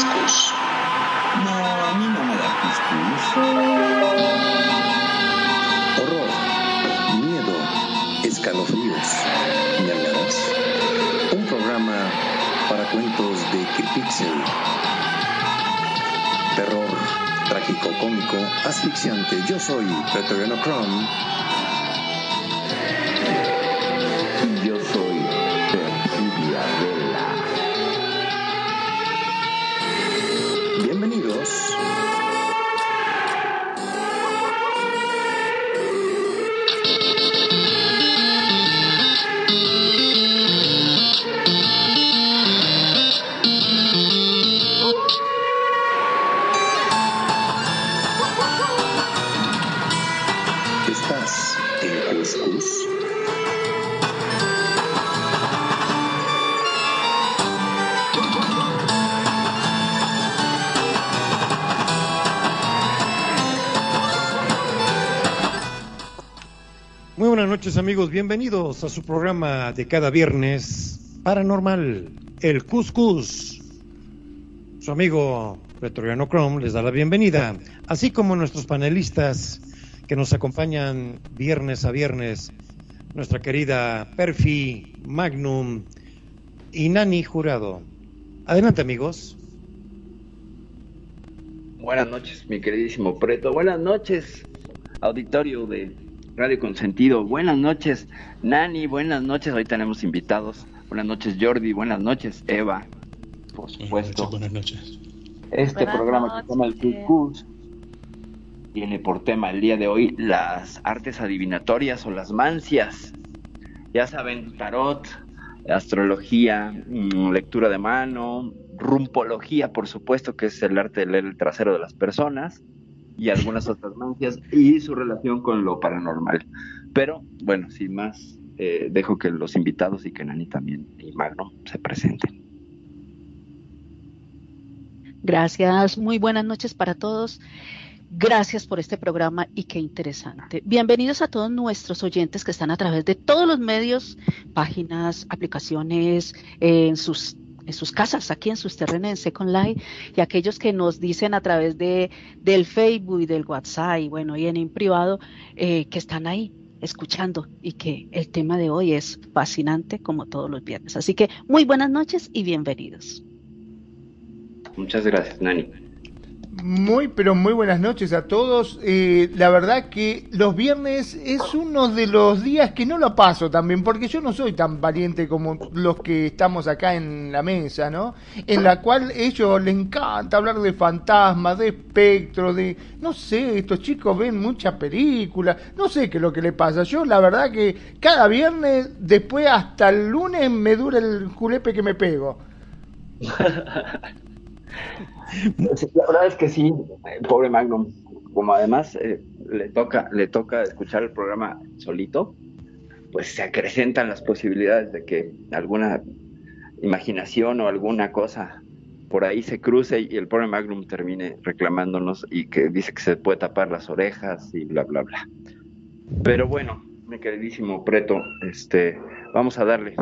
cuscús. No, a mí no me da cuscús. Horror, miedo, escalofríos, ñangaras. Un programa para cuentos de Kipixel. Terror, trágico, cómico, asfixiante. Yo soy Pretoriano Chrome. Amigos, bienvenidos a su programa de cada viernes paranormal, el Cuscus. Su amigo Pretoriano Chrome les da la bienvenida, así como nuestros panelistas que nos acompañan viernes a viernes, nuestra querida Perfi, Magnum y Nani Jurado. Adelante amigos. Buenas noches, mi queridísimo Preto. Buenas noches, auditorio de Radio Consentido. Buenas noches, Nani. Buenas noches. Hoy tenemos invitados. Buenas noches, Jordi. Buenas noches, Eva. Por supuesto. Buenas noches. Este Buenas programa que se llama el. Cuscus tiene por tema el día de hoy las artes adivinatorias o las mancias. Ya saben, tarot, astrología, mm, lectura de mano, rumpología, por supuesto, que es el arte de leer el trasero de las personas y algunas otras mancias y su relación con lo paranormal. Pero bueno, sin más, eh, dejo que los invitados y que Nani también y Magno se presenten. Gracias, muy buenas noches para todos. Gracias por este programa y qué interesante. Bienvenidos a todos nuestros oyentes que están a través de todos los medios, páginas, aplicaciones, en sus en sus casas, aquí en sus terrenos en Second Life, y aquellos que nos dicen a través de del Facebook y del WhatsApp y bueno, y en, privado, eh, que están ahí escuchando y que el tema de hoy es fascinante como todos los viernes. Así que muy buenas noches y bienvenidos. Muchas gracias, Nani. Muy, pero muy buenas noches a todos. Eh, la verdad que los viernes es uno de los días que no lo paso también, porque yo no soy tan valiente como los que estamos acá en la mesa, ¿no? En la cual ellos les encanta hablar de fantasmas, de espectro, de, no sé, estos chicos ven muchas películas, no sé qué es lo que le pasa. Yo la verdad que cada viernes, después hasta el lunes me dura el julepe que me pego. Sí, La verdad es que sí, pobre Magnum, como además eh, le toca le toca escuchar el programa solito, pues se acrecentan las posibilidades de que alguna imaginación o alguna cosa por ahí se cruce y el pobre Magnum termine reclamándonos y que dice que se puede tapar las orejas y bla bla bla. Pero bueno, mi queridísimo Preto, este, vamos a darle.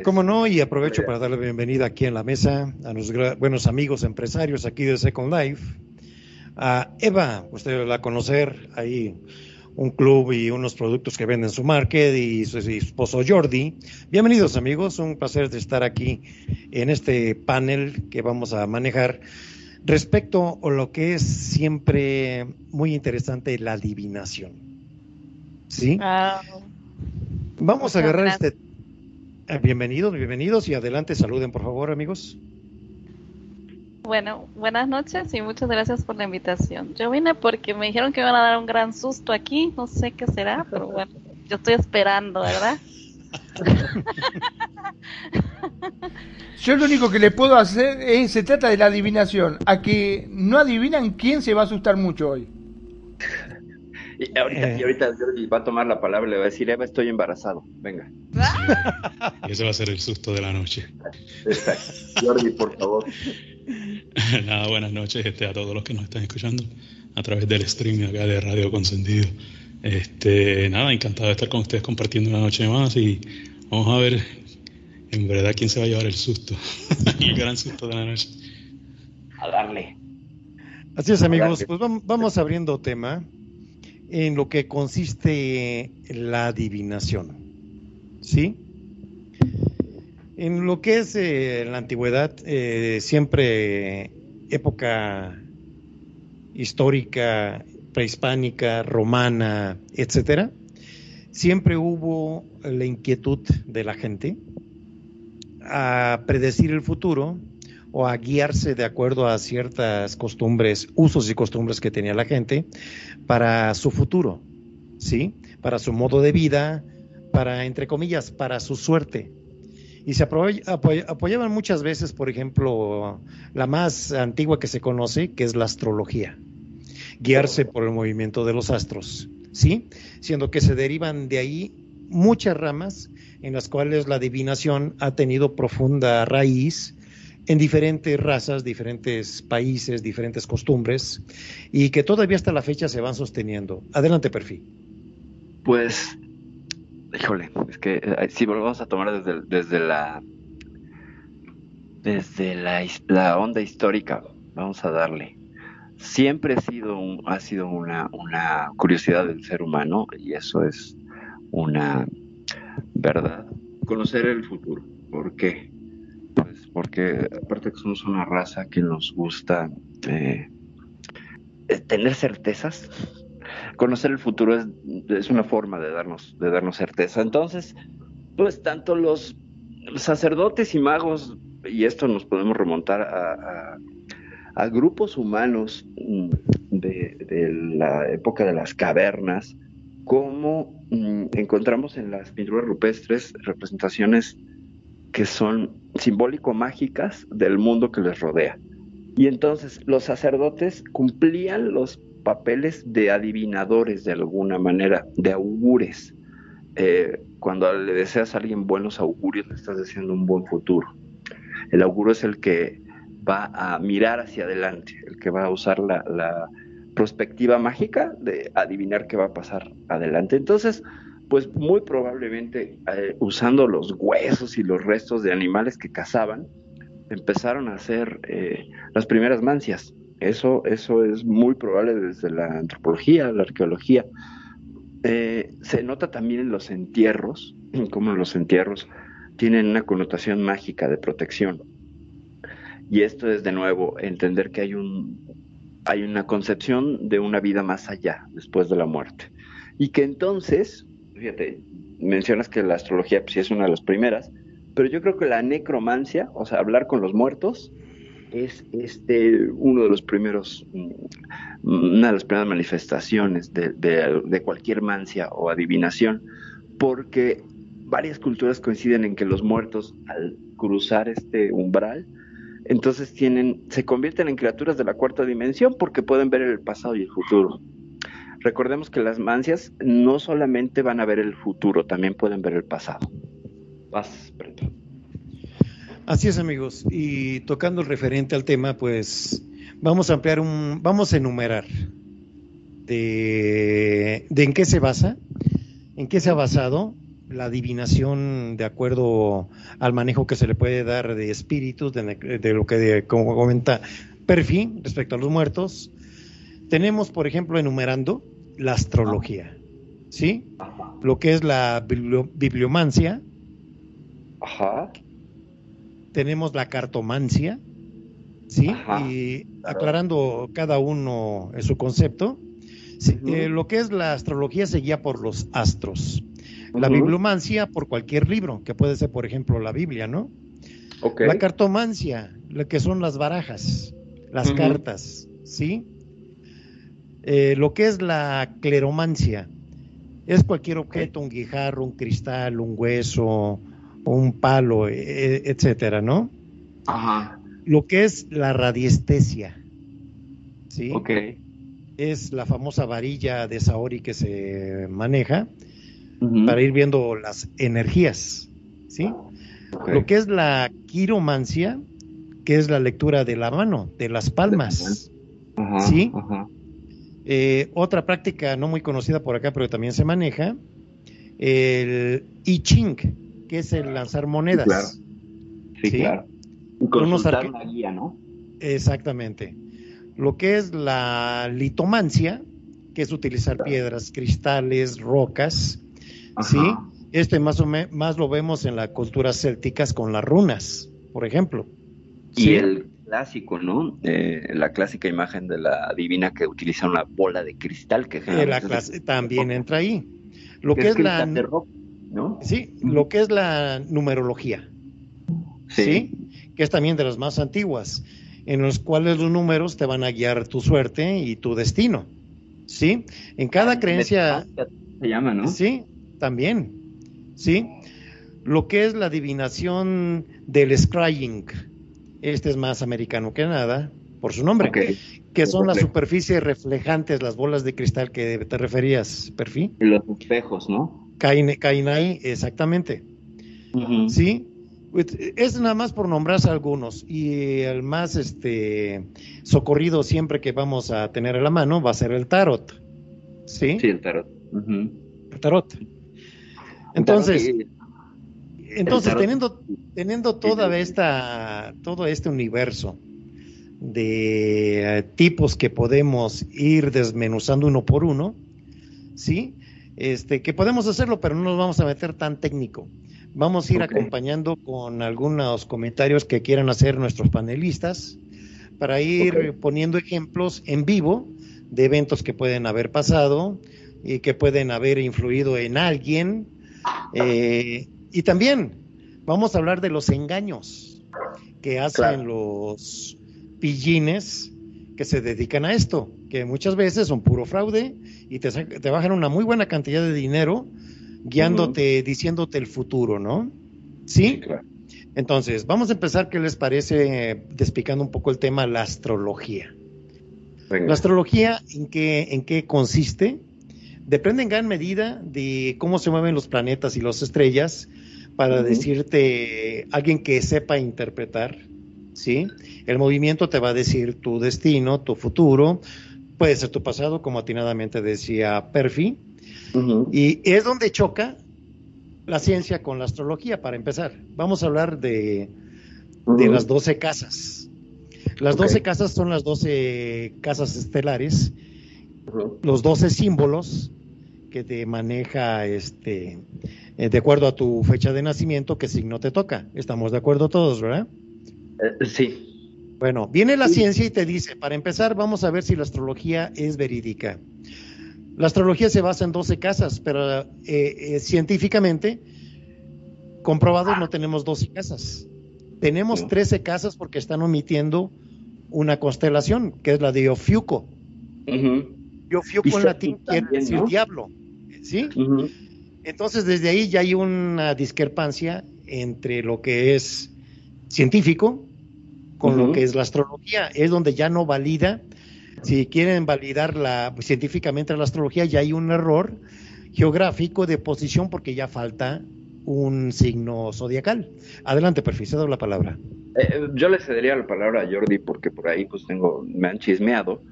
Cómo no, y aprovecho para darle bienvenida aquí en la mesa a nuestros buenos amigos empresarios aquí de Second Life. A Eva, usted la conocer, ahí un club y unos productos que venden su market y su, y su esposo Jordi. Bienvenidos amigos, un placer de estar aquí en este panel que vamos a manejar respecto a lo que es siempre muy interesante, la adivinación. ¿Sí? Vamos a agarrar gracias. este... eh, Bienvenidos, bienvenidos y adelante, saluden por favor amigos. Bueno, buenas noches y muchas gracias por la invitación. Yo vine porque me dijeron que me iban a dar un gran susto aquí, no sé qué será, pero bueno, yo estoy esperando, ¿verdad? Yo lo único que le puedo hacer es, se trata de la adivinación, a que no adivinan quién se va a asustar mucho hoy. Y ahorita, Eh. y ahorita Jordi va a tomar la palabra y le va a decir, Eva, estoy embarazado. Venga. Y ese va a ser el susto de la noche. Exacto. Jordi, por favor. Nada, buenas noches este, a todos los que nos están escuchando a través del stream acá de Radio Consentido. Este, nada, encantado de estar con ustedes compartiendo una noche más y vamos a ver en verdad quién se va a llevar el susto, el gran susto de la noche. A darle. Así es, amigos. Pues vamos abriendo tema en lo que consiste la adivinación. ¿Sí? En lo que es eh, la antigüedad, eh, siempre época histórica, prehispánica, romana, etcétera, siempre hubo la inquietud de la gente a predecir el futuro o a guiarse de acuerdo a ciertas costumbres, usos y costumbres que tenía la gente para su futuro, ¿sí? Para su modo de vida, para, entre comillas, para su suerte. Y se apoyaban muchas veces, por ejemplo, la más antigua que se conoce, que es la astrología, guiarse por el movimiento de los astros, ¿sí? Siendo que se derivan de ahí muchas ramas en las cuales la adivinación ha tenido profunda raíz en diferentes razas, diferentes países, diferentes costumbres, y que todavía hasta la fecha se van sosteniendo. Adelante, Perfil. Pues, híjole, es que eh, si volvemos a tomar desde, desde la desde la, onda histórica, vamos a darle. Siempre ha sido, ha sido una, una curiosidad del ser humano, y eso es una verdad. Conocer el futuro. ¿Por qué? Porque aparte que somos una raza que nos gusta eh, eh, tener certezas, conocer el futuro es, una forma de darnos, de darnos certeza. Entonces, pues tanto los sacerdotes y magos, y esto nos podemos remontar a, grupos humanos de, de, la época de las cavernas, como mm, encontramos en las pinturas rupestres representaciones que son simbólico-mágicas del mundo que les rodea. Y entonces los sacerdotes cumplían los papeles de adivinadores de alguna manera, de augures. Eh, cuando le deseas a alguien buenos augurios, le estás deseando un buen futuro. El auguro es el que va a mirar hacia adelante, el que va a usar la, la perspectiva mágica de adivinar qué va a pasar adelante. Entonces, pues muy probablemente eh, usando los huesos y los restos de animales que cazaban, empezaron a hacer eh, las primeras mancias. Eso, eso es muy probable desde la antropología, la arqueología. Eh, se nota también en los entierros, como los entierros tienen una connotación mágica de protección. Y esto es de nuevo entender que hay un hay una concepción de una vida más allá, después de la muerte. Y que entonces fíjate, mencionas que la astrología pues, sí es una de las primeras, pero yo creo que la necromancia, o sea, hablar con los muertos, es este uno de los primeros, mm, una de las primeras manifestaciones de, de, cualquier mancia o adivinación, porque varias culturas coinciden en que los muertos al cruzar este umbral, entonces tienen, se convierten en criaturas de la cuarta dimensión porque pueden ver el pasado y el futuro. Recordemos que las mancias no solamente van a ver el futuro, también pueden ver el pasado. Así es, amigos. Y tocando el referente al tema, pues vamos a ampliar un, vamos a enumerar de, en qué se basa, en qué se ha basado la adivinación de acuerdo al manejo que se le puede dar de espíritus, de, lo que, como comenta Perfil respecto a los muertos. Tenemos, por ejemplo, enumerando la astrología, ¿sí? Lo que es la bibliomancia. Ajá. Tenemos la cartomancia, ¿sí? Y aclarando cada uno en su concepto, eh, lo que es la astrología se guía por los astros. La bibliomancia por cualquier libro, que puede ser, por ejemplo, la Biblia, ¿no? La cartomancia, lo que son las barajas, las cartas, ¿sí? Eh, lo que es la cleromancia es cualquier objeto, un guijarro, un cristal, un hueso, un palo, e, e, etcétera, ¿no? Ajá. Lo que es la radiestesia, ¿sí? Ok. Es la famosa varilla de Saori que se maneja para ir viendo las energías, ¿sí? Lo que es la quiromancia, que es la lectura de la mano, de las palmas, ¿sí? Ajá. Eh, otra práctica no muy conocida por acá, pero también se maneja, el I Ching, que es el lanzar monedas. Sí, claro. Sí, claro. una guía, ¿no? Exactamente. Lo que es la litomancia, que es utilizar piedras, cristales, rocas, ¿sí? Este más o menos más lo vemos en las culturas célticas con las runas, por ejemplo. Y el clásico, ¿no? Eh, la clásica imagen de la divina que utiliza una bola de cristal que eh, la también entra ahí. Lo que, es, la ¿no? Sí, lo que es la numerología. Sí. Que es también de las más antiguas, en los cuales los números te van a guiar tu suerte y tu destino. ¿Sí? En cada creencia se llama, ¿no? Sí, también. ¿Sí? Lo que es la adivinación del scrying, este es más americano que nada, por su nombre, que son las superficies reflejantes, las bolas de cristal que te referías, Perfil. Los espejos, ¿no? Ahí, exactamente. Sí, pues, es nada más por nombrarse algunos y el más este socorrido siempre que vamos a tener a la mano va a ser el tarot. Sí, sí el tarot. El tarot. Entonces, entonces, teniendo, teniendo toda esta, todo este universo de eh, tipos que podemos ir desmenuzando uno por uno, ¿sí? Este, que podemos hacerlo, pero no nos vamos a meter tan técnico. Vamos a ir acompañando con algunos comentarios que quieran hacer nuestros panelistas para ir poniendo ejemplos en vivo de eventos que pueden haber pasado y que pueden haber influido en alguien eh, y también vamos a hablar de los engaños que hacen los pillines que se dedican a esto, que muchas veces son puro fraude y te, te bajan una muy buena cantidad de dinero guiándote, diciéndote el futuro, ¿no? ¿Sí? Entonces, vamos a empezar, ¿qué les parece? Despicando un poco el tema, la astrología. La astrología, ¿en qué, ¿en qué consiste? depende en gran medida de cómo se mueven los planetas y las estrellas para decirte alguien que sepa interpretar, ¿sí? El movimiento te va a decir tu destino, tu futuro, puede ser tu pasado, como atinadamente decía Perfi, y es donde choca la ciencia con la astrología, para empezar. Vamos a hablar de, de las 12 casas. Las 12 casas son las 12 casas estelares, los 12 símbolos que te maneja este eh, de acuerdo a tu fecha de nacimiento, qué signo te toca. Estamos de acuerdo todos, ¿verdad? Eh, sí. Bueno, viene la ciencia y te dice, para empezar, vamos a ver si la astrología es verídica. La astrología se basa en 12 casas, pero eh, científicamente comprobado no tenemos 12 casas. Tenemos 13 casas porque están omitiendo una constelación, que es la de Ofiuco. Ofiuco en latín quiere decir diablo. ¿sí? Entonces, desde ahí ya hay una discrepancia entre lo que es científico con lo que es la astrología. Es donde ya no valida, si quieren validar la, científicamente la astrología, ya hay un error geográfico de posición porque ya falta un signo zodiacal. Adelante, perfil, cedo la palabra. Eh, yo le cedería la palabra a Jordi porque por ahí pues tengo, me han chismeado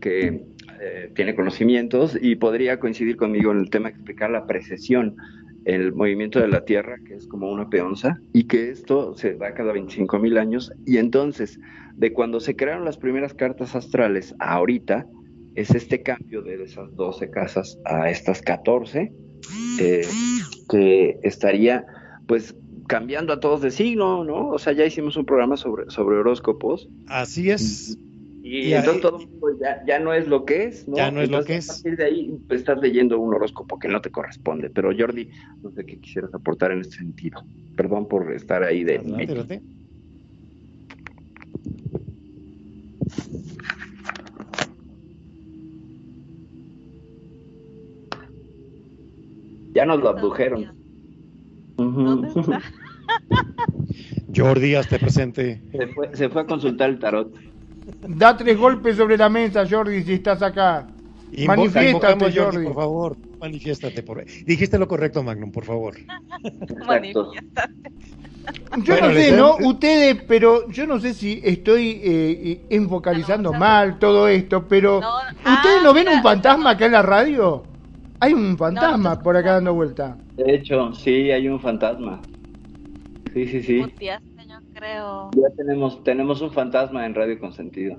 que eh, tiene conocimientos y podría coincidir conmigo en el tema de explicar la precesión, el movimiento de la Tierra, que es como una peonza, y que esto se da cada 25 mil años. Y entonces, de cuando se crearon las primeras cartas astrales a ahorita, es este cambio de esas 12 casas a estas 14, eh, que estaría pues cambiando a todos de signo, ¿no? O sea, ya hicimos un programa sobre, sobre horóscopos. Así es. Y, entonces todo pues, ya, ya, no es lo que es, ¿no? Ya no es lo que es. A partir de ahí pues, estás leyendo un horóscopo que no te corresponde. Pero Jordi, no sé qué quisieras aportar en este sentido. Perdón por estar ahí de... Adelante, Ya nos lo abdujeron. ¿Dónde está? Jordi, hazte presente. Se fue, se fue a consultar el tarot. Da tres golpes sobre la mesa, Jordi, si estás acá. manifiéstate, Jordi. Por favor, manifiéstate. Por... Dijiste lo correcto, Magnum, por favor. manifiéstate. Yo no sé, ¿no? Ustedes, pero yo no sé si estoy eh, enfocalizando mal todo esto, pero ¿ustedes no ven un fantasma acá en la radio? Hay un fantasma por acá dando vuelta. De hecho, sí, hay un fantasma. Sí, sí, sí. Creo. Ya tenemos, tenemos un fantasma en Radio Consentido.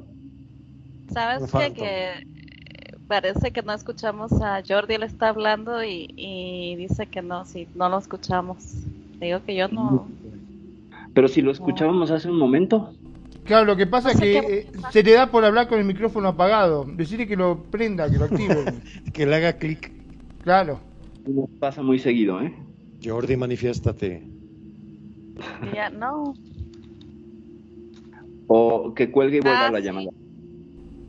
¿Sabes qué? Que eh, parece que no escuchamos a Jordi, él está hablando y, y dice que no, si no lo escuchamos. Digo que yo no. Pero si lo escuchábamos hace un momento. Claro, lo que pasa No es que qué eh, se le da por hablar con el micrófono apagado. Decirle que lo prenda, que lo active. Que le haga clic. claro. Pasa muy seguido, ¿eh? Jordi, manifiéstate. Ya, no. O que cuelgue y vuelva Ah, la sí. llamada.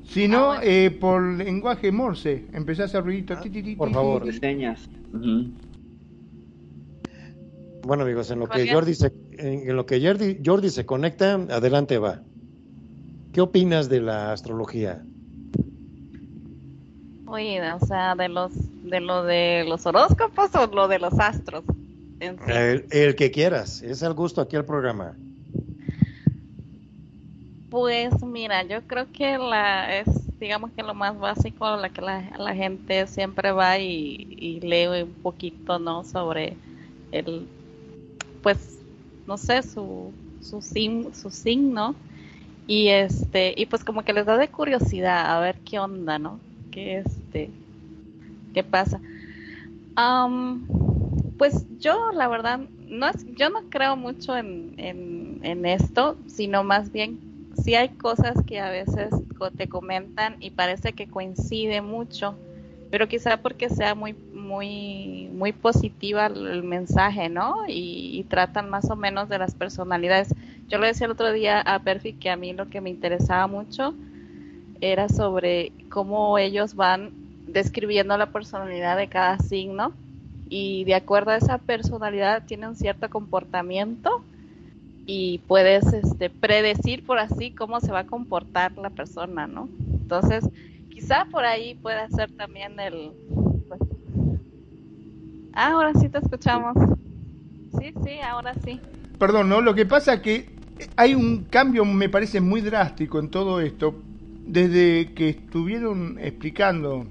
Si no, Ah, bueno. eh, por lenguaje Morse, empezás a hacer ruidito. ti, por favor. De. Bueno, amigos, en lo que. Jordi se, en lo que Jordi, Jordi se conecta, adelante va. ¿Qué opinas de la astrología? Oye, o sea, de los de lo de los horóscopos o lo de los astros. En sí. El, el que quieras, es el gusto aquí al programa. Pues mira, yo creo que la es, digamos que lo más básico, la que la, la gente siempre va y, y lee un poquito, ¿no? Sobre el, pues, no sé, su, su, sim- su signo. Y este, y pues como que les da de curiosidad a ver qué onda, ¿no? Qué este, qué pasa. Am, pues yo, la verdad, no es, yo no creo mucho en, en, en esto, sino más bien sí hay cosas que a veces te comentan y parece que coincide mucho, pero quizá porque sea muy, muy, muy positiva el mensaje, ¿no? Y, tratan más o menos de las personalidades. Yo le decía el otro día a Perfi que a mí lo que me interesaba mucho era sobre cómo ellos van describiendo la personalidad de cada signo y de acuerdo a esa personalidad tiene un cierto comportamiento y puedes este, predecir por así cómo se va a comportar la persona, ¿no? Entonces, quizá por ahí pueda ser también el... pues- Ah, ahora sí te escuchamos. Sí, sí, ahora sí. Perdón, ¿no? Lo que pasa que hay un cambio, me parece, muy drástico en todo esto. Desde que estuvieron explicando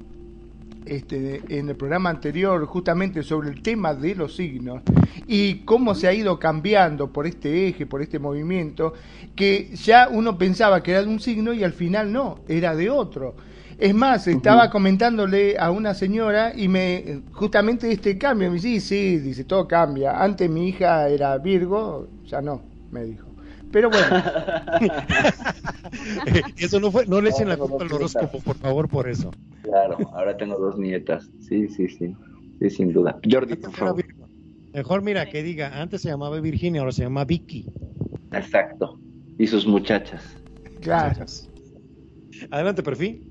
este, en el programa anterior justamente sobre el tema de los signos y cómo se ha ido cambiando por este eje, por este movimiento, que ya uno pensaba que era de un signo y al final no, era de otro. Es más, estaba comentándole a una señora y me justamente este cambio, me dice, sí, sí, dice, todo cambia. Antes mi hija era Virgo, ya no, me dijo. Pero bueno, Eso no fue, no le echen la No, culpa al horóscopo, por favor, por eso. Claro, ahora tengo dos nietas. Sí, sí, sí. Sí, sin duda. Jordi, por favor. Mejor mira que diga, antes se llamaba Virginia, ahora se llama Vicky. Exacto. Y sus muchachas. claro. Adelante, perfil.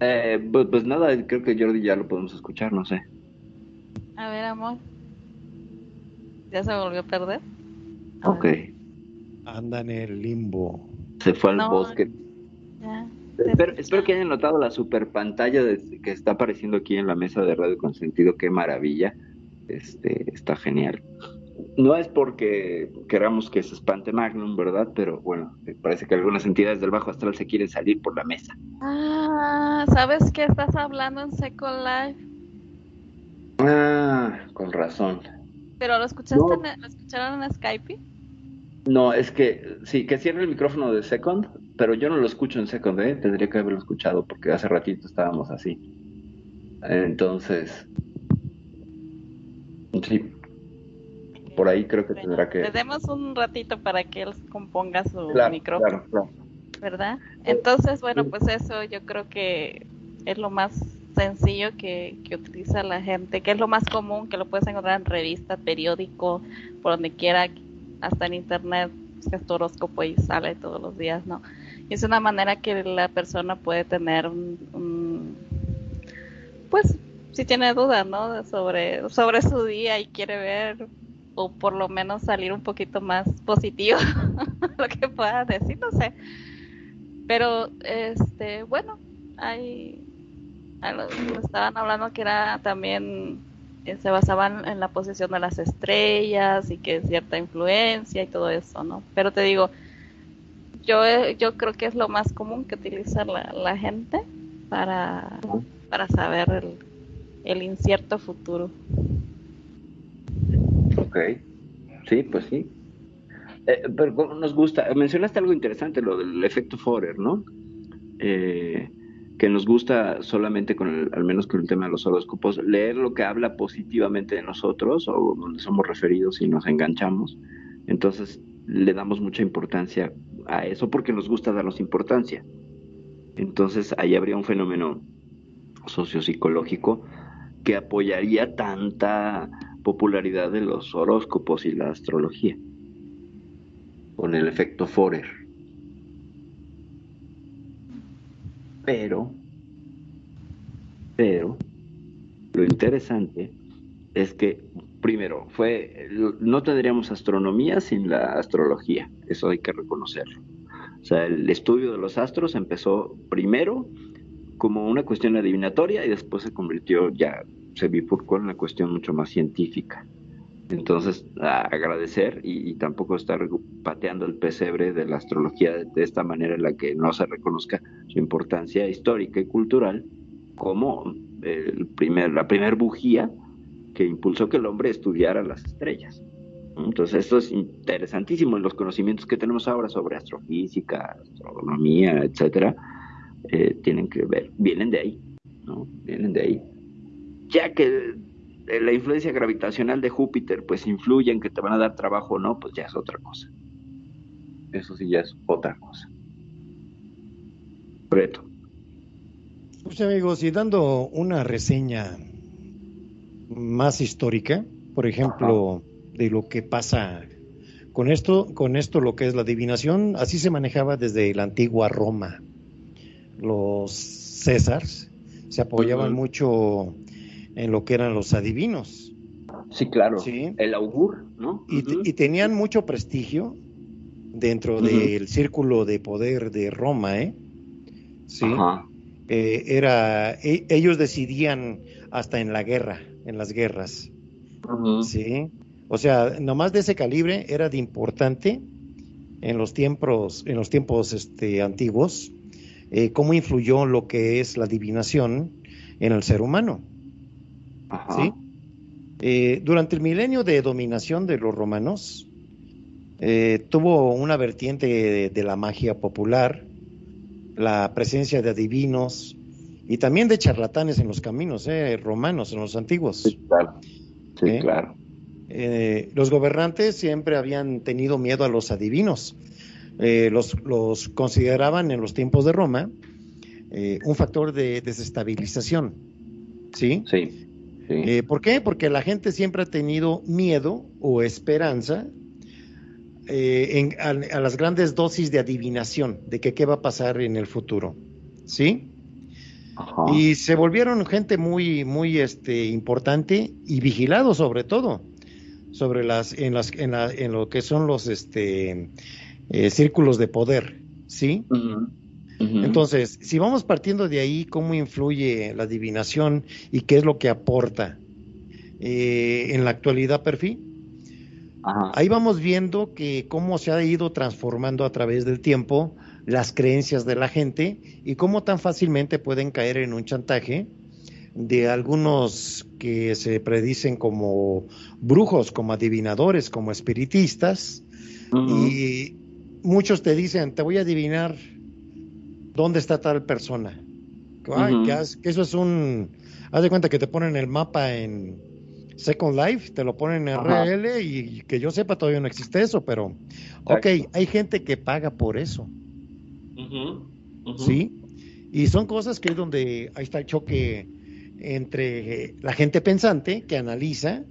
Eh, pues, pues nada, creo que Jordi ya lo podemos escuchar, no sé. A ver, amor. ¿Ya se volvió a perder? A Ok. ver, Anda en el limbo. Se fue al No. bosque. ya. Espero, espero que hayan notado la super pantalla de- que está apareciendo aquí en la mesa de Radio Consentido. Qué maravilla. Este, está genial. No es porque queramos que se espante Magnum, ¿verdad? Pero bueno, parece que algunas entidades del bajo astral se quieren salir por la mesa. Ah, ¿sabes qué estás hablando en Second Life? Ah, con razón. ¿Pero lo escuchaste, No. en- lo escucharon en Skype? No, es que sí, que cierre el micrófono de Second, pero yo no lo escucho en Second, ¿eh? Tendría que haberlo escuchado porque hace ratito estábamos así. Entonces, sí, por ahí creo que Bueno, tendrá que... Le demos un ratito para que él componga su Claro, micrófono, claro, claro. ¿verdad? Entonces, bueno, pues eso yo creo que es lo más sencillo que, que utiliza la gente, que es lo más común, que lo puedes encontrar en revista, periódico, por donde quiera, hasta en internet, buscas tu horóscopo y sale todos los días, ¿no? Y es una manera que la persona puede tener pues, si tiene dudas, ¿no? Sobre, sobre su día y quiere ver, o por lo menos salir un poquito más positivo, lo que pueda decir, no sé. Pero, este, bueno, hay, estaban hablando que era también, se basaban en la posición de las estrellas y que cierta influencia y todo eso, ¿no? Pero te digo, yo, eh, yo creo que es lo más común que utiliza la, la gente para, para saber el, el incierto futuro. Ok, sí, pues sí. Eh, pero nos gusta, mencionaste algo interesante, lo del efecto Forer, ¿no? Eh, que nos gusta solamente con el, al menos con el tema de los horóscopos, leer lo que habla positivamente de nosotros o donde somos referidos y nos enganchamos. Entonces le damos mucha importancia a eso porque nos gusta darnos importancia. Entonces ahí habría un fenómeno sociopsicológico que apoyaría tanta popularidad de los horóscopos y la astrología con el efecto Forer. Pero, pero, lo interesante es que, primero, fue, no tendríamos astronomía sin la astrología, eso hay que reconocerlo. O sea, el estudio de los astros empezó primero como una cuestión adivinatoria y después se convirtió ya, se bifurcó en una cuestión mucho más científica. Entonces, agradecer y, tampoco estar pateando el pesebre de la astrología de, esta manera en la que no se reconozca su importancia histórica y cultural como el primer, la primer bujía que impulsó que el hombre estudiara las estrellas. Entonces, esto es interesantísimo en los conocimientos que tenemos ahora sobre astrofísica, astronomía, etcétera, eh, tienen que ver, vienen de ahí, ¿no? Vienen de ahí. Ya que eh, la influencia gravitacional de Júpiter pues influye en que te van a dar trabajo o no, pues ya es otra cosa. Eso sí ya es otra cosa. Preto. Pues amigos, y dando una reseña más histórica, por ejemplo, de lo que pasa con esto, con esto lo que es la adivinación, así se manejaba desde la antigua Roma. Los Césars se apoyaban mucho en lo que eran los adivinos. Sí, claro. El augur, ¿no? Y, tenían mucho prestigio dentro del círculo de poder de Roma, ¿eh? Sí. Eh, era, e, ellos decidían hasta en la guerra, en las guerras. Sí. O sea, nomás de ese calibre era de importante en los tiempos, en los tiempos este, antiguos, eh, cómo influyó lo que es la adivinación en el ser humano. ¿Sí? Eh, durante el milenio de dominación de los romanos, eh, tuvo una vertiente de, la magia popular, la presencia de adivinos y también de charlatanes en los caminos eh, romanos, en los antiguos. Sí, claro. Sí, claro. los gobernantes siempre habían tenido miedo a los adivinos. Los, los, consideraban en los tiempos de Roma un factor de desestabilización. ¿Sí? Sí. Eh, ¿Por qué? Porque la gente siempre ha tenido miedo o esperanza eh, a, las grandes dosis de adivinación de que qué va a pasar en el futuro. ¿Sí? Y se volvieron gente muy, muy este, importante y vigilado sobre todo sobre las en las en, la, en lo que son los este eh, círculos de poder, ¿sí? Entonces, si vamos partiendo de ahí, ¿cómo influye la adivinación y qué es lo que aporta eh, en la actualidad, Perfil? Ahí vamos viendo que cómo se ha ido transformando a través del tiempo las creencias de la gente y cómo tan fácilmente pueden caer en un chantaje de algunos que se predicen como brujos, como adivinadores, como espiritistas, y muchos te dicen, te voy a adivinar dónde está tal persona. que, eso es un... Haz de cuenta que te ponen el mapa en Second Life, te lo ponen en RL y que yo sepa todavía no existe eso, pero... Ok, hay gente que paga por eso. ¿Sí? Y son cosas que es donde ahí está el choque entre la gente pensante que analiza,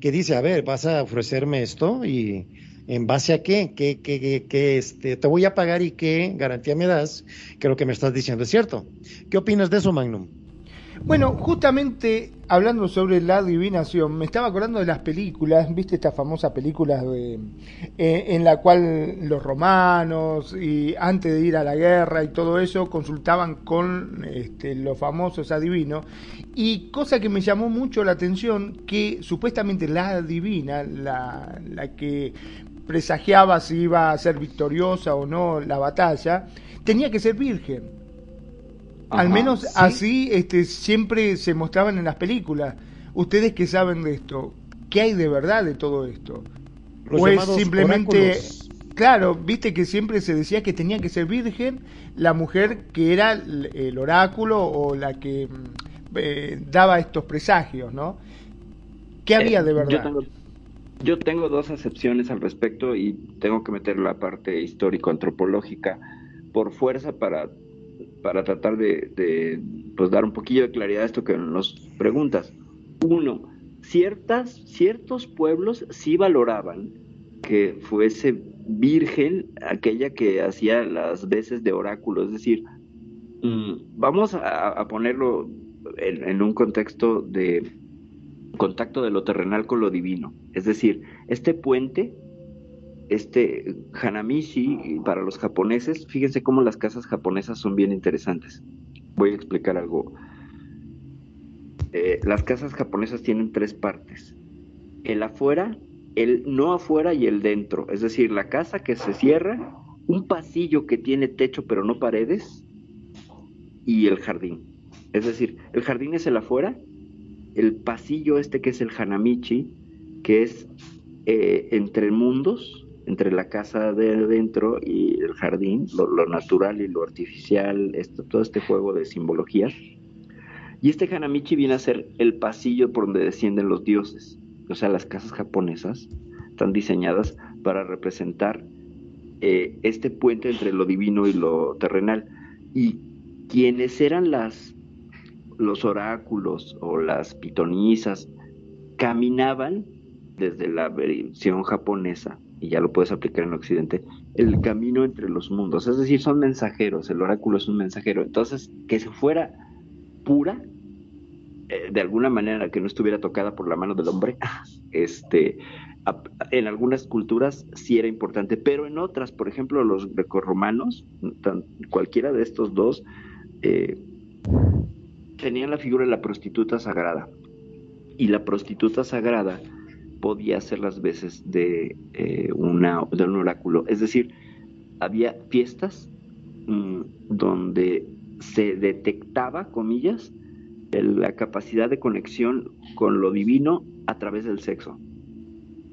que dice, a ver, vas a ofrecerme esto y ¿En base a qué? ¿Qué, este, te voy a pagar y qué garantía me das que lo que me estás diciendo es cierto? ¿Qué opinas de eso, Magnum? Bueno, justamente hablando sobre la adivinación, me estaba acordando de las películas, viste estas famosas películas de, eh, en la cual los romanos y antes de ir a la guerra y todo eso consultaban con este, los famosos adivinos y cosa que me llamó mucho la atención que supuestamente la adivina, la, la que presagiaba si iba a ser victoriosa o no la batalla, tenía que ser virgen. Al menos así este, siempre se mostraban en las películas. Ustedes que saben de esto, ¿qué hay de verdad de todo esto? ¿O es simplemente claro, viste que siempre se decía que tenía que ser virgen la mujer que era el oráculo o la que mm, eh, daba estos presagios, ¿no? ¿Qué había de verdad? Yo tengo dos acepciones al respecto y tengo que meter la parte histórico-antropológica por fuerza para, para tratar de, pues, dar un poquillo de claridad a esto que nos preguntas. Uno, ciertas, ciertos pueblos sí valoraban que fuese virgen aquella que hacía las veces de oráculo, es decir, mm, vamos a, ponerlo en, un contexto de contacto de lo terrenal con lo divino, es decir, este puente, este Hanamishi para los japoneses, fíjense cómo las casas japonesas son bien interesantes. Voy a explicar algo. Eh, las casas japonesas tienen tres partes. El afuera, el no afuera y el dentro. Es decir, la casa que se cierra, un pasillo que tiene techo pero no paredes y el jardín. Es decir, el jardín es el afuera, el pasillo este que es el Hanamichi, que es eh, entre mundos, entre la casa de adentro y el jardín, lo, natural y lo artificial, todo este juego de simbologías. Y este Hanamichi viene a ser el pasillo por donde descienden los dioses o sea, las casas japonesas están diseñadas para representar eh, este puente entre lo divino y lo terrenal. Y quienes eran las los oráculos o las pitonisas caminaban desde la versión japonesa, y ya lo puedes aplicar en Occidente, el camino entre los mundos. Es decir, son mensajeros, el oráculo es un mensajero. Entonces, que se fuera pura eh, de alguna manera que no estuviera tocada por la mano del hombre, este, en algunas culturas sí era importante, pero en otras, por ejemplo, los grecorromanos, cualquiera de estos dos, eh, tenían la figura de la prostituta sagrada. Y la prostituta sagrada podía hacer las veces de, eh, una, de un oráculo. Es decir, había fiestas mm, donde se detectaba, comillas, la capacidad de conexión con lo divino a través del sexo.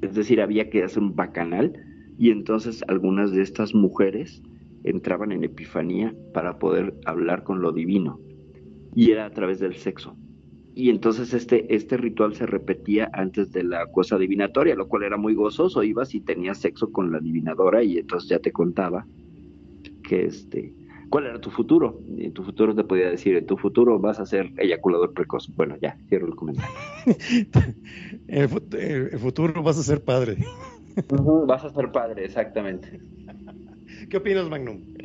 Es decir, había que hacer un bacanal y entonces algunas de estas mujeres entraban en epifanía para poder hablar con lo divino y era a través del sexo. Y entonces este, este ritual se repetía antes de la cosa adivinatoria, lo cual era muy gozoso. Ibas y tenías sexo con la adivinadora y entonces ya te contaba que este, cuál era tu futuro. Y en tu futuro te podía decir, en tu futuro vas a ser eyaculador precoz. Bueno, ya, cierro el comentario. el, el, futuro vas a ser padre. vas a ser padre, exactamente. ¿Qué opinas, Magnum?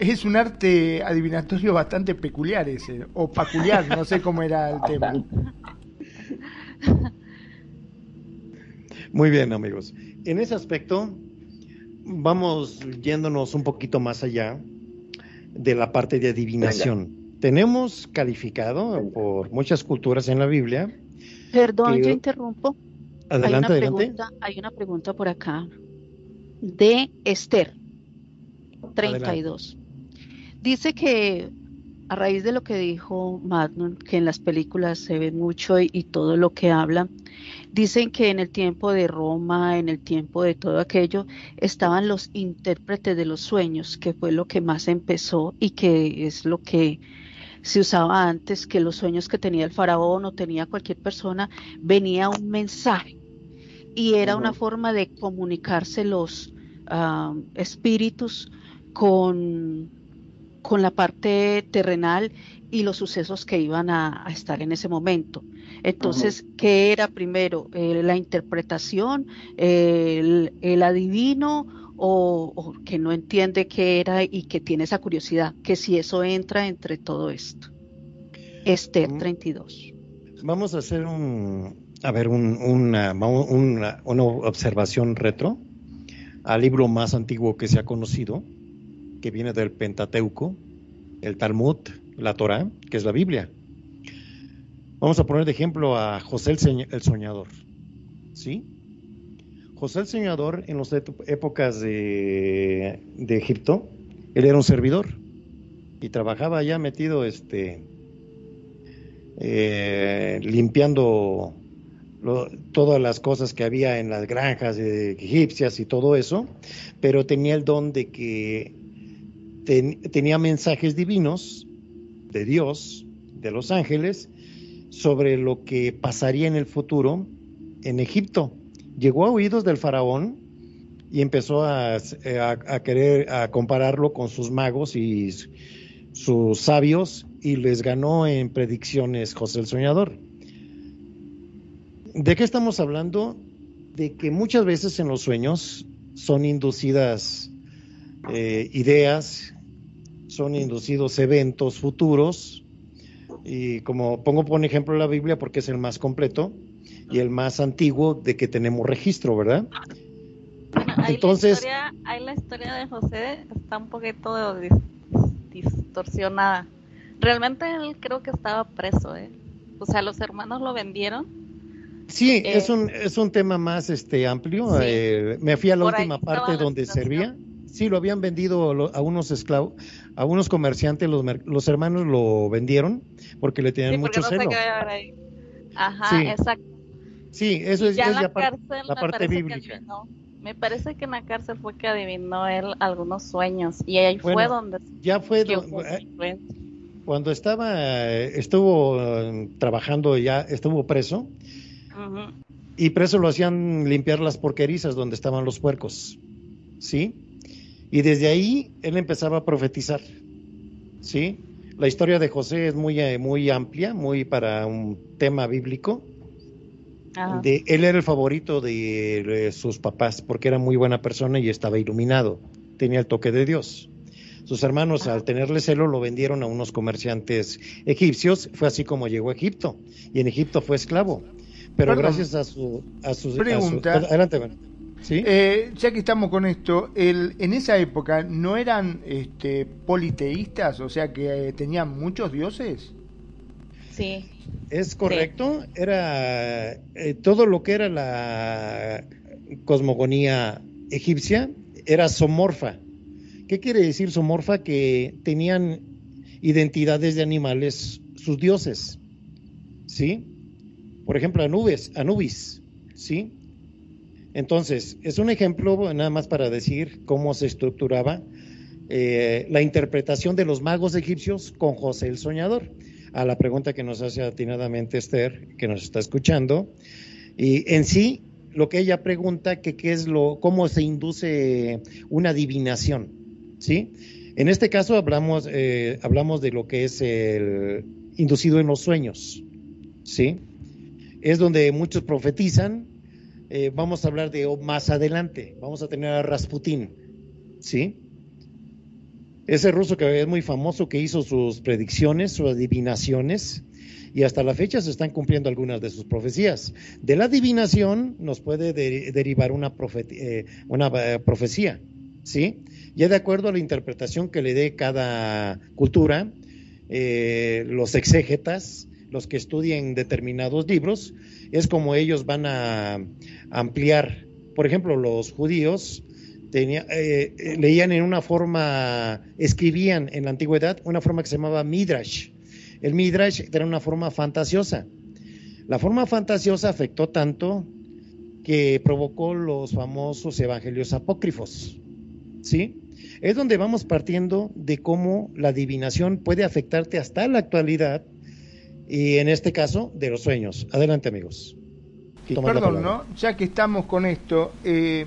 Es un arte adivinatorio bastante peculiar ese, o peculiar, no sé cómo era el tema. Muy bien, amigos. En ese aspecto, vamos yéndonos un poquito más allá de la parte de adivinación. Tenemos calificado por muchas culturas en la Biblia. Perdón, yo interrumpo. Adelante, hay una Pregunta, hay una pregunta por acá de Esther 32. Dice que a raíz de lo que dijo Magnum, que en las películas se ve mucho y todo lo que habla, Dicen que en el tiempo de Roma, en el tiempo de todo aquello, estaban los intérpretes de los sueños, que fue lo que más empezó y que es lo que se usaba antes, que los sueños que tenía el faraón o tenía cualquier persona, venía un mensaje. Y era una forma de comunicarse los ah, espíritus con, con la parte terrenal y los sucesos que iban a, estar en ese momento. Entonces, ¿qué era primero? Eh, ¿La interpretación? El, adivino? O, que no entiende qué era y que tiene esa curiosidad? Que si eso entra entre todo esto. Esther 32. Vamos a hacer un, a ver, una, una, una observación retro al libro más antiguo que se ha conocido, que viene del Pentateuco, el Talmud, la Torah, que es la Biblia. Vamos a poner de ejemplo a José el, Soñador. ¿Sí? José el Soñador en las épocas de, Egipto, él era un servidor y trabajaba allá metido este, eh, limpiando todas las cosas que había en las granjas egipcias y todo eso, pero tenía el don de que tenía mensajes divinos de Dios, de los ángeles, sobre lo que pasaría en el futuro en Egipto. Llegó a oídos del faraón y empezó a, querer a compararlo con sus magos y sus sabios y les ganó en predicciones José el Soñador. ¿De qué estamos hablando? De que muchas veces en los sueños son inducidas eh, ideas, son inducidos eventos futuros, y como pongo por ejemplo la Biblia porque es el más completo y el más antiguo de que tenemos registro, ¿verdad? Entonces, la historia, la historia de José está un poquito distorsionada. Realmente él creo que estaba preso, ¿eh? O sea, los hermanos lo vendieron Sí, eh, es un es un tema más este amplio. Eh, me fui a la última parte donde servía. Sí, lo habían vendido a unos esclavos, a unos comerciantes, los, los hermanos lo vendieron porque le tenían mucho celo. Ajá, sí. exacto. Sí, eso es, ya la, parte bíblica. me parece que en la cárcel fue que adivinó él algunos sueños y ahí fue donde ya fue eh, cuando estaba estuvo trabajando ya estuvo preso y preso lo hacían limpiar las porquerizas donde estaban los puercos. ¿Sí? Y desde ahí él empezaba a profetizar. ¿Sí? La historia de José es muy, eh, muy amplia, muy para un tema bíblico. De, él era el favorito de, sus papás porque era muy buena persona y estaba iluminado, tenía el toque de Dios. Sus hermanos, al tenerle celo, lo vendieron a unos comerciantes egipcios. Fue así como llegó a Egipto. Y en Egipto fue esclavo pero gracias a su, a pregunta. adelante, ¿Sí? Eh, ya que estamos con esto, el, en esa época no eran este, politeístas, o sea que eh, tenían muchos dioses. Sí. Es correcto, era eh, todo lo que era la cosmogonía egipcia era somorfa. ¿Qué quiere decir somorfa? Que tenían identidades de animales sus dioses. ¿Sí? por ejemplo, Anubis, Anubis, ¿sí? Entonces, es un ejemplo nada más para decir cómo se estructuraba eh, la interpretación de los magos egipcios con José el Soñador. A la pregunta que nos hace atinadamente Esther, que nos está escuchando. Y en sí, lo que ella pregunta, que qué es lo, cómo se induce una adivinación, ¿sí? En este caso hablamos, eh, hablamos de lo que es el inducido en los sueños, ¿sí? es donde muchos profetizan. Eh, vamos a hablar de más adelante. Vamos a tener a Rasputín, ¿sí? Ese ruso que es muy famoso que hizo sus predicciones, sus adivinaciones, y hasta la fecha se están cumpliendo algunas de sus profecías. De la adivinación nos puede derivar una, eh, eh, profecía, ¿sí? Ya de acuerdo a la interpretación que le dé cada cultura, los exégetas, los que estudien determinados libros, es como ellos van a ampliar. Por ejemplo, los judíos eh, eh, leían en una forma, escribían en la antigüedad una forma que se llamaba Midrash. El Midrash era una forma fantasiosa. La forma fantasiosa afectó tanto que provocó los famosos evangelios apócrifos. ¿Sí? Es donde vamos partiendo de cómo la adivinación puede afectarte hasta la actualidad y en este caso de los sueños. Adelante amigos. Perdón, ¿no? Ya que estamos con esto, eh,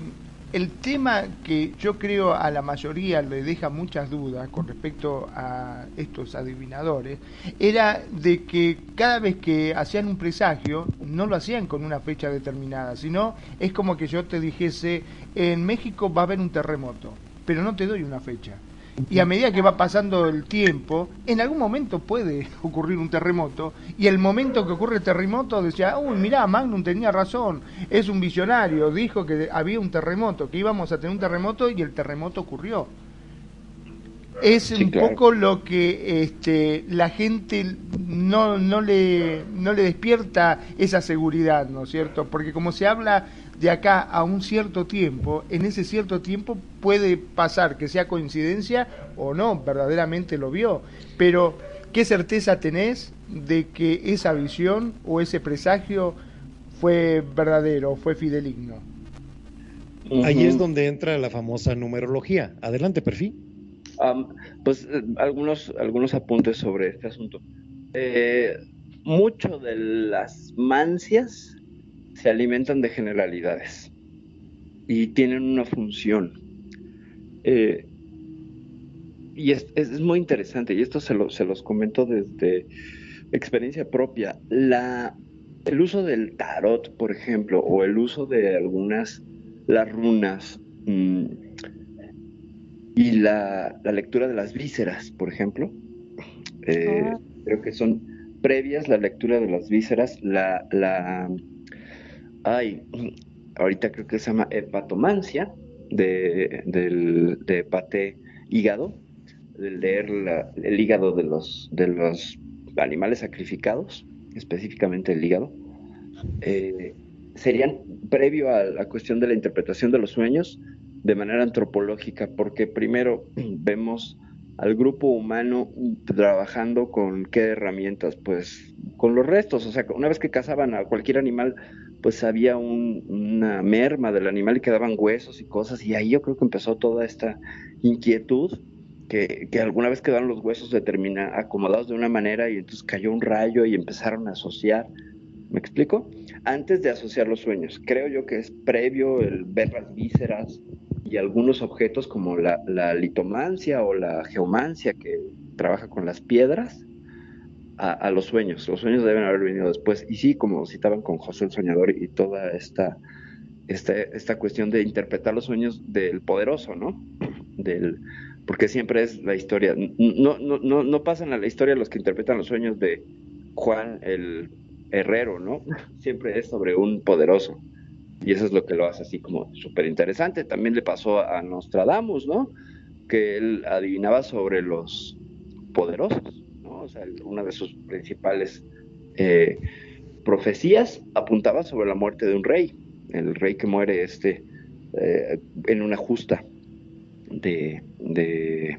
el tema que yo creo a la mayoría le deja muchas dudas con respecto a estos adivinadores, era de que cada vez que hacían un presagio, no lo hacían con una fecha determinada, sino es como que yo te dijese, en México va a haber un terremoto, pero no te doy una fecha. Y a medida que va pasando el tiempo, en algún momento puede ocurrir un terremoto. Y el momento que ocurre el terremoto decía, uy, mirá, Magnum tenía razón, es un visionario, dijo que había un terremoto, que íbamos a tener un terremoto y el terremoto ocurrió. Es un poco lo que este, la gente no, no, le, no le despierta esa seguridad, ¿no es cierto? Porque como se habla de acá a un cierto tiempo, en ese cierto tiempo puede pasar que sea coincidencia o no, verdaderamente lo vio, pero ¿qué certeza tenés de que esa visión o ese presagio fue verdadero, fue fideligno. Ahí es donde entra la famosa numerología. Adelante, perfil. pues eh, algunos, algunos apuntes sobre este asunto. Eh, mucho de las mancias se alimentan de generalidades y tienen una función. Eh, y es, es, muy interesante, y esto se, lo, se los comento desde experiencia propia. La, el uso del tarot, por ejemplo, o el uso de algunas, las runas, mmm, y la, la, lectura de las vísceras, por ejemplo, eh, ah. creo que son previas la lectura de las vísceras, la, la, ay, ahorita creo que se llama hepatomancia, de, del, de hígado, leer la, el hígado de los, de los animales sacrificados, específicamente el hígado, eh, serían previo a la cuestión de la interpretación de los sueños de manera antropológica, porque primero vemos al grupo humano trabajando con qué herramientas, pues con los restos, o sea, una vez que cazaban a cualquier animal, pues había una merma del animal y quedaban huesos y cosas, y ahí yo creo que empezó toda esta inquietud que, alguna vez quedaron los huesos determina, acomodados de una manera y entonces cayó un rayo y empezaron a asociar. ¿Me explico? Antes de asociar los sueños, creo yo que es previo el ver las vísceras y algunos objetos como la, litomancia o la geomancia que trabaja con las piedras a, los sueños. Los sueños deben haber venido después. Y sí, como citaban con José el Soñador y toda esta, esta, esta cuestión de interpretar los sueños del poderoso, ¿no? Del, porque siempre es la historia. No, no, no, no pasan a la historia los que interpretan los sueños de Juan el Herrero, ¿no? Siempre es sobre un poderoso. Y eso es lo que lo hace así como súper interesante. También le pasó a Nostradamus, ¿no? Que él adivinaba sobre los poderosos. O sea, una de sus principales eh, profecías apuntaba sobre la muerte de un rey, el rey que muere este eh, en una justa de, de,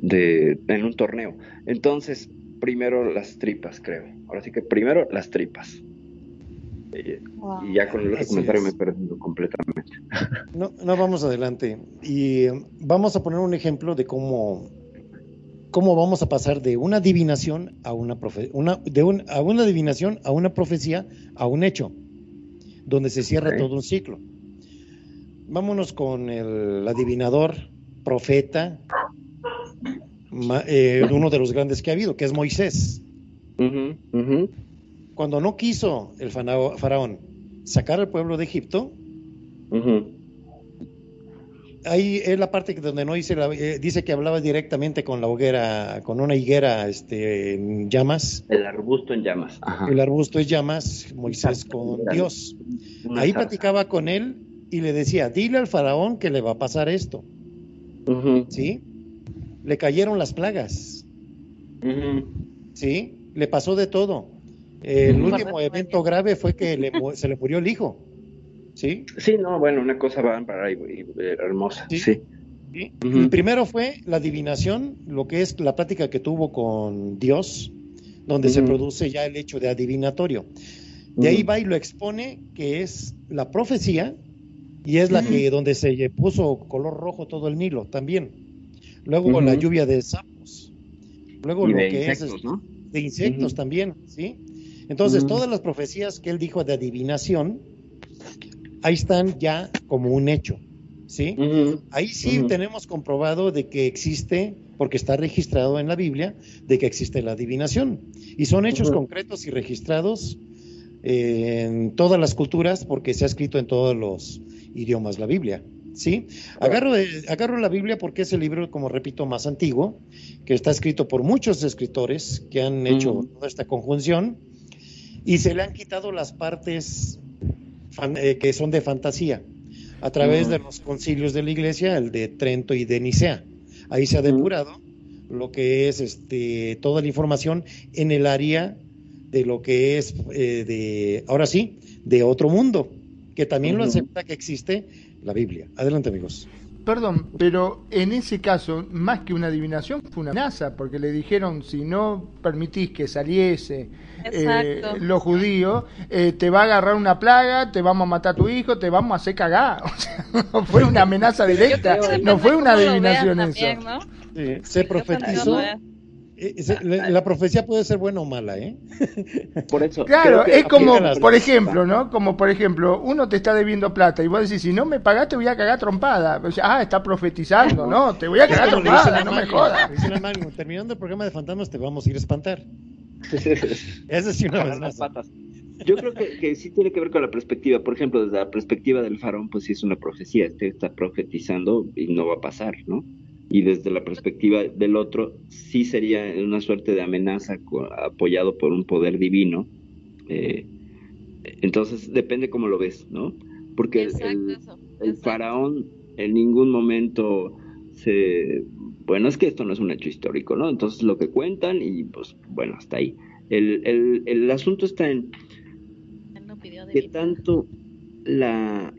de, en un torneo. Entonces, primero las tripas, creo. Ahora sí que primero las tripas. Y ya con el otro comentario me he perdido completamente. No, no, vamos adelante. Y um, vamos a poner un ejemplo de cómo, cómo vamos a pasar de una adivinación a una, profe una, de un, a una adivinación a una profecía a un hecho, donde se cierra todo un ciclo. Vámonos con el adivinador, profeta, eh, uno de los grandes que ha habido, que es Moisés. Cuando no quiso el faraón sacar al pueblo de Egipto, ahí es la parte donde no dice, eh, dice que hablaba directamente con la hoguera, con una higuera este, en llamas. El arbusto en llamas. El arbusto en llamas, Moisés con Dios. Ahí platicaba con él y le decía, dile al faraón que le va a pasar esto. ¿Sí? Le cayeron las plagas. ¿Sí? Le pasó de todo. El último evento grave fue que se le murió el hijo. ¿Sí? Sí, no, bueno, una cosa para y, hermosa. Sí. Primero fue la adivinación, lo que es la práctica que tuvo con Dios, donde se produce ya el hecho de adivinatorio. De ahí va y lo expone, que es la profecía, y es la que donde se puso color rojo todo el Nilo también. Luego la lluvia de sapos. Luego lo que es de insectos también, ¿sí? Entonces, todas las profecías que él dijo de adivinación, ahí están ya como un hecho, ¿sí? Ahí sí tenemos comprobado de que existe, porque está registrado en la Biblia, de que existe la adivinación. Y son hechos concretos y registrados eh, en todas las culturas, porque se ha escrito en todos los idiomas la Biblia. ¿sí? Agarro, agarro la Biblia porque es el libro, como repito, más antiguo, que está escrito por muchos escritores que han hecho toda esta conjunción y se le han quitado las partes eh, que son de fantasía a través de los concilios de la iglesia, el de Trento y de Nicea. Ahí se ha depurado lo que es este, toda la información en el área de lo que es eh, de, ahora sí, de otro mundo que también lo acepta que existe la Biblia. Adelante, amigos. Perdón, pero en ese caso, más que una adivinación, fue una amenaza, porque le dijeron, si no permitís que saliese eh, los judíos, eh, te va a agarrar una plaga, te vamos a matar a tu hijo, te vamos a hacer cagar. O sea, no fue una amenaza directa, no fue una adivinación eso. se profetizó. Eh, la, profecía puede ser buena o mala, ¿eh? Por eso. Claro, es como, por ejemplo, ¿no? Como por ejemplo, uno te está debiendo plata y vos decís, si no me pagás te voy a cagar trompada. ah, está profetizando, ¿no? Te voy a cagar trompada, no me jodas. Terminando el programa de fantasmas te vamos a ir a espantar. Esa es una vez más. Yo creo que, que, sí tiene que ver con la perspectiva. Por ejemplo, desde la perspectiva del faraón, pues sí es una profecía. Este está profetizando y no va a pasar, ¿no? Y desde la perspectiva del otro sí sería una suerte de amenaza apoyado por un poder divino. Eh, entonces depende cómo lo ves, ¿no? Porque el, faraón en ningún momento se... Bueno, es que esto no es un hecho histórico, ¿no? Entonces lo que cuentan y pues bueno, hasta ahí. El, el asunto está en que tanto la,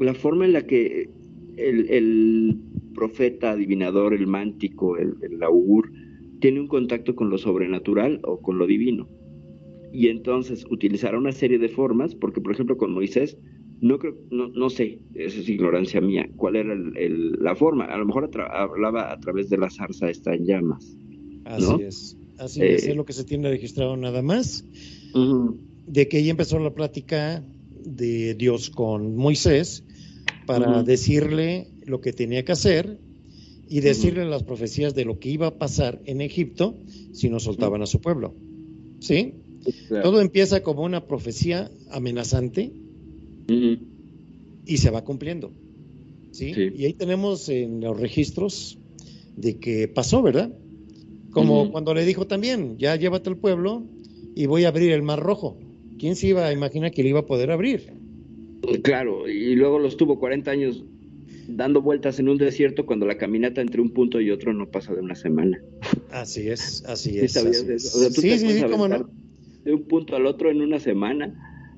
la forma en la que el, profeta, adivinador, el mántico, el, augur, tiene un contacto con lo sobrenatural o con lo divino. Y entonces utilizará una serie de formas, porque por ejemplo con Moisés, no creo, no, no sé, eso es ignorancia mía, cuál era la forma. A lo mejor hablaba a través de la zarza está en llamas. Así es, así es, es eh, lo que se tiene registrado nada más. De que ahí empezó la plática de Dios con Moisés para decirle lo que tenía que hacer y decirle las profecías de lo que iba a pasar en Egipto si no soltaban a su pueblo. ¿Sí? Todo empieza como una profecía amenazante y se va cumpliendo. ¿sí? Y ahí tenemos en los registros de que pasó, ¿verdad? Como cuando le dijo también, ya llévate al pueblo y voy a abrir el mar rojo. ¿Quién se iba a imaginar que le iba a poder abrir? Claro, y luego los tuvo 40 años dando vueltas en un desierto cuando la caminata entre un punto y otro no pasa de una semana. Así es, así es. sí, sí, sí, cómo no. De un punto al otro en una semana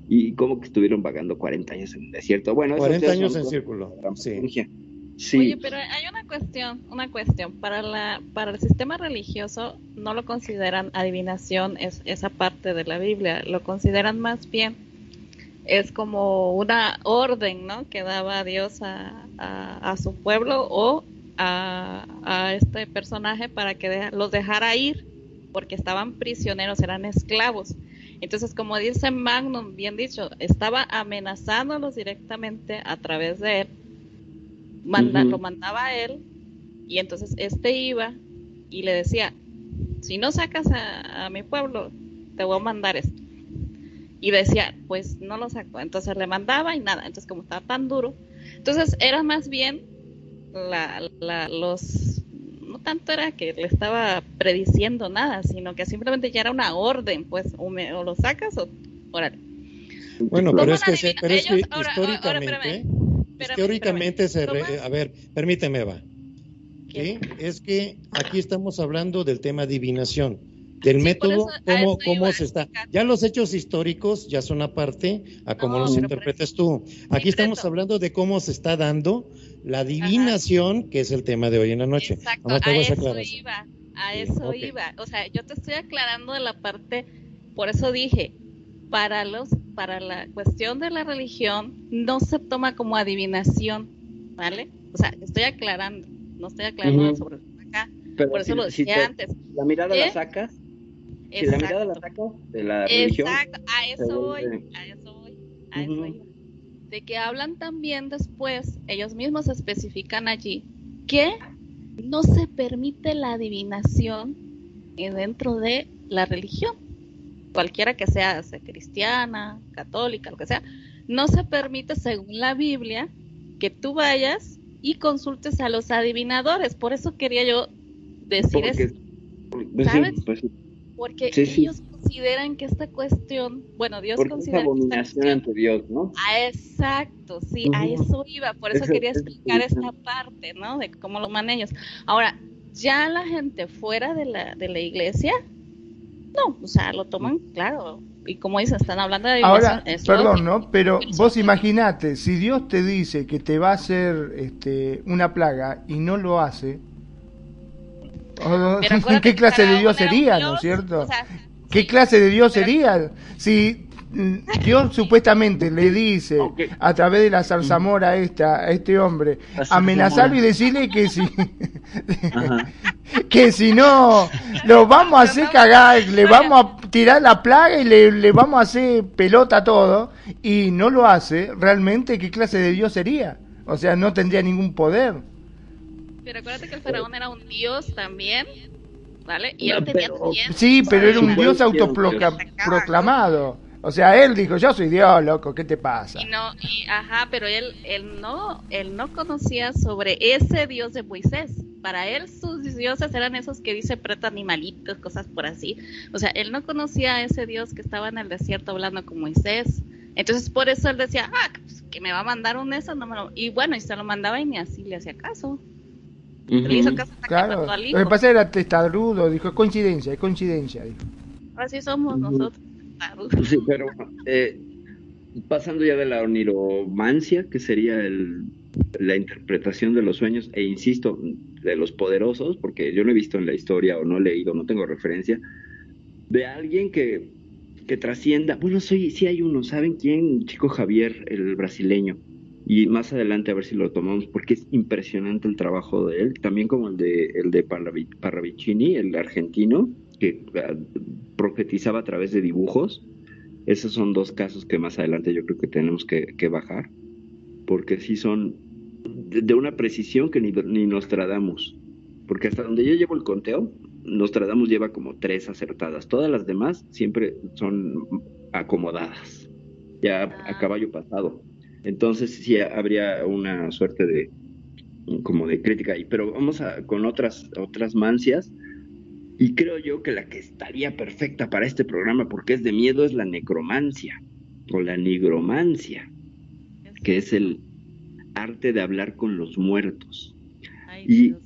y como que estuvieron vagando 40 años en un desierto. Bueno, 40 años en círculo. Sí. sí. Oye, pero hay una cuestión, una cuestión. Para la, para el sistema religioso no lo consideran adivinación es, esa parte de la Biblia, lo consideran más bien es como una orden, ¿no? Que daba Dios a, a, su pueblo o a, a, este personaje para que los dejara ir, porque estaban prisioneros, eran esclavos. Entonces, como dice Magnum, bien dicho, estaba amenazándolos directamente a través de él, lo mandaba a él, y entonces este iba y le decía, si no sacas a, a mi pueblo, te voy a mandar esto y decía, pues no lo sacó. Entonces le mandaba y nada. Entonces, como estaba tan duro, entonces era más bien la, la, los. No tanto era que le estaba prediciendo nada, sino que simplemente ya era una orden, pues, o, lo sacas o. Órale. Bueno, pero es que, pero es que históricamente. históricamente se. a ver, permíteme, Eva. ¿Sí? Es que aquí estamos hablando del tema adivinación del método, cómo, cómo se está. Ya los hechos históricos ya son aparte a cómo los interpretas tú. Aquí estamos hablando de cómo se está dando la adivinación, que es el tema de hoy en la noche. Exacto, a eso iba, a eso iba. O sea, yo te estoy aclarando de la parte, por eso dije, para los, para la cuestión de la religión, no se toma como adivinación, ¿vale? O sea, estoy aclarando, no estoy aclarando sobre acá. por eso lo decía antes. La mirada la sacas si la mirada la de la religión. Exacto, a eso voy, a eso voy, a eso voy. De que hablan también después, ellos mismos especifican allí que no se permite la adivinación dentro de la religión, cualquiera que sea, sea cristiana, católica, lo que sea, no se permite según la Biblia que tú vayas y consultes a los adivinadores. Por eso quería yo decir eso. Pues ¿Sabes? Pues porque ellos consideran que esta cuestión, bueno, Dios considera es abominación ante Dios, ¿no? Ah, exacto, sí, a eso iba, por eso quería explicar esta parte, ¿no? De cómo lo manejan ellos. Ahora, ya la gente fuera de la, de la iglesia, No, o sea, lo toman, claro. Y como dicen, están hablando de Ahora, es perdón, lógico. ¿no? Pero vos imaginate, si Dios te dice que te va a hacer este, una plaga y no lo hace, Pero acuérdate ¿qué clase de Dios sería, no es cierto? o sea, ¿Qué sí, clase de Dios pero- sería? Si mm, Dios supuestamente le dice a través de la zarzamora esta, a este hombre, amenazarlo y decirle que si que si no lo vamos a hacer cagar, le vamos a tirar la plaga y le, le vamos a hacer pelota a todo y no lo hace, realmente qué clase de Dios sería? O sea, no tendría ningún poder. Pero acuérdate que el faraón era un dios también, ¿vale? Y él No, tenía pero- Sí, pero era un Dios autoproclamado. O sea, él dijo, yo soy Dios, loco, ¿qué te pasa? Y no, y, ajá, pero él, él no, él no conocía sobre ese dios de Moisés. Para él sus dioses eran esos que dice preta animalitos, cosas por así. O sea, él no conocía a ese dios que estaba en el desierto hablando con Moisés. Entonces por eso él decía, ah, pues, que me va a mandar un eso, no me lo... Y bueno, y se lo mandaba y ni así le hacía caso. Le hizo caso hasta que Claro, mató al lo hijo. que pasa era testarudo, dijo, es coincidencia, es coincidencia. dijo. Así somos Ujú. nosotros. Sí, pero eh, pasando ya de la oniromancia, que sería el, la interpretación de los sueños, e insisto, de los poderosos, porque yo no he visto en la historia o no he leído, no tengo referencia, de alguien que, que trascienda. Bueno, soy, sí hay uno, ¿saben quién? Chico Javier, el brasileño. Y más adelante a ver si lo tomamos, porque es impresionante el trabajo de él, también como el de, el de Parravi- Parravicini, el argentino, que ah, profetizaba a través de dibujos. Esos son dos casos que más adelante yo creo que tenemos que, que bajar, porque sí son de, de una precisión que ni, ni Nostradamus. Porque hasta donde yo llevo el conteo, Nostradamus lleva como tres acertadas. Todas las demás siempre son acomodadas, ya a caballo pasado. Entonces sí habría una suerte de como de crítica ahí. Pero vamos a, con otras, otras mancias. Y creo yo que la que estaría perfecta para este programa, porque es de miedo, es la necromancia o la nigromancia, que es el arte de hablar con los muertos. Ay, Y- Dios.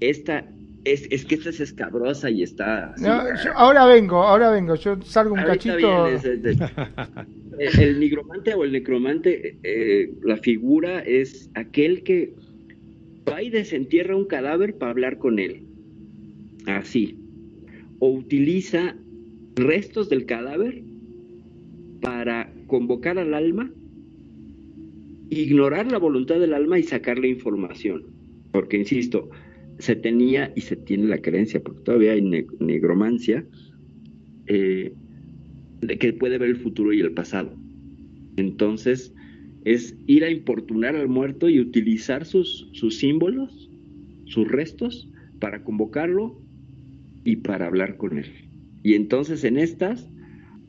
Esta es, es que esta es escabrosa y está. así, No, yo- ahora vengo, ahora vengo, yo salgo un cachito. es el, el nigromante o el necromante, eh, la figura es aquel que va y desentierra un cadáver para hablar con él. Así. O utiliza restos del cadáver para convocar al alma, ignorar la voluntad del alma y sacarle información. Porque, insisto, se tenía y se tiene la creencia, porque todavía hay ne- negromancia, eh, de que puede ver el futuro y el pasado. Entonces, es ir a importunar al muerto y utilizar sus, símbolos, sus restos, para convocarlo y para hablar con él. Y entonces en estas,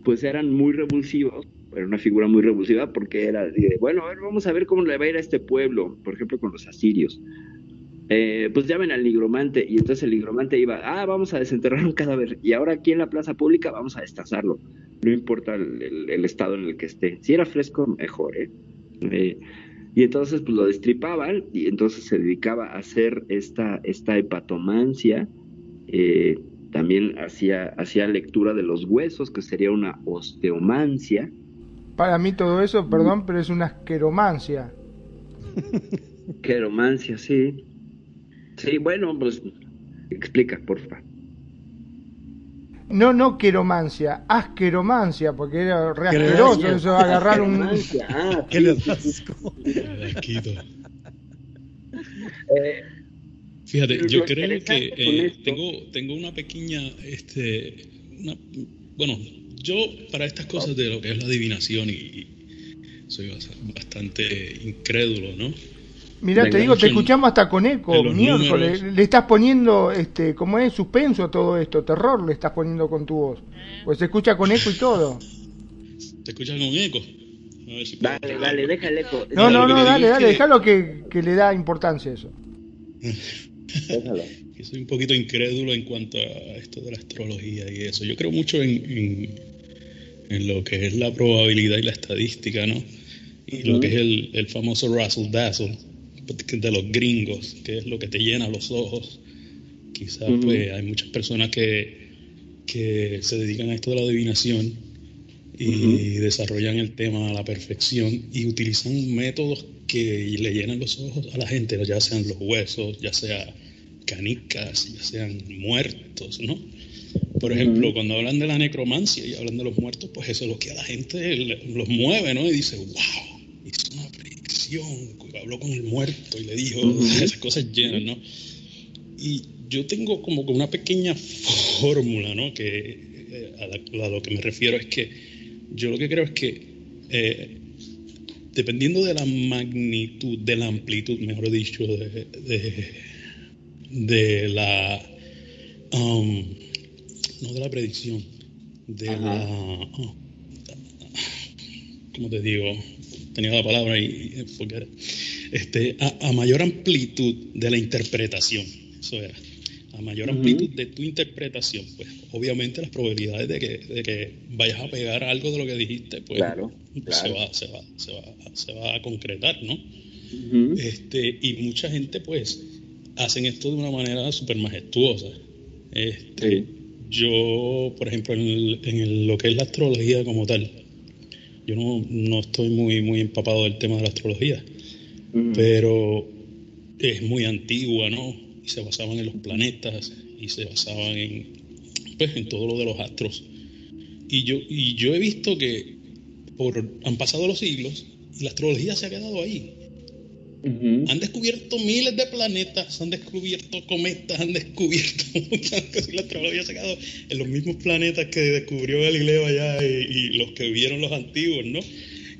pues eran muy revulsivos, era una figura muy revulsiva porque era, bueno, a ver, vamos a ver cómo le va a ir a este pueblo, por ejemplo, con los asirios. Eh, pues llamen al nigromante y entonces el nigromante iba, ah, vamos a desenterrar un cadáver y ahora aquí en la plaza pública vamos a destazarlo, no importa el, el- el estado en el que esté. Si era fresco, mejor, ¿eh? Eh, y entonces pues lo destripaban y entonces se dedicaba a hacer esta, esta hepatomancia, eh, también hacía, hacía lectura de los huesos, que sería una osteomancia. Para mí todo eso, perdón, pero es una asqueromancia. Queromancia, sí. Sí, bueno, pues explica, porfa. No, no queromancia, asqueromancia, porque era re ¿Qué le asqueroso eso, agarrar un... Ah, ¿Qué sí, le sí, das? Eh, Fíjate, yo creo que eh, tengo, tengo una pequeña, este, una- bueno, yo para estas cosas de lo que es la adivinación y, y soy bas- bastante incrédulo, ¿no? Mira, te digo, te escuchamos hasta con eco, miércoles. Le estás poniendo, este, ¿cómo es? Suspenso a todo esto, terror le estás poniendo con tu voz. Pues se escucha con eco y todo. ¿Te escuchas con eco? A ver si puedo- dale, dale, deja el eco. No, no, no, dale, dale, déjalo que, que le da importancia a eso. Déjalo. soy un poquito incrédulo en cuanto a esto de la astrología y eso. Yo creo mucho en, en, en lo que es la probabilidad y la estadística, ¿no? Y lo que es el, el famoso razzle dazzle de los gringos, que es lo que te llena los ojos. Quizás pues hay muchas personas que, que se dedican a esto de la adivinación y desarrollan el tema a la perfección y utilizan métodos que le llenan los ojos a la gente, ya sean los huesos, ya sea canicas, ya sean muertos, ¿no? Por ejemplo, cuando hablan de la necromancia y hablan de los muertos, pues eso es lo que a la gente los mueve, ¿no? Y dice, wow, hizo una predicción, habló con el muerto y le dijo esas cosas llenas, ¿no? Y yo tengo como una pequeña fórmula, ¿no? Que eh, a, lo que me refiero es que yo lo que creo es que eh, dependiendo de la magnitud, de la amplitud, mejor dicho, de, de, la um, no de la predicción, de la oh, ¿cómo te digo? Tenía la palabra y este, a, a mayor amplitud de la interpretación. Eso era a mayor amplitud de tu interpretación, pues obviamente las probabilidades de que, de que, vayas a pegar algo de lo que dijiste, pues Se, va, se, va, se, va, se, va, a concretar, ¿no? este, y mucha gente, pues, hacen esto de una manera súper majestuosa. Este, Yo, por ejemplo, en, en lo que es la astrología como tal, yo no, no, estoy muy, muy empapado del tema de la astrología, pero es muy antigua, ¿no? y se basaban en los planetas y se basaban en, pues, en todo lo de los astros. Y yo, y yo he visto que por, han pasado los siglos y la astrología se ha quedado ahí. Han descubierto miles de planetas, han descubierto cometas, han descubierto muchas cosas la astrología se ha quedado en los mismos planetas que descubrió Galileo allá y los que vieron los antiguos, ¿no?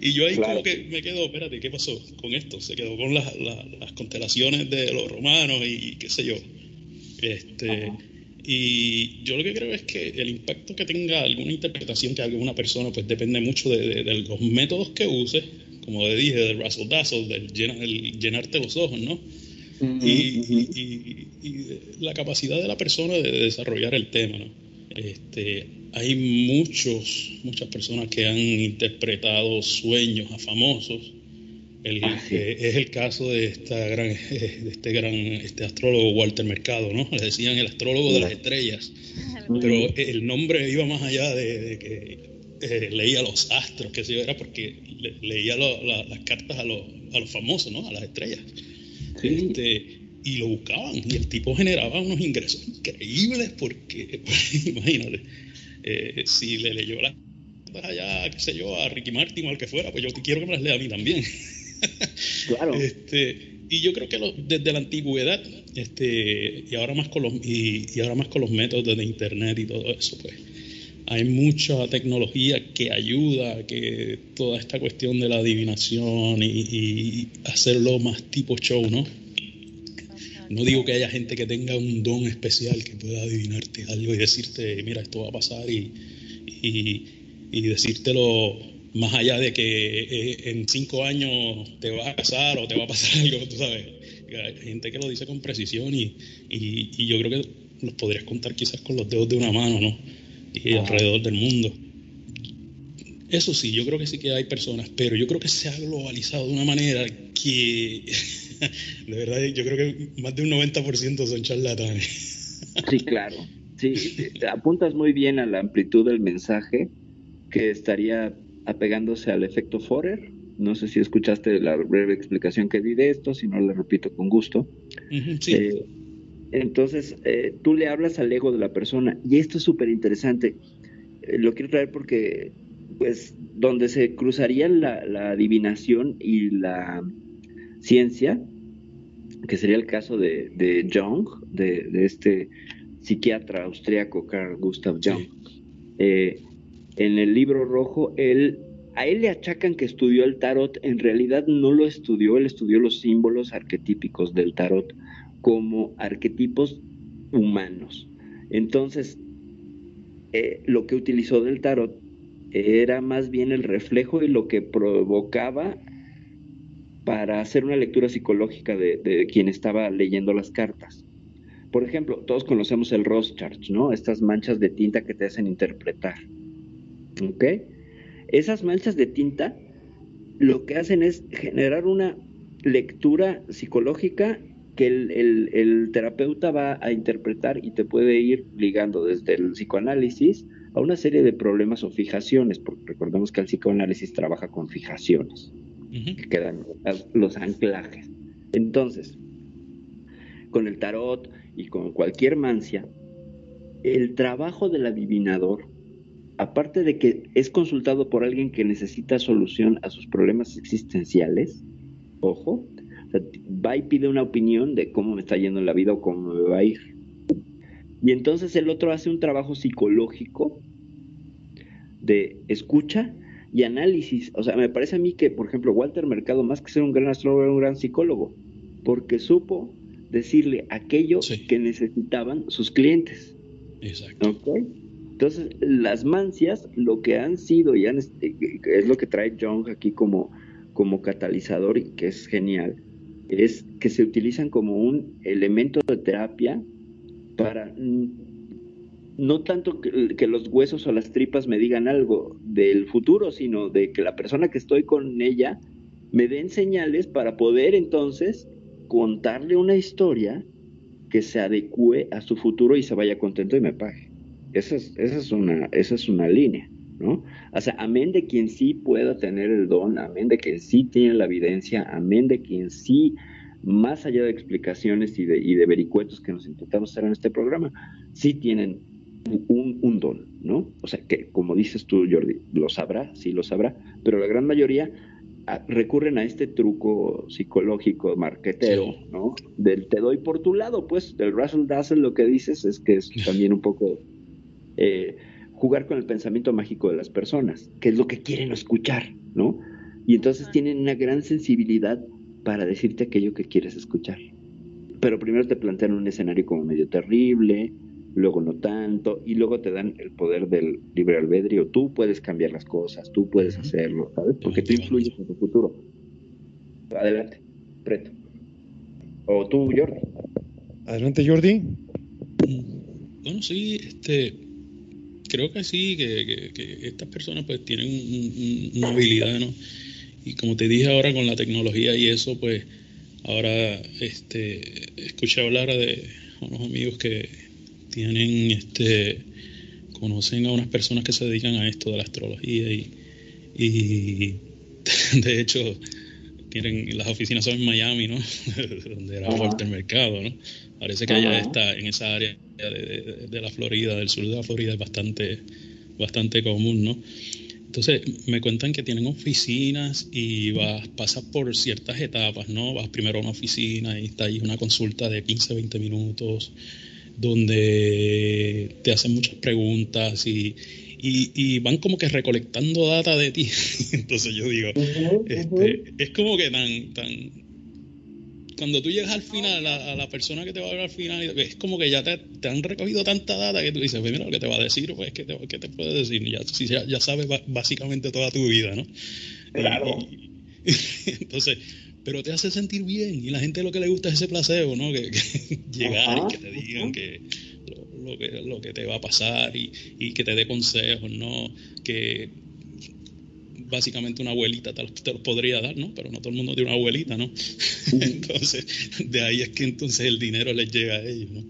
Y yo ahí como que me quedo, espérate, ¿qué pasó con esto? Se quedó con las, constelaciones de los romanos y, qué sé yo. Este, y yo lo que creo es que el impacto que tenga alguna interpretación que haga una persona, pues depende mucho de, los métodos que use, como le dije, del razzle dazzle, del, llenarte los ojos, ¿no? y, la capacidad de la persona de desarrollar el tema, ¿no? Este, hay muchos, muchas personas que han interpretado sueños a famosos. El, ah, es el caso de esta gran, de este gran este astrólogo Walter Mercado, ¿no? Le decían el astrólogo de las estrellas. Pero el nombre iba más allá de, que eh, leía los astros, que se era porque leía las cartas a, a los famosos, ¿no? A las estrellas. Este, y lo buscaban y el tipo generaba unos ingresos increíbles porque, imagínate, eh, si le leyó las allá, qué sé yo, a Ricky Martin o al que fuera, pues yo quiero que me las lea a mí también. Claro. este, y yo creo que desde la antigüedad, este, y ahora más con los, y, ahora más con los métodos de internet y todo eso, pues hay mucha tecnología que ayuda a que toda esta cuestión de la adivinación y, y hacerlo más tipo show, ¿no? No digo que haya gente que tenga un don especial que pueda adivinarte algo y decirte, mira, esto va a pasar y, y, decírtelo más allá de que eh, en cinco años te va a casar o te va a pasar algo, tú sabes. Hay gente que lo dice con precisión y, y, yo creo que los podrías contar quizás con los dedos de una mano, ¿no? Y alrededor del mundo. Eso sí, yo creo que sí que hay personas, pero yo creo que se ha globalizado de una manera que de verdad, yo creo que más de un 90% son charlatanes. Sí, claro. Sí, apuntas muy bien a la amplitud del mensaje que estaría apegándose al efecto Forer. No sé si escuchaste la breve explicación que di de esto, si no le repito con gusto. sí. Eh, entonces, eh, tú le hablas al ego de la persona y esto es súper interesante. Eh, lo quiero traer porque, pues, donde se cruzarían la, la adivinación y la ciencia, que sería el caso de, de Jung, de, este psiquiatra austriaco Carl Gustav Jung. Eh, en el libro rojo, él, a él le achacan que estudió el tarot, en realidad no lo estudió, él estudió los símbolos arquetípicos del tarot como arquetipos humanos. Entonces, eh, lo que utilizó del tarot era más bien el reflejo y lo que provocaba para hacer una lectura psicológica de, quien estaba leyendo las cartas. Por ejemplo, todos conocemos el Rorschach, ¿no? Estas manchas de tinta que te hacen interpretar. ¿Ok? Esas manchas de tinta lo que hacen es generar una lectura psicológica que el, terapeuta va a interpretar y te puede ir ligando desde el psicoanálisis a una serie de problemas o fijaciones, porque recordemos que el psicoanálisis trabaja con fijaciones, que quedan los anclajes. Entonces, con el tarot y con cualquier mancia, el trabajo del adivinador, aparte de que es consultado por alguien que necesita solución a sus problemas existenciales, ojo, va y pide una opinión de cómo me está yendo en la vida o cómo me va a ir. Y entonces el otro hace un trabajo psicológico de escucha y análisis. O sea, me parece a mí que, por ejemplo, Walter Mercado, más que ser un gran astrólogo, era un gran psicólogo, porque supo decirle aquello que necesitaban sus clientes. Exacto. Entonces, las mancias, lo que han sido y han, este, es lo que trae Jung aquí como, como catalizador y que es genial, es que se utilizan como un elemento de terapia para no tanto que, los huesos o las tripas me digan algo del futuro, sino de que la persona que estoy con ella me den señales para poder entonces contarle una historia que se adecue a su futuro y se vaya contento y me pague. Esa es, esa es, una, esa es una línea, ¿no? O sea, amén de quien sí pueda tener el don, amén de quien sí tiene la evidencia, amén de quien sí, más allá de explicaciones y de, y de vericuetos que nos intentamos hacer en este programa, sí tienen un, un, don, ¿no? O sea, que como dices tú, Jordi, lo sabrá, sí lo sabrá, pero la gran mayoría ah, recurren a este truco psicológico marquetero, ¿no? Del te doy por tu lado, pues, del Russell Dazzle lo que dices es que es también un poco eh, jugar con el pensamiento mágico de las personas, que es lo que quieren escuchar, ¿no? Y entonces tienen una gran sensibilidad para decirte aquello que quieres escuchar. Pero primero te plantean un escenario como medio terrible, luego no tanto, y luego te dan el poder del libre albedrío. Tú puedes cambiar las cosas, tú puedes hacerlo, ¿sabes? Porque tú influyes en tu futuro. Adelante, Preto. O tú, Jordi. Adelante, Jordi. Bueno, sí, este, creo que sí, que, estas personas pues tienen una habilidad, ¿no? Y como te dije ahora con la tecnología y eso, pues ahora este, escuché hablar de unos amigos que tienen, este, conocen a unas personas que se dedican a esto de la astrología y, y de hecho tienen las oficinas son en Miami, ¿no? Donde era Walter Mercado, ¿no? Parece que allá está en esa área de, de, la Florida, del sur de la Florida es bastante, bastante común, ¿no? Entonces me cuentan que tienen oficinas y vas, pasas por ciertas etapas, ¿no? Vas primero a una oficina y está ahí una consulta de 15, 20 minutos donde te hacen muchas preguntas y, y, van como que recolectando data de ti. Entonces yo digo, este, es como que tan, tan, cuando tú llegas al final, a, la persona que te va a ver al final, es como que ya te, han recogido tanta data que tú dices, pues mira lo que te va a decir, pues ¿qué te, qué te puede decir? Ya, ya, ya sabes básicamente toda tu vida, ¿no? Claro. entonces, pero te hace sentir bien y la gente lo que le gusta es ese placebo, ¿no? Que, llegar y que te digan que lo, que lo que te va a pasar y, y que te dé consejos, ¿no? Que básicamente una abuelita te, te los podría dar, ¿no? Pero no todo el mundo tiene una abuelita, ¿no? entonces, de ahí es que entonces el dinero les llega a ellos, ¿no?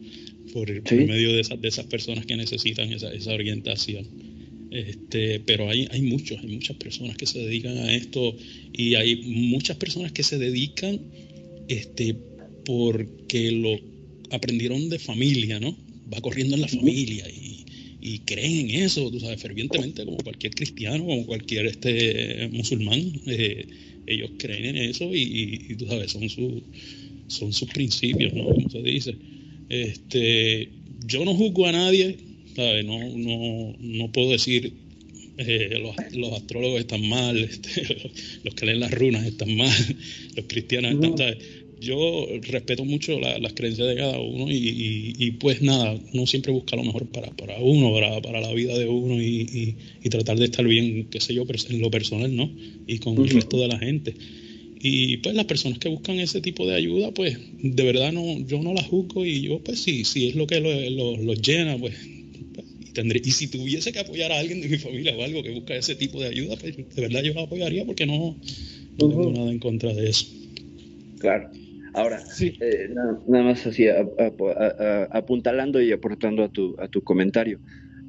Por, medio de esas, de esas personas que necesitan esa, esa orientación. Este, pero hay, hay muchos, hay muchas personas que se dedican a esto y hay muchas personas que se dedican este, porque lo aprendieron de familia, ¿no? Va corriendo en la familia y, y creen en eso, tú sabes, fervientemente, como cualquier cristiano, como cualquier este musulmán, eh, ellos creen en eso y, y, tú sabes, son, su, son sus principios, ¿no? Como se dice. Este, yo no juzgo a nadie, no, no, no puedo decir eh, los, astrólogos están mal, este, los que leen las runas están mal, los cristianos están... Yo respeto mucho las creencias de cada uno y, pues nada, uno siempre busca lo mejor para, para uno, para, para la vida de uno y, tratar de estar bien, qué sé yo, en lo personal, ¿no? Y con el resto de la gente. Y pues las personas que buscan ese tipo de ayuda, pues de verdad no, yo no las juzgo y yo pues sí, si es lo que los llena, pues y si tuviese que apoyar a alguien de mi familia o algo que busca ese tipo de ayuda, pues de verdad yo lo apoyaría porque no, tengo nada en contra de eso. Claro. Ahora, Sí. eh, nada, nada más así, a- a- a- apuntalando y aportando a tu, a tu comentario.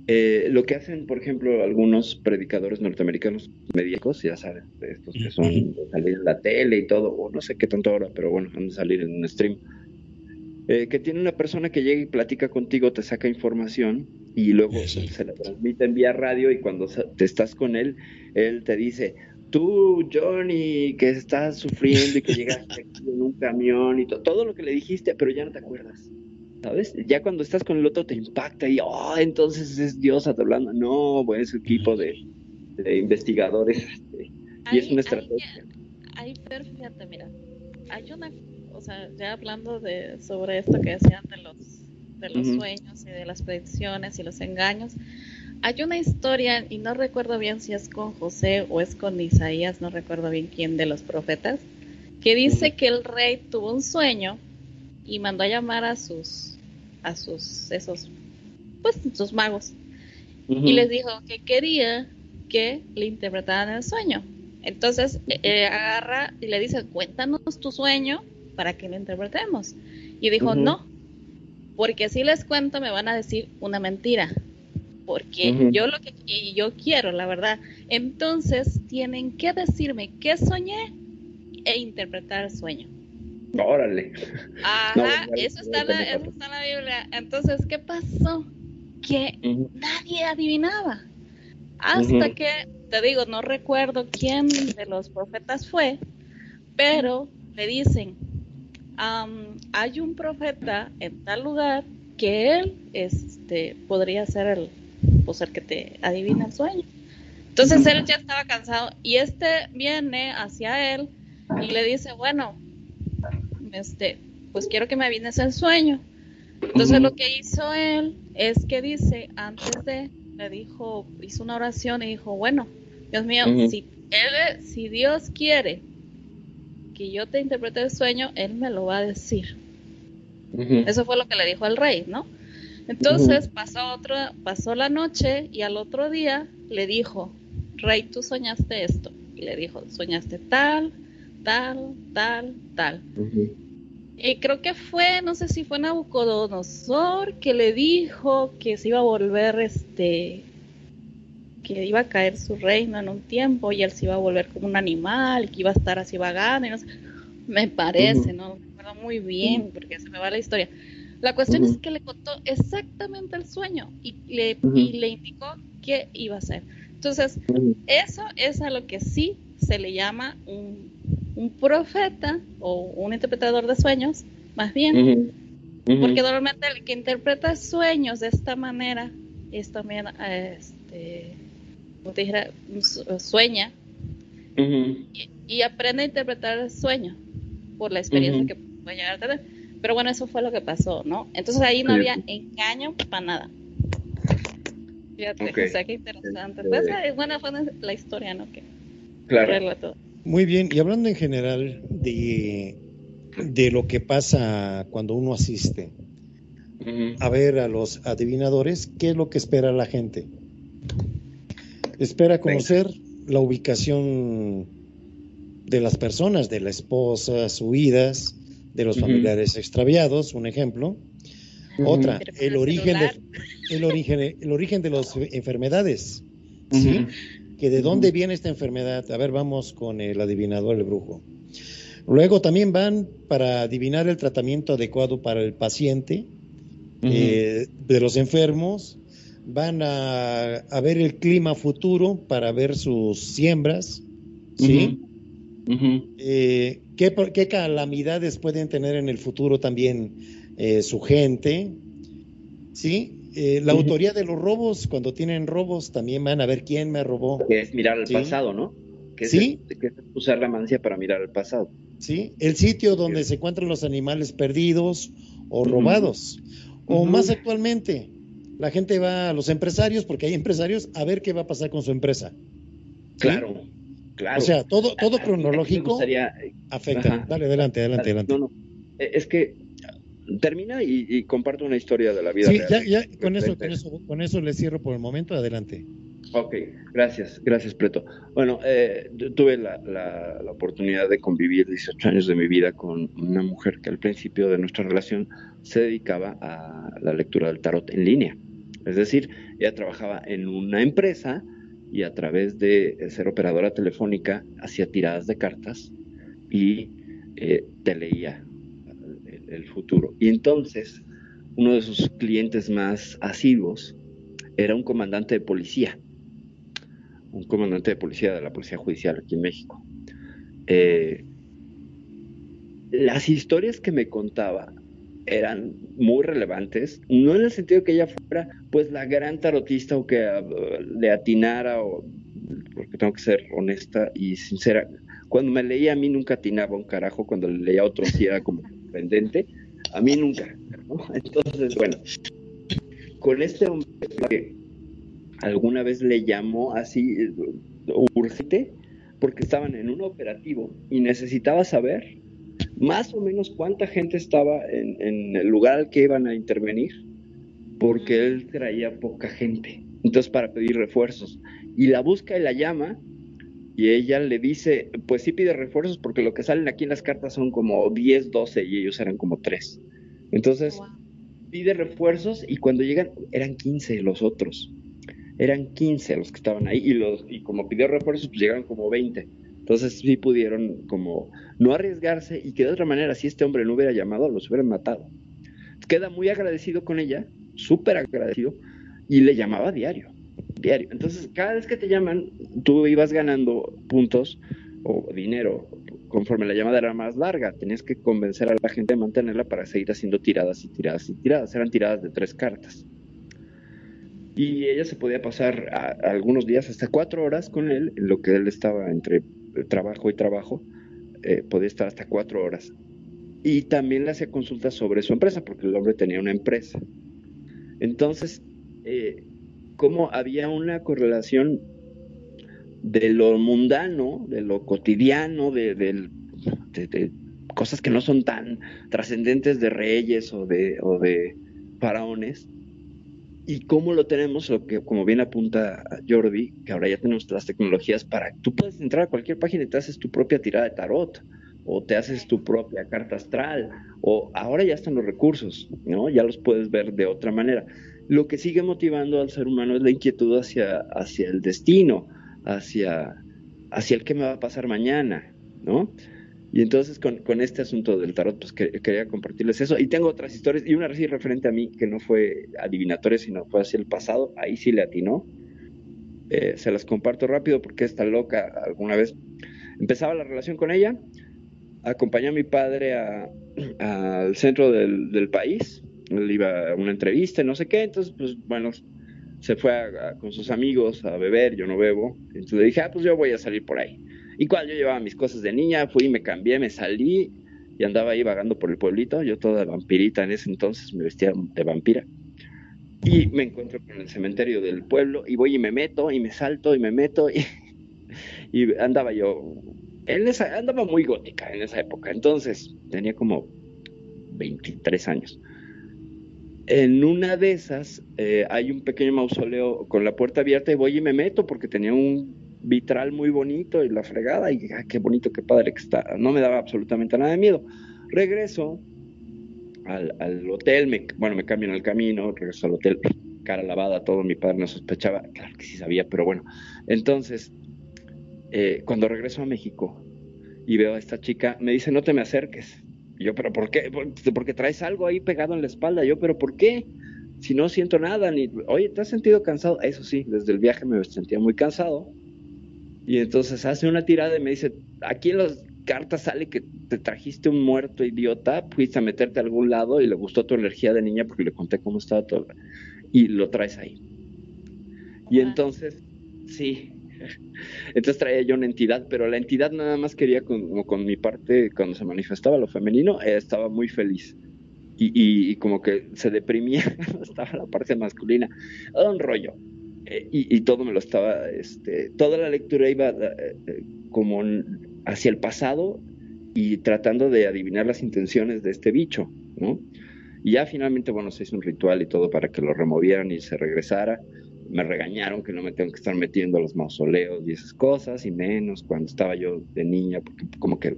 Eh, lo que hacen, por ejemplo, algunos predicadores norteamericanos médicos, ya sabes, de estos que son de salir en la tele y todo, o no sé qué tanto ahora, pero bueno, han de salir en un stream. Eh, que tiene una persona que llega y platica contigo, te saca información y luego Exacto. se la transmite en vía radio y cuando sa- te estás con él, él te dice, tú, Johnny, que estás sufriendo y que llegaste aquí en un camión y to- todo lo que le dijiste, pero ya no te acuerdas. ¿Sabes? Ya cuando estás con el otro te impacta y, oh, entonces es Dios hablando. No, pues es equipo de, de investigadores este, y es una ahí- estrategia. Ahí, pero fíjate, mira, hay una, o sea, ya hablando de sobre esto que decían de los de los sueños y de las predicciones y los engaños, hay una historia y no recuerdo bien si es con José o es con Isaías, no recuerdo bien quién de los profetas, que dice que el rey tuvo un sueño y mandó a llamar a sus a sus esos pues sus magos Ujú. y les dijo que quería que le interpretaran el sueño. Entonces eh, agarra y le dice, cuéntanos tu sueño para que lo interpretemos. Y dijo, no, porque si les cuento me van a decir una mentira. Porque yo lo que y yo quiero, la verdad. Entonces tienen que decirme qué soñé e interpretar el sueño. Órale. Ajá, No, ya- eso, está la, eso está en la Biblia. Entonces, ¿qué pasó? Que nadie adivinaba. Hasta que, te digo, no recuerdo quién de los profetas fue, pero le dicen, hay un profeta en tal lugar que él este, podría ser el, pues, el que te adivina el sueño. Entonces él ya estaba cansado y este viene hacia él y le dice, bueno, este, pues quiero que me adivines el sueño. Entonces lo que hizo él es que dice, antes de, le dijo, hizo una oración y dijo, bueno, Dios mío, si él, si Dios quiere que yo te interprete el sueño, él me lo va a decir. Eso fue lo que le dijo al rey, ¿no? Entonces pasó otro, pasó la noche y al otro día le dijo, rey, tú soñaste esto. Y le dijo, soñaste tal, tal, tal, tal. Y creo que fue, no sé si fue Nabucodonosor que le dijo que se iba a volver este que iba a caer su reino en un tiempo y él se iba a volver como un animal, que iba a estar así vagando y no sé. Me parece, Ujú. no recuerdo muy bien porque se me va la historia. La cuestión Ujú. es que le contó exactamente el sueño y le, Ujú. y le indicó qué iba a hacer. Entonces, eso es a lo que sí se le llama un, un profeta o un interpretador de sueños, más bien, porque normalmente el que interpreta sueños de esta manera es también, este, dijera, su- sueña y, y aprende a interpretar el sueño por la experiencia Ujú. que puede llegar a tener. Pero bueno, eso fue lo que pasó, ¿no? Entonces ahí no Sí. había engaño para nada. Fíjate, o sea, qué interesante. Este- Pues, eh, bueno, fue la historia, ¿no? Que Claro. todo. Muy bien, y hablando en general de, de lo que pasa cuando uno asiste a ver a los adivinadores, ¿qué es lo que espera la gente? Espera conocer la ubicación de las personas, de la esposa, huidas, de los familiares extraviados, un ejemplo. Otra, el origen, de, el, origen, el origen de las enfermedades. ¿sí? Que de dónde viene esta enfermedad. A ver, vamos con el adivinador, el brujo. Luego también van para adivinar el tratamiento adecuado para el paciente eh, de los enfermos. Van a, a ver el clima futuro para ver sus siembras. ¿sí? Eh, ¿qué, calamidades pueden tener en el futuro también eh, su gente? ¿Sí? Eh, la autoría de los robos, cuando tienen robos, también van a ver quién me robó. Que es mirar al Sí. pasado, ¿no? Que es, Sí. que es usar la mancia para mirar al pasado. ¿sí? El sitio donde se encuentran los animales perdidos o robados. O más actualmente, la gente va a los empresarios, porque hay empresarios, a ver qué va a pasar con su empresa. ¿sí? Claro, claro. O sea, todo, todo A- cronológico gustaría- afecta. Ajá. Dale, adelante, adelante, adelante. No, no. Eh, Es que termina y, y comparto una historia de la vida Sí, real. ya, ya, con eso, con eso, con eso le cierro por el momento, adelante. Ok, gracias, gracias, Preto. Bueno, eh, tuve la, la, oportunidad de convivir 18 años de mi vida con una mujer que al principio de nuestra relación se dedicaba a la lectura del tarot en línea. Es decir, ella trabajaba en una empresa y a través de ser operadora telefónica hacía tiradas de cartas y eh, te leía el, futuro. Y entonces, uno de sus clientes más asiduos era un comandante de policía, un comandante de policía de la Policía Judicial aquí en México. Eh, las historias que me contaba eran muy relevantes, no en el sentido que ella fuera pues la gran tarotista o que uh, le atinara, o, porque tengo que ser honesta y sincera, cuando me leía a mí nunca atinaba un carajo, cuando le leía a otro sí era como sorprendente, a mí nunca. Entonces, bueno, con este hombre que alguna vez le llamó así urgente, porque estaban en un operativo y necesitaba saber más o menos cuánta gente estaba en, el lugar al que iban a intervenir, porque él traía poca gente. Entonces, para pedir refuerzos. Y la busca y la llama, y ella le dice, pues sí pide refuerzos, porque lo que salen aquí en las cartas son como 10, 12, y ellos eran como 3. Entonces, pide refuerzos, y cuando llegan, eran 15 los otros. Eran 15 los que estaban ahí, y, los, y como pidió refuerzos, pues llegaron como 20. Entonces sí pudieron como no arriesgarse y que de otra manera si este hombre no hubiera llamado los hubieran matado. Queda muy agradecido con ella, súper agradecido, y le llamaba diario, diario. Entonces cada vez que te llaman, tú ibas ganando puntos o dinero conforme la llamada era más larga. Tenías que convencer a la gente de mantenerla para seguir haciendo tiradas y tiradas y tiradas. Eran tiradas de tres cartas. Y ella se podía pasar algunos días hasta cuatro horas con él, en lo que él estaba entre trabajo y trabajo, eh, podía estar hasta cuatro horas. Y también le hacía consultas sobre su empresa, porque el hombre tenía una empresa. Entonces, eh, como había una correlación de lo mundano, de lo cotidiano, de, cosas que no son tan trascendentes de reyes o de faraones, ¿Y cómo lo tenemos? Lo que, como bien apunta Jordi, que ahora ya tenemos las tecnologías para. Tú puedes entrar a cualquier página y te haces tu propia tirada de tarot, o te haces tu propia carta astral, o ahora ya están los recursos, ¿no? Ya los puedes ver de otra manera. Lo que sigue motivando al ser humano es la inquietud hacia, hacia el destino, hacia, hacia el qué me va a pasar mañana, ¿no? Y entonces con, con, este asunto del tarot, pues quería compartirles eso. Y tengo otras historias, y una así referente a mí, que no fue adivinatoria, sino fue hacia el pasado, ahí sí le atinó. Eh, se las comparto rápido porque esta loca alguna vez empezaba la relación con ella, acompañó a mi padre al centro del, del, país, él iba a una entrevista, no sé qué, entonces pues bueno, se fue con sus amigos a beber, yo no bebo, entonces le dije, ah, pues yo voy a salir por ahí. Cuando yo llevaba mis cosas de niña, fui, me cambié, me salí y andaba ahí vagando por el pueblito. Yo toda vampirita en ese entonces, me vestía de vampira. Y me encuentro con el cementerio del pueblo y voy y me meto y me salto y me meto y, y andaba yo, en esa, andaba muy gótica en esa época. Entonces tenía como 23 años. En una de esas eh, hay un pequeño mausoleo con la puerta abierta y voy y me meto porque tenía un vitral muy bonito y la fregada, y qué bonito, qué padre que está. No me daba absolutamente nada de miedo. Regreso al, hotel, bueno, me cambio en el camino, regreso al hotel, cara lavada, todo, mi padre no sospechaba, claro que sí sabía, pero bueno. Entonces, eh, cuando regreso a México y veo a esta chica, me dice, no te me acerques. yo, pero ¿por qué? Porque traes algo ahí pegado en la espalda. Yo, pero ¿por qué? Si no siento nada, ni, oye, ¿te has sentido cansado? Eso sí, desde el viaje me sentía muy cansado y entonces hace una tirada y me dice, aquí en las cartas sale que te trajiste un muerto idiota, fuiste a meterte a algún lado y le gustó tu energía de niña porque le conté cómo estaba todo. Y lo traes ahí. Y entonces, sí. Entonces traía yo una entidad, pero la entidad nada más quería como con mi parte, cuando se manifestaba lo femenino, estaba muy feliz. Y, y, como que se deprimía estaba la parte masculina. Era un rollo. Eh, y, todo me lo estaba, este, toda la lectura iba eh, eh, como hacia el pasado y tratando de adivinar las intenciones de este bicho, ¿no? Y ya finalmente, bueno, se hizo un ritual y todo para que lo removieran y se regresara. me regañaron que no me tengo que estar metiendo a los mausoleos y esas cosas, y menos cuando estaba yo de niña, porque como que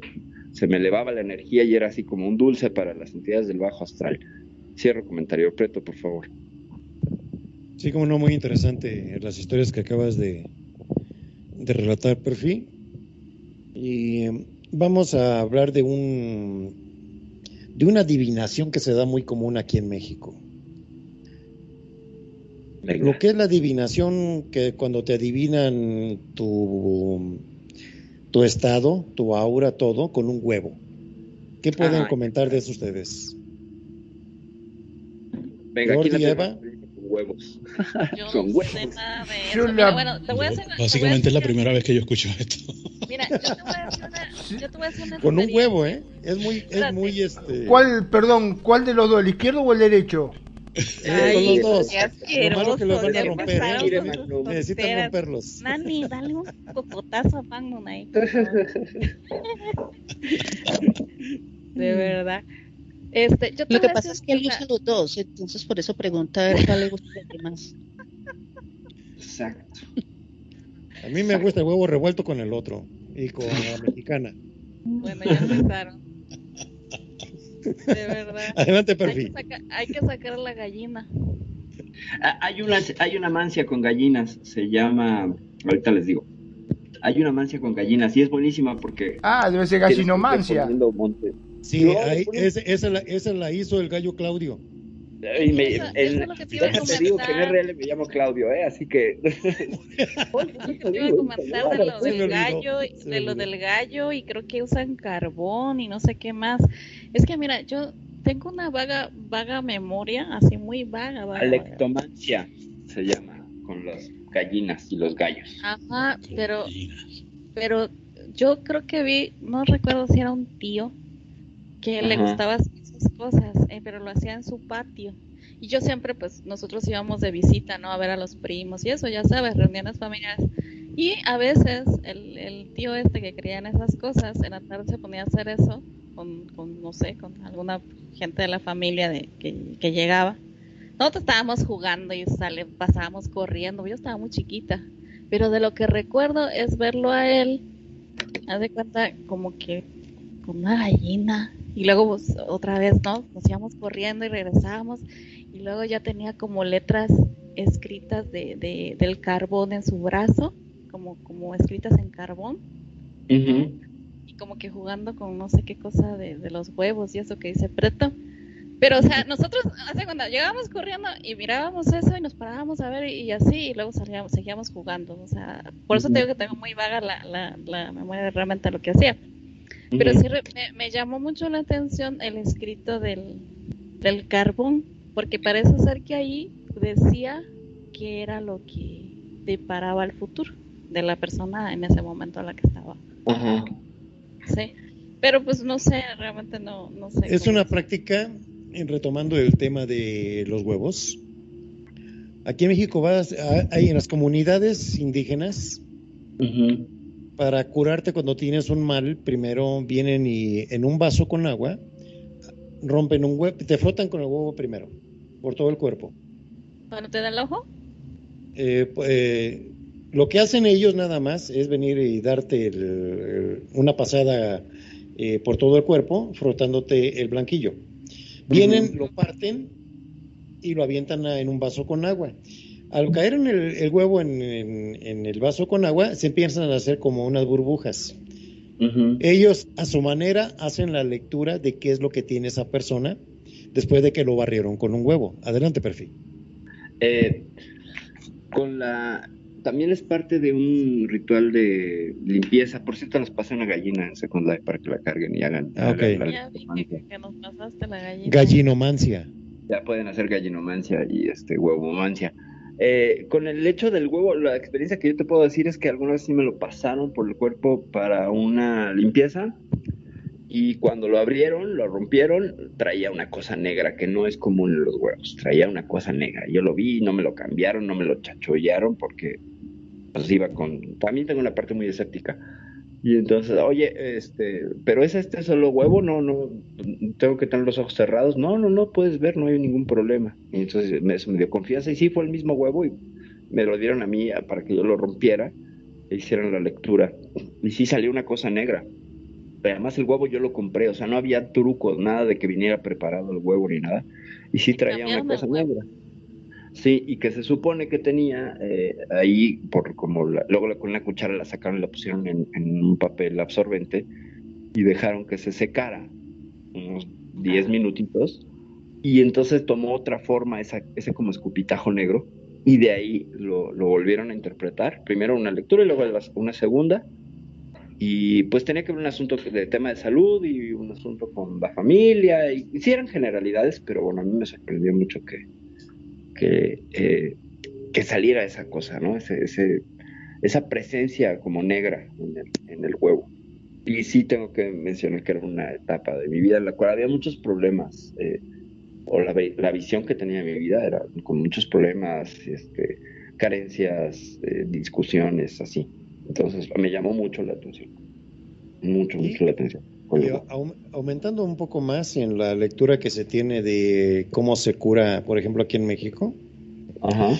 se me elevaba la energía y era así como un dulce para las entidades del bajo astral. Cierro comentario, Preto, por favor. Sí, como no, muy interesante las historias que acabas de, de relatar, Perfil. Y eh, vamos a hablar de un de una adivinación que se da muy común aquí en México. Lo que es la adivinación, que cuando te adivinan tu, tu estado, tu aura, todo, con un huevo. ¿Qué pueden comentar de eso ustedes? Venga, aquí la Eva? Huevos. Yo Con no huevos. sé nada de eso. la- Mira, bueno, te voy a hacer, te voy a Básicamente es la primera vez que yo escucho esto. Mira, yo te voy a decir una, yo te voy a decir una Con un huevo, ¿eh? Es muy, es muy, este... ¿Cuál, perdón, cuál de los dos, el izquierdo o el derecho? eh, con los dos. qué Lo malo que los van a romper, ¿eh? Necesitan romperlos. Nani, dale un cocotazo a Magnum ahí. De verdad. Este, yo te Lo que pasa es que él usa los dos, entonces por eso pregunta a ver cuál le gusta demás. Exacto. A mí me gusta el huevo revuelto con el otro y con la mexicana. Bueno, ya empezaron. De verdad. Adelante, Hay que, perfil. saca- hay que sacar la gallina. Ah, Hay una, hay una mancia con gallinas, se llama, ahorita les digo, hay una mancia con gallinas y es buenísima porque... Ah, debe ser gallinomancia. Sí, No, ahí- ponen- esa, esa la, esa la hizo el gallo Claudio. Y me- Eso- en- eso es lo que digo en. RL me llamo Claudio, ¿eh? Así que... Te iba a comentar de lo del gallo, y- se me de lo olvidó. del gallo y creo que usan carbón y no sé qué más. Es que mira, yo tengo una vaga vaga memoria, así muy vaga, vaga, vaga. Alectomancia se llama, con las gallinas y los gallos. Ajá, pero pero yo creo que vi, no recuerdo si era un tío que le Ajá. gustaba hacer esas cosas, eh, pero lo hacía en su patio. Y yo siempre, pues, nosotros íbamos de visita, ¿no? A ver a los primos y eso, ya sabes, reuniones familiares. Y a veces el, el tío este que creía en esas cosas, en la tarde se ponía a hacer eso con, con no sé, con alguna gente de la familia de, que, que llegaba. Nosotros estábamos jugando y sale, pasábamos corriendo, yo estaba muy chiquita, pero de lo que recuerdo es verlo a él, haz de cuenta como que con una gallina y luego pues, otra vez, ¿no? Nos íbamos corriendo y regresábamos y luego ya tenía como letras escritas de, de- del carbón en su brazo, como, como escritas en carbón y como que jugando con no sé qué cosa de, de los huevos y eso que dice Preto. Pero, o sea, nosotros, hace cuando llegábamos corriendo y mirábamos eso y nos parábamos a ver y, y así, y luego salíamos, seguíamos jugando. O sea, por eso te digo que tengo muy vaga la, la, la memoria de realmente lo que hacía. Pero sí re- me, me llamó mucho la atención el escrito del, del carbón, porque parece ser que ahí decía que era lo que deparaba el futuro de la persona en ese momento en la que estaba. Ajá. Sí. Pero pues no sé, realmente no, no sé. Es una es. práctica, en retomando el tema de los huevos. Aquí en México vas, a- hay en las comunidades indígenas, Ujú. Para curarte cuando tienes un mal, primero vienen y en un vaso con agua, rompen un huevo, te frotan con el huevo primero, por todo el cuerpo. ¿Cuando te da el ojo? Eh, eh, lo que hacen ellos nada más es venir y darte el- el- una pasada eh, por todo el cuerpo, frotándote el blanquillo. Vienen, lo parten y lo avientan a- en un vaso con agua. Al caer en el, el huevo en, en- en el vaso con agua, se empiezan a hacer como unas burbujas. Ellos, a su manera, hacen la lectura de qué es lo que tiene esa persona después de que lo barrieron con un huevo. Adelante, perfil. Eh, con la también es parte de un ritual de limpieza. Por cierto, nos pasa una gallina en Second Life para que la carguen y hagan. Ah, ok. hagan la Ya vi litomancia. que, que nos pasaste la gallina. Gallinomancia. Ya pueden hacer gallinomancia y este huevomancia. Eh, con el hecho del huevo, la experiencia que yo te puedo decir es que alguna vez sí me lo pasaron por el cuerpo para una limpieza y cuando lo abrieron, lo rompieron, traía una cosa negra que no es común en los huevos, traía una cosa negra. Yo lo vi, no me lo cambiaron, no me lo chachollaron porque pues iba con... También tengo una parte muy escéptica. Y entonces, oye, este, pero es este solo huevo, no, no, tengo que tener los ojos cerrados. No, no, no puedes ver, no hay ningún problema. Y entonces me, eso me dio confianza y sí fue el mismo huevo y me lo dieron a mí para que yo lo rompiera e hicieran la lectura. Y sí salió una cosa negra. Además el huevo yo lo compré, o sea, no había truco, nada de que viniera preparado el huevo ni nada. Y sí traía una cosa negra. Sí, y que se supone que tenía eh, ahí, por como luego con la cuchara la sacaron y la pusieron en, un papel absorbente y dejaron que se secara unos 10 minutitos y entonces tomó otra forma esa, ese como escupitajo negro y de ahí lo, volvieron a interpretar. Primero una lectura y luego una segunda. Y pues tenía que ver un asunto de tema de salud y un asunto con la familia. Y hicieron generalidades, pero bueno, a mí me sorprendió mucho que, que, eh, que saliera esa cosa, ¿no? Ese, esa presencia como negra en el, en el huevo. Y sí tengo que mencionar que era una etapa de mi vida en la cual había muchos problemas. Eh, o la, la, visión que tenía de mi vida era con muchos problemas, este, carencias, eh, discusiones, así. Entonces me llamó mucho la atención, mucho, mucho la atención. Aumentando un poco más en la lectura que se tiene de cómo se cura, por ejemplo, aquí en México. Ajá.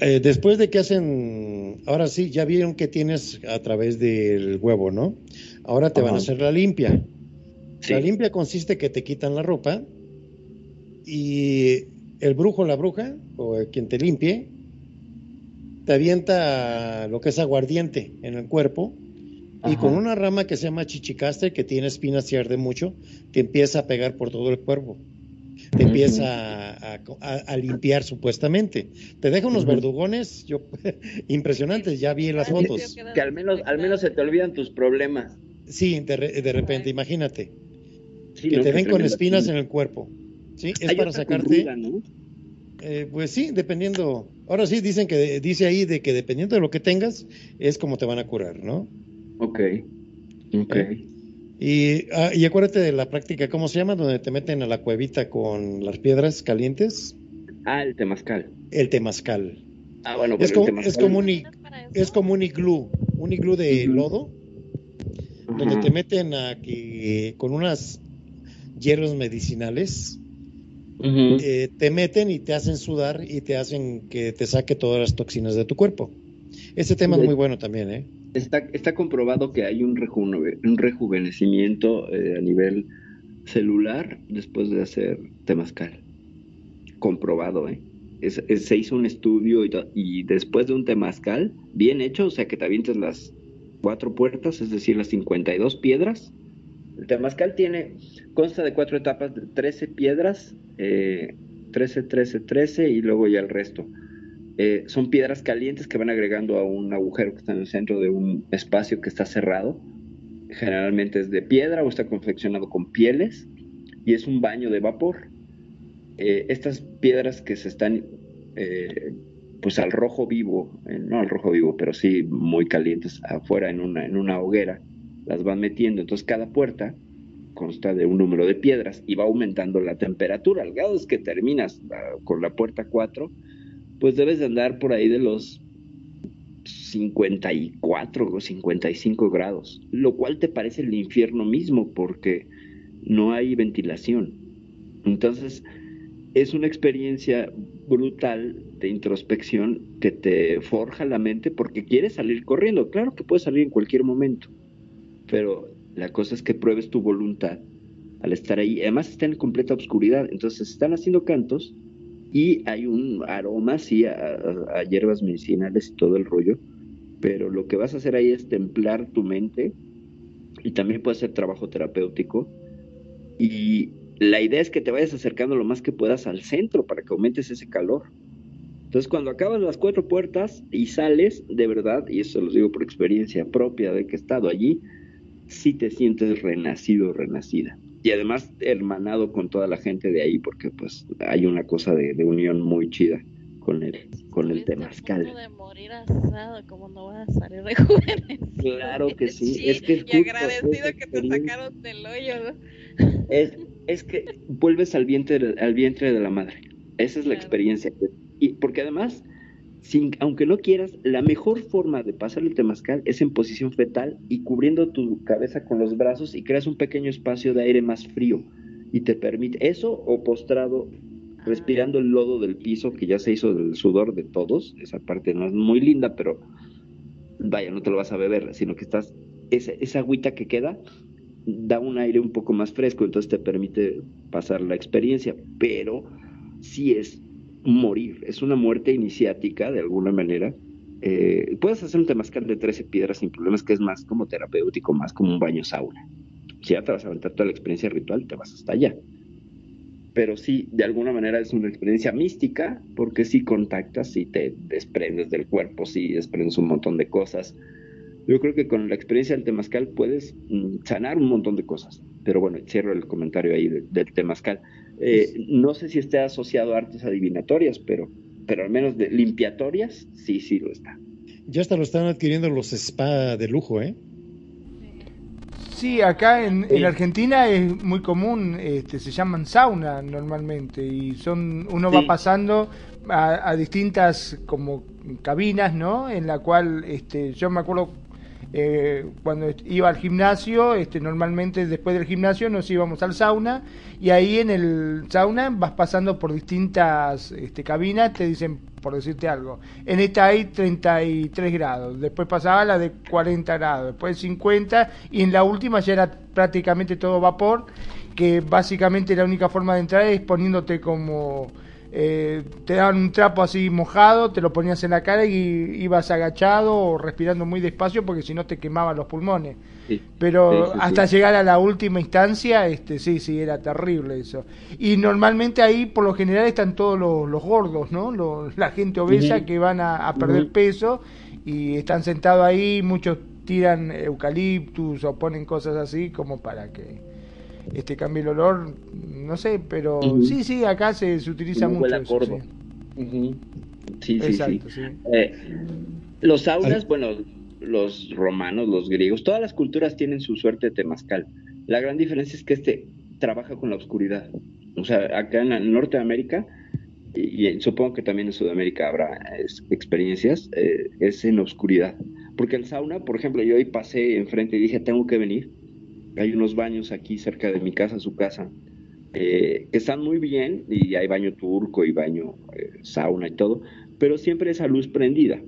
Eh, después de que hacen, ahora sí, ya vieron que tienes a través del huevo, ¿no? Ahora te van a hacer la limpia. La limpia consiste que te quitan la ropa, y el brujo, la bruja, o quien te limpie, te avienta lo que es aguardiente en el cuerpo y con una rama que se llama chichicaste, que tiene espinas y arde mucho, te empieza a pegar por todo el cuerpo. Te empieza a, limpiar supuestamente. Te deja unos verdugones yo, impresionantes, ya vi las fotos. Que al menos, al menos se te olvidan tus problemas. Sí, de, repente, imagínate. que te ven con espinas en el cuerpo. Sí, es para sacarte. Eh, pues sí, dependiendo. Ahora sí dicen que dice ahí de que dependiendo de lo que tengas es como te van a curar, ¿no? Ok. Ok. Y, ah, y acuérdate de la práctica, ¿cómo se llama? Donde te meten a la cuevita con las piedras calientes. Ah, el temazcal. El temazcal. Ah, bueno, es, como, es como un es como un iglú, un iglú de lodo, donde te meten a que con unas hierbas medicinales eh, te meten y te hacen sudar y te hacen que te saque todas las toxinas de tu cuerpo. Este tema es muy bueno también, ¿eh? Está, está comprobado que hay un, un rejuvenecimiento eh, a nivel celular después de hacer temazcal. Comprobado, ¿eh? se hizo un estudio y, después de un temazcal bien hecho, o sea que te avientes las cuatro puertas, es decir, las 52 piedras, el temazcal tiene, consta de cuatro etapas de 13 piedras, 13, 13, 13 y luego ya el resto. Eh, son piedras calientes que van agregando a un agujero que está en el centro de un espacio que está cerrado. Generalmente es de piedra o está confeccionado con pieles y es un baño de vapor. Eh, estas piedras que se están eh, pues al rojo vivo, no al rojo vivo, pero sí muy calientes afuera en una, en una hoguera, las van metiendo. Entonces cada puerta consta de un número de piedras y va aumentando la temperatura. Al grado es que terminas ah, con la puerta 4, pues debes de andar por ahí de los 54 o 55 grados, lo cual te parece el infierno mismo porque no hay ventilación. Entonces, es una experiencia brutal de introspección que te forja la mente porque quieres salir corriendo. Claro que puedes salir en cualquier momento, pero la cosa es que pruebes tu voluntad al estar ahí. Además está en completa oscuridad, entonces están haciendo cantos y hay un aroma, sí, a, hierbas medicinales y todo el rollo, pero lo que vas a hacer ahí es templar tu mente y también puede ser trabajo terapéutico. Y la idea es que te vayas acercando lo más que puedas al centro para que aumentes ese calor. Entonces, cuando acabas las cuatro puertas y sales, de verdad, y eso lo digo por experiencia propia de que he estado allí, si te sientes renacido, renacida. Y además hermanado con toda la gente de ahí, porque pues hay una cosa de, unión muy chida con el, con el temazcal. de morir asado, como no vas a salir de jóvenes. Claro que sí, es que y agradecido que te sacaron del hoyo. Es, es que vuelves al vientre, al vientre de la madre. Esa es la experiencia. Y porque además aunque no quieras, la mejor forma de pasar el temazcal es en posición fetal y cubriendo tu cabeza con los brazos y creas un pequeño espacio de aire más frío y te permite eso o postrado respirando el lodo del piso que ya se hizo del sudor de todos. Esa parte no es muy linda, pero vaya, no te lo vas a beber, sino que estás, esa, esa agüita que queda da un aire un poco más fresco, entonces te permite pasar la experiencia, pero sí es morir, es una muerte iniciática de alguna manera. Eh, puedes hacer un temazcal de 13 piedras sin problemas, que es más como terapéutico, más como un baño sauna. Si ya te vas a aventar toda la experiencia ritual, te vas hasta allá. Pero sí, de alguna manera es una experiencia mística, porque sí contactas, y te desprendes del cuerpo, sí desprendes un montón de cosas. Yo creo que con la experiencia del temazcal puedes mm, sanar un montón de cosas. Pero bueno, cierro el comentario ahí del temazcal. Eh, no sé si esté asociado a artes adivinatorias, pero, pero al menos de limpiatorias, sí, sí lo está. Ya hasta lo están adquiriendo los spa de lujo, ¿eh? Sí, acá en, Argentina es muy común, este, se llaman sauna normalmente y son uno va pasando a, a, distintas como cabinas, ¿no? En la cual, este, yo me acuerdo eh, cuando iba al gimnasio, este, normalmente después del gimnasio nos íbamos al sauna y ahí en el sauna vas pasando por distintas este, cabinas, te dicen, por decirte algo, en esta hay 33 grados, después pasaba la de 40 grados, después 50 y en la última ya era prácticamente todo vapor, que básicamente la única forma de entrar es poniéndote como eh, te daban un trapo así mojado, te lo ponías en la cara y ibas agachado o respirando muy despacio porque si no te quemaban los pulmones. Pero hasta llegar a la última instancia, este sí, sí, era terrible eso. Y normalmente ahí por lo general están todos los, gordos, ¿no? la gente obesa que van a, perder peso y están sentados ahí, muchos tiran eucaliptus o ponen cosas así como para que este cambio el olor, no sé, pero sí, sí, acá se, se utiliza mucho. Eso, sí. sí, sí, sí. Eh, los saunas, bueno, los romanos, los griegos, todas las culturas tienen su suerte de temazcal. La gran diferencia es que este trabaja con la oscuridad. O sea, acá en, Norteamérica, y, supongo que también en Sudamérica habrá experiencias, eh, es en oscuridad. Porque el sauna, por ejemplo, yo hoy pasé enfrente y dije, tengo que venir hay unos baños aquí cerca de mi casa, su casa, eh, que están muy bien y hay baño turco y baño eh, sauna y todo, pero siempre esa luz prendida.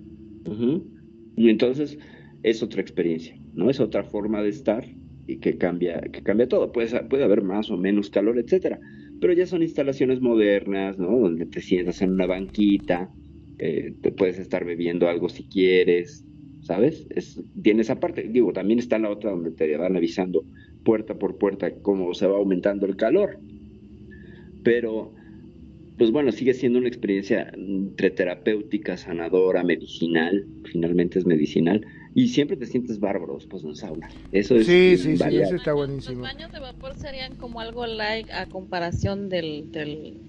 Y entonces es otra experiencia, ¿no? Es otra forma de estar y que cambia, que cambia todo. Puede, puede haber más o menos calor, etcétera, pero ya son instalaciones modernas, ¿no? Donde te sientas en una banquita, eh, te puedes estar bebiendo algo si quieres, ¿sabes? Es, tiene esa parte. Digo, también está la otra donde te van avisando puerta por puerta cómo se va aumentando el calor. Pero, pues bueno, sigue siendo una experiencia entre terapéutica, sanadora, medicinal, finalmente es medicinal, y siempre te sientes bárbaro después de un sauna. Eso es sí, sí, sí, eso está buenísimo. Los baños de vapor serían como algo like a comparación del, del,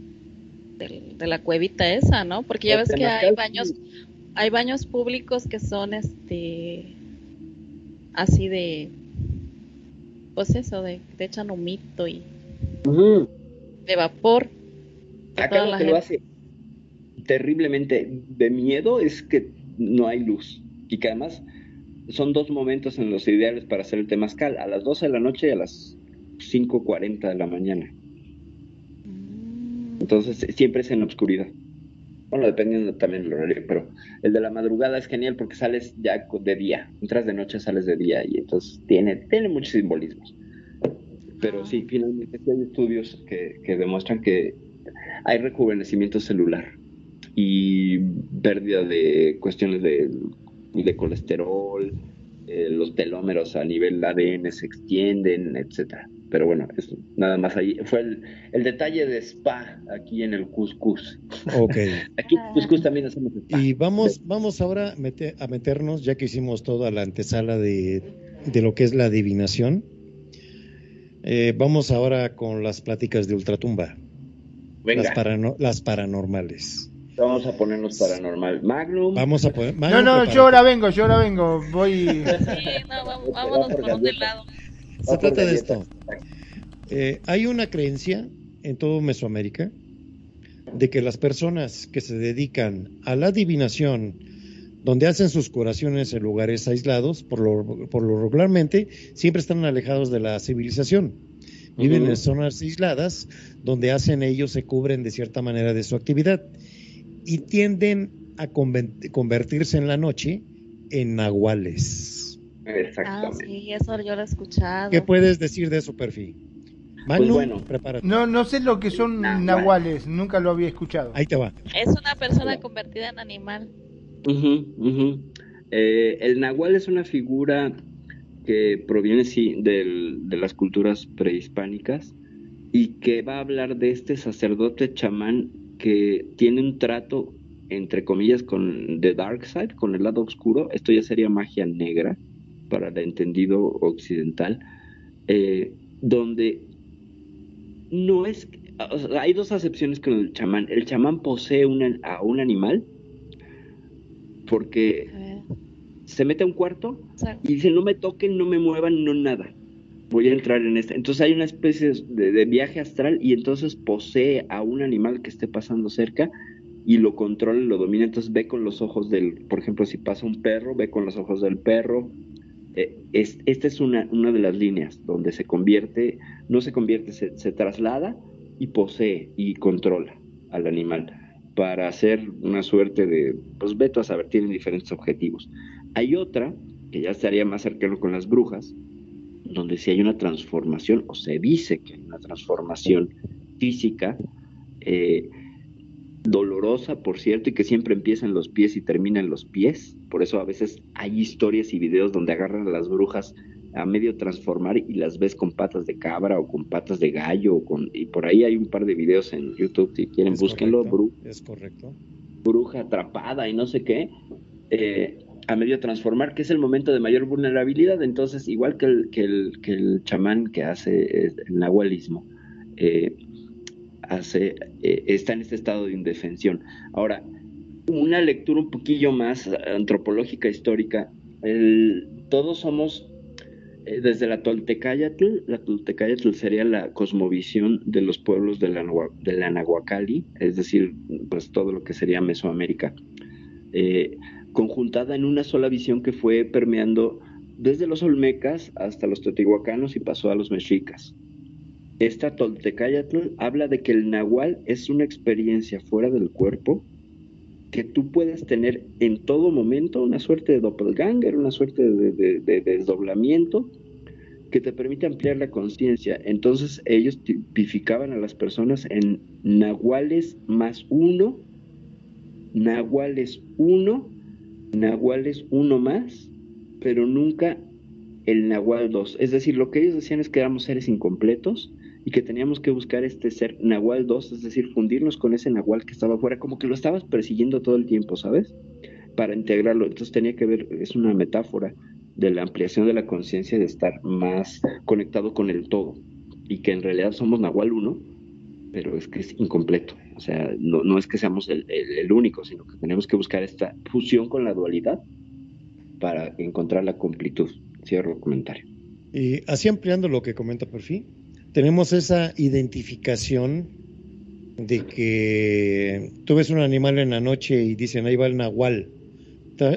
de la cuevita esa, ¿no? Porque ya ves que hay baños hay baños públicos que son este así de pues eso de te echan humito y de vapor. Acá lo que lo hace. Terriblemente de miedo es que no hay luz. Y que además son dos momentos en los ideales para hacer el temazcal a las 12 de la noche y a las 5.40 de la mañana. Mm. entonces siempre es en la oscuridad bueno, dependiendo también del horario, pero el de la madrugada es genial porque sales ya de día, entras de noche, sales de día y entonces tiene, tiene muchos simbolismos. Pero sí, finalmente hay estudios que, demuestran que hay rejuvenecimiento celular y pérdida de cuestiones de, de colesterol, eh, los telómeros a nivel ADN se extienden, etcétera. Pero bueno, es nada más ahí. Fue el, detalle de spa aquí en el Cuscus. Ok. aquí en Cuscus también hacemos spa. Y vamos, vamos ahora a meternos, ya que hicimos toda la antesala de, lo que es la adivinación. Eh, vamos ahora con las pláticas de ultratumba. Venga. Las, las paranormales. Vamos a ponernos paranormal. Magnum. Vamos a poner. no, no, yo ahora vengo, yo ahora vengo. Voy. Sí, no, vámonos por un lado. Se trata de esto. Eh, hay una creencia en todo Mesoamérica de que las personas que se dedican a la adivinación, donde hacen sus curaciones en lugares aislados, por lo, por lo regularmente, siempre están alejados de la civilización. Viven en zonas aisladas donde hacen ellos, se cubren de cierta manera de su actividad y tienden a convertirse en la noche en nahuales. Exactamente. Ah, sí, eso yo lo he escuchado. ¿Qué puedes decir de su perfil? Pues bueno, No, no sé lo que son nahuales, nunca lo había escuchado. Ahí te va. Es una persona convertida en animal. Eh, el nahual es una figura que proviene sí de las culturas prehispánicas y que va a hablar de este sacerdote chamán que tiene un trato entre comillas con The Dark Side, con el lado oscuro. Esto ya sería magia negra para el entendido occidental, eh, donde no es... hay dos acepciones con el chamán. El chamán posee a un animal porque se mete a un cuarto y dice, no me toquen, no me muevan, no nada. Voy a entrar en este. Entonces hay una especie de, viaje astral y entonces posee a un animal que esté pasando cerca y lo controla, lo domina. Entonces ve con los ojos del, por ejemplo, si pasa un perro, ve con los ojos del perro. Eh, esta es una, una de las líneas donde se convierte, no se convierte, se, traslada y posee y controla al animal para hacer una suerte de, pues veto a saber, tienen diferentes objetivos. Hay otra, que ya estaría más cercano con las brujas, donde si hay una transformación, o se dice que hay una transformación física, eh, dolorosa, por cierto, y que siempre empieza en los pies y termina en los pies. Por eso a veces hay historias y videos donde agarran a las brujas a medio transformar y las ves con patas de cabra o con patas de gallo. con, y por ahí hay un par de videos en YouTube, si quieren, búsquenlo. es correcto. Bruja atrapada y no sé qué. Eh, a medio transformar, que es el momento de mayor vulnerabilidad. Entonces, igual que el, que el, que el chamán que hace el nahualismo, eh, eh, está en este estado de indefensión. Ahora, una lectura un poquillo más antropológica, histórica, todos somos eh, desde la Toltecayatl, la Toltecayatl sería la cosmovisión de los pueblos de la, de la es decir, pues todo lo que sería Mesoamérica, eh, conjuntada en una sola visión que fue permeando desde los olmecas hasta los teotihuacanos y pasó a los mexicas. Esta Toltecayatl habla de que el nahual es una experiencia fuera del cuerpo que tú puedes tener en todo momento una suerte de doppelganger, una suerte de, desdoblamiento que te permite ampliar la conciencia. Entonces ellos tipificaban a las personas en nahuales más uno, nahuales uno, nahuales uno más, pero nunca el nahual dos. Es decir, lo que ellos decían es que éramos seres incompletos y que teníamos que buscar este ser Nahual 2, es decir, fundirnos con ese Nahual que estaba afuera, como que lo estabas persiguiendo todo el tiempo, ¿sabes? Para integrarlo. Entonces tenía que ver, es una metáfora de la ampliación de la conciencia de estar más conectado con el todo y que en realidad somos Nahual 1, pero es que es incompleto. O sea, no, no es que seamos el, el, único, sino que tenemos que buscar esta fusión con la dualidad para encontrar la completud. Cierro el comentario. Y así ampliando lo que comenta Perfil, tenemos esa identificación de que tú ves un animal en la noche y dicen ahí va el nahual,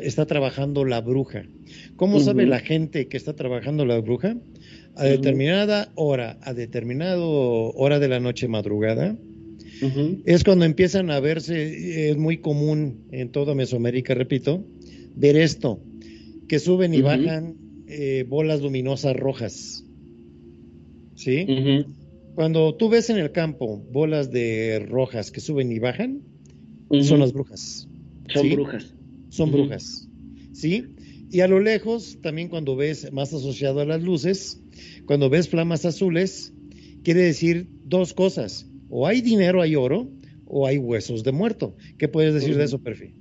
está, trabajando la bruja. ¿Cómo sabe la gente que está trabajando la bruja? A determinada hora, a determinada hora de la noche madrugada, es cuando empiezan a verse, es muy común en toda Mesoamérica, repito, ver esto, que suben y bajan eh, bolas luminosas rojas. ¿Sí? Cuando tú ves en el campo bolas de rojas que suben y bajan, son las brujas. Son brujas. Son brujas, ¿sí? Y a lo lejos, también cuando ves más asociado a las luces, cuando ves flamas azules, quiere decir dos cosas. O hay dinero, hay oro, o hay huesos de muerto. ¿Qué puedes decir de eso, Perfi?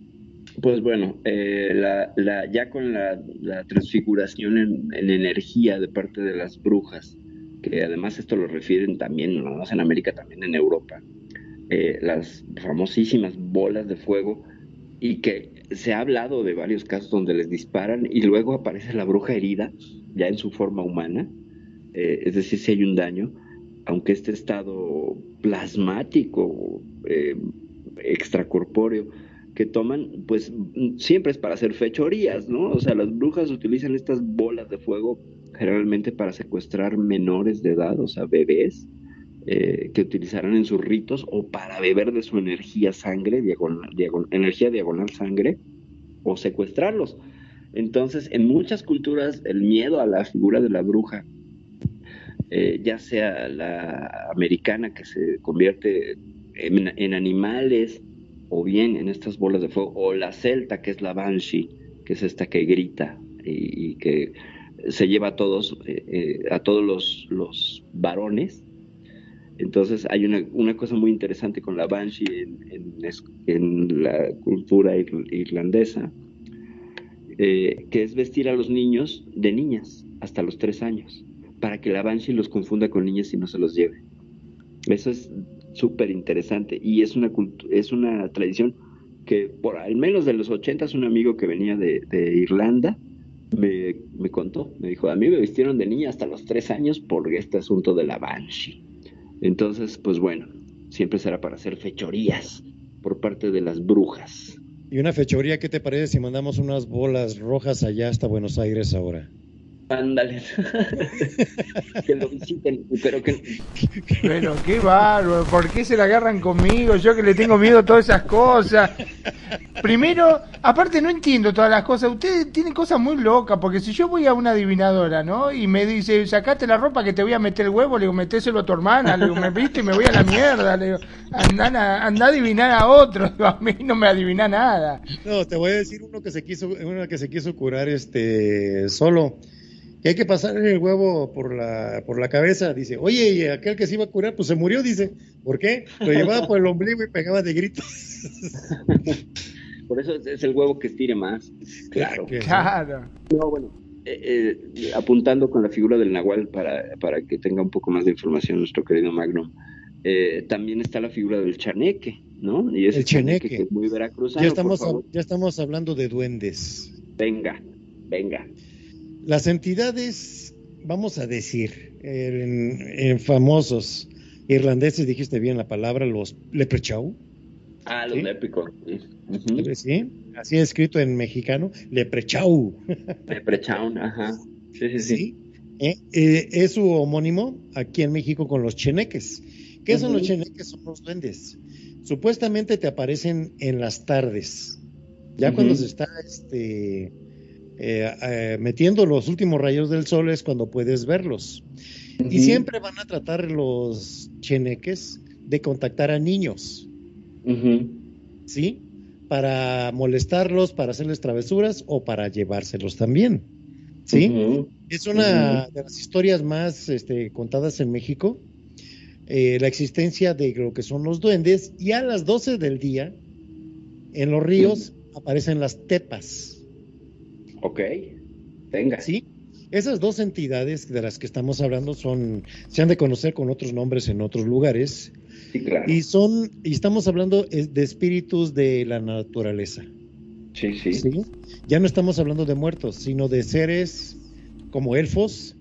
Pues bueno, eh, la, la, ya con la, transfiguración en, energía de parte de las brujas, que además esto lo refieren también, no más en América, también en Europa, eh, las famosísimas bolas de fuego y que se ha hablado de varios casos donde les disparan y luego aparece la bruja herida, ya en su forma humana, eh, es decir, si hay un daño, aunque este estado plasmático, eh, extracorpóreo, que toman, pues siempre es para hacer fechorías, ¿no? O sea, las brujas utilizan estas bolas de fuego generalmente para secuestrar menores de edad, o sea, bebés, eh, que utilizarán en sus ritos o para beber de su energía sangre, diagonal, energía diagonal sangre, o secuestrarlos. Entonces, en muchas culturas, el miedo a la figura de la bruja, eh, ya sea la americana que se convierte en, animales, o bien en estas bolas de fuego, o la celta que es la banshee, que es esta que grita y, que se lleva a todos, eh, eh, a todos los, los, varones. Entonces hay una, una, cosa muy interesante con la banshee en, en, la cultura irlandesa, eh, que es vestir a los niños de niñas hasta los tres años, para que la banshee los confunda con niñas y no se los lleve. Eso es súper interesante y es una, es una tradición que por al menos de los 80 un amigo que venía de, Irlanda me, me, contó, me dijo, a mí me vistieron de niña hasta los tres años por este asunto de la Banshee. Entonces, pues bueno, siempre será para hacer fechorías por parte de las brujas. ¿Y una fechoría qué te parece si mandamos unas bolas rojas allá hasta Buenos Aires ahora? Ándale. que lo visiten, pero que. Pero qué bárbaro, ¿por qué se la agarran conmigo? Yo que le tengo miedo a todas esas cosas. Primero, aparte no entiendo todas las cosas. Ustedes tienen cosas muy locas, porque si yo voy a una adivinadora, ¿no? Y me dice, sacate la ropa que te voy a meter el huevo, le digo, metéselo a tu hermana, le digo, me viste y me voy a la mierda, le digo, anda, a adivinar a otro, a mí no me adivina nada. No, te voy a decir uno que se quiso, uno que se quiso curar este solo que hay que pasar el huevo por la, por la cabeza. Dice, oye, y aquel que se iba a curar, pues se murió, dice. ¿Por qué? Lo llevaba por el ombligo y pegaba de gritos. por eso es el huevo que estire más. Claro. Claro. No, bueno, eh, eh, apuntando con la figura del Nahual para, para que tenga un poco más de información nuestro querido Magnum. Eh, también está la figura del chaneque, ¿no? Y ese el chaneque, que es muy veracruzano. Ya estamos, ya estamos hablando de duendes. Venga, venga. Las entidades, vamos a decir, en, famosos irlandeses, dijiste bien la palabra, los leprechaun. Ah, los ¿Sí? sí, así es escrito en mexicano, leprechau. Leprechaun, ajá. Sí, sí, sí. Eh, eh, es su homónimo aquí en México con los cheneques. ¿Qué son los cheneques? Son los duendes. Supuestamente te aparecen en las tardes. Ya cuando se está este, eh, eh, metiendo los últimos rayos del sol es cuando puedes verlos. Y siempre van a tratar los cheneques de contactar a niños. ¿Sí? Para molestarlos, para hacerles travesuras o para llevárselos también. ¿Sí? Es una de las historias más este, contadas en México. Eh, la existencia de lo que son los duendes y a las 12 del día en los ríos aparecen las tepas. Ok, venga. Sí, esas dos entidades de las que estamos hablando son, se han de conocer con otros nombres en otros lugares. Sí, claro. Y son, y estamos hablando de espíritus de la naturaleza. Sí, sí. ¿Sí? Ya no estamos hablando de muertos, sino de seres como elfos,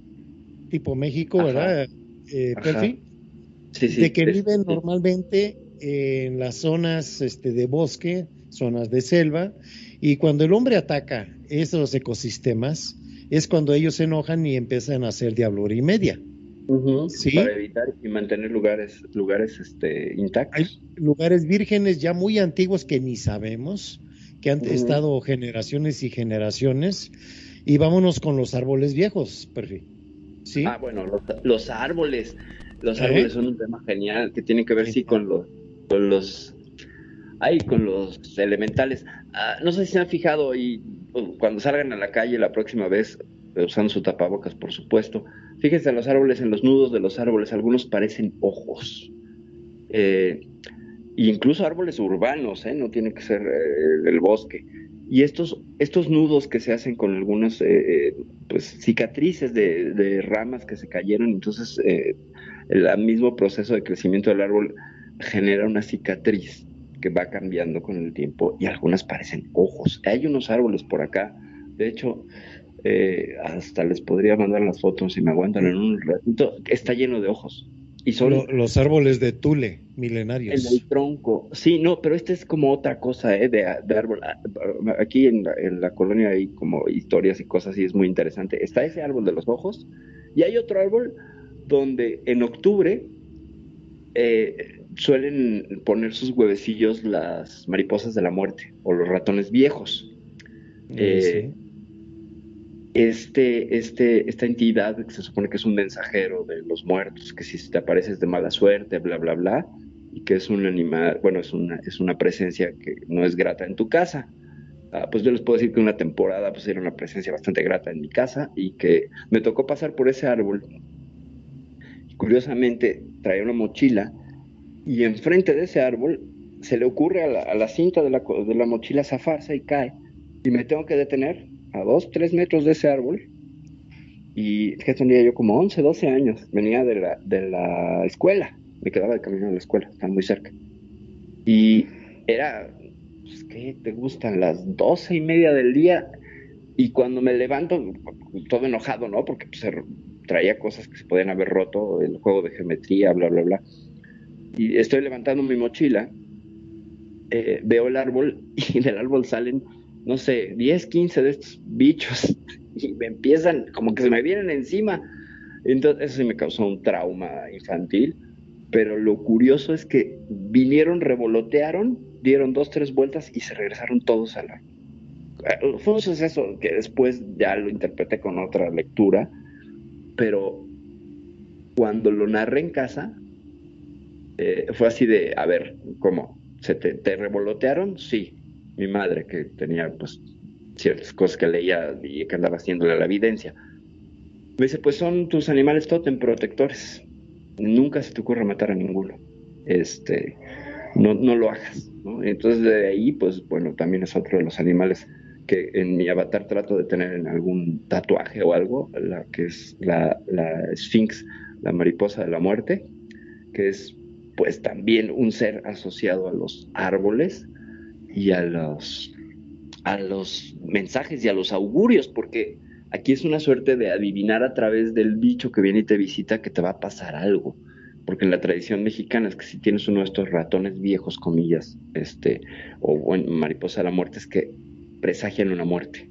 tipo México, ¿verdad? Eh, Sí, sí. De que viven normalmente en las zonas este, de bosque, zonas de selva, y cuando el hombre ataca esos ecosistemas, es cuando ellos se enojan y empiezan a hacer diablo y media. Para evitar y mantener lugares, lugares este, intactos. Hay lugares vírgenes ya muy antiguos que ni sabemos, que han estado generaciones y generaciones. Y vámonos con los árboles viejos, Perfi. ¿Sí? Ah, bueno, los, árboles. Los ¿Eh? árboles son un tema genial que tiene que ver, sí, con los, con los ahí con los elementales. Ah, no sé si se han fijado y cuando salgan a la calle la próxima vez, usando su tapabocas, por supuesto, fíjense en los árboles, en los nudos de los árboles, algunos parecen ojos. Eh, incluso árboles urbanos, ¿eh? no tiene que ser eh, el bosque. Y estos, estos nudos que se hacen con algunas eh, pues, cicatrices de, ramas que se cayeron, entonces el mismo proceso de crecimiento del árbol genera una cicatriz que va cambiando con el tiempo y algunas parecen ojos. Hay unos árboles por acá, de hecho, eh, hasta les podría mandar las fotos si me aguantan en un ratito, está lleno de ojos. Y son los árboles de Tule, milenarios. En el tronco. Sí, no, pero este es como otra cosa, ¿eh? De, árbol. Ah, aquí en la, colonia hay como historias y cosas y es muy interesante. Está ese árbol de los ojos y hay otro árbol donde en octubre eh, suelen poner sus huevecillos las mariposas de la muerte o los ratones viejos. Eh, este, este, esta entidad que se supone que es un mensajero de los muertos, que si te apareces de mala suerte, bla, bla, bla, y que es un animal, bueno, es una, es una presencia que no es grata en tu casa. Ah, pues yo les puedo decir que una temporada pues era una presencia bastante grata en mi casa y que me tocó pasar por ese árbol. curiosamente traía una mochila y enfrente de ese árbol se le ocurre a la, cinta de la, de la mochila zafarse y cae y me tengo que detener a dos, tres metros de ese árbol. Y que tenía yo como 11, 12 años. Venía de la, de la escuela. Me quedaba de camino a la escuela, están muy cerca. Y era, pues, ¿qué te gustan? Las doce y media del día. Y cuando me levanto, todo enojado, ¿no? Porque pues, traía cosas que se podían haber roto, el juego de geometría, bla, bla, bla. Y estoy levantando mi mochila, eh, veo el árbol y del árbol salen no sé, 10, 15 de estos bichos y me empiezan, como que se me vienen encima. Entonces eso sí me causó un trauma infantil, pero lo curioso es que vinieron, revolotearon, dieron dos, tres vueltas y se regresaron todos a la... Eh, fue un suceso que después ya lo interpreté con otra lectura, pero cuando lo narré en casa, eh, fue así de, a ver, ¿cómo? ¿Se te, te revolotearon? Sí mi madre, que tenía pues ciertas cosas que leía y que andaba haciéndole la evidencia. Me dice, pues son tus animales totem protectores. Nunca se te ocurre matar a ninguno. Este, no, no lo hagas. Entonces de ahí, pues bueno, también es otro de los animales que en mi avatar trato de tener en algún tatuaje o algo, la que es la, la Sphinx, la mariposa de la muerte, que es pues también un ser asociado a los árboles, y a los, a los mensajes y a los augurios, porque aquí es una suerte de adivinar a través del bicho que viene y te visita que te va a pasar algo. Porque en la tradición mexicana es que si tienes uno de estos ratones viejos, comillas, este, o mariposa de la muerte, es que presagian una muerte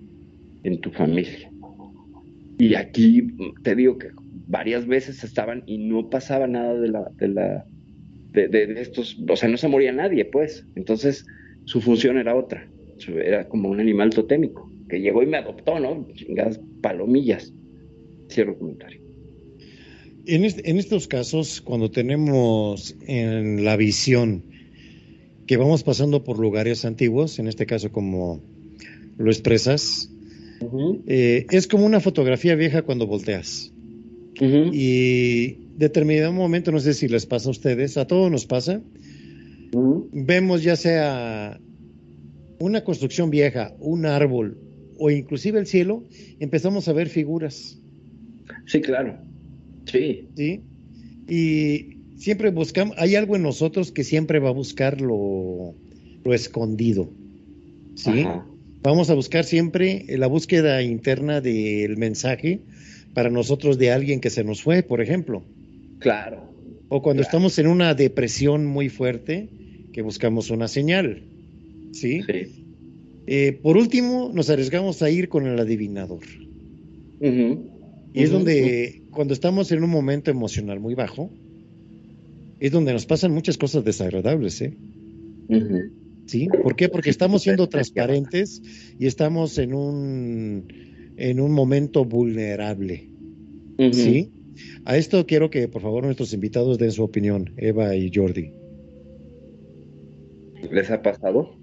en tu familia. Y aquí te digo que varias veces estaban y no pasaba nada de la, de la, de, de estos, o sea, no se moría nadie, pues. Entonces, su función era otra, era como un animal totémico, que llegó y me adoptó, ¿no? Chingadas palomillas. Cierro comentario. En, en estos casos, cuando tenemos en la visión que vamos pasando por lugares antiguos, en este caso como lo expresas, eh, es como una fotografía vieja cuando volteas. Y determinado momento, no sé si les pasa a ustedes, a todos nos pasa, vemos ya sea una construcción vieja, un árbol o inclusive el cielo, empezamos a ver figuras. Sí, claro. Sí. Sí. Y siempre buscamos, hay algo en nosotros que siempre va a buscar lo, escondido. ¿Sí? Vamos a buscar siempre la búsqueda interna del mensaje para nosotros de alguien que se nos fue, por ejemplo. Claro. O cuando estamos en una depresión muy fuerte, que buscamos una señal. ¿Sí? Eh, por último, nos arriesgamos a ir con el adivinador. Y es donde, cuando estamos en un momento emocional muy bajo, es donde nos pasan muchas cosas desagradables, ¿eh? ¿Sí? ¿Por qué? Porque estamos siendo transparentes y estamos en un, en un momento vulnerable. ¿Sí? A esto quiero que, por favor, nuestros invitados den su opinión, Eva y Jordi. ¿Les ha pasado?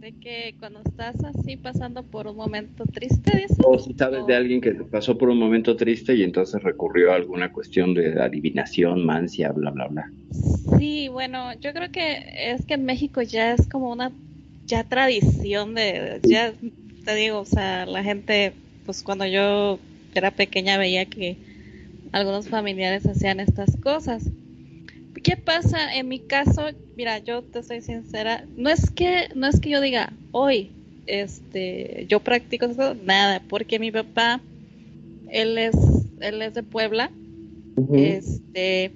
De que cuando estás así pasando por un momento triste, O si sabes de alguien que pasó por un momento triste y entonces recurrió a alguna cuestión de adivinación, mancia, bla, bla, bla. Sí, bueno, yo creo que es que en México ya es como una ya tradición de, ya te digo, o sea, la gente, pues cuando yo era pequeña veía que algunos familiares hacían estas cosas. ¿Qué pasa en mi caso? Mira, yo te soy sincera, no es que no es que yo diga hoy este yo practico eso, nada, porque mi papá él es él es de Puebla. Este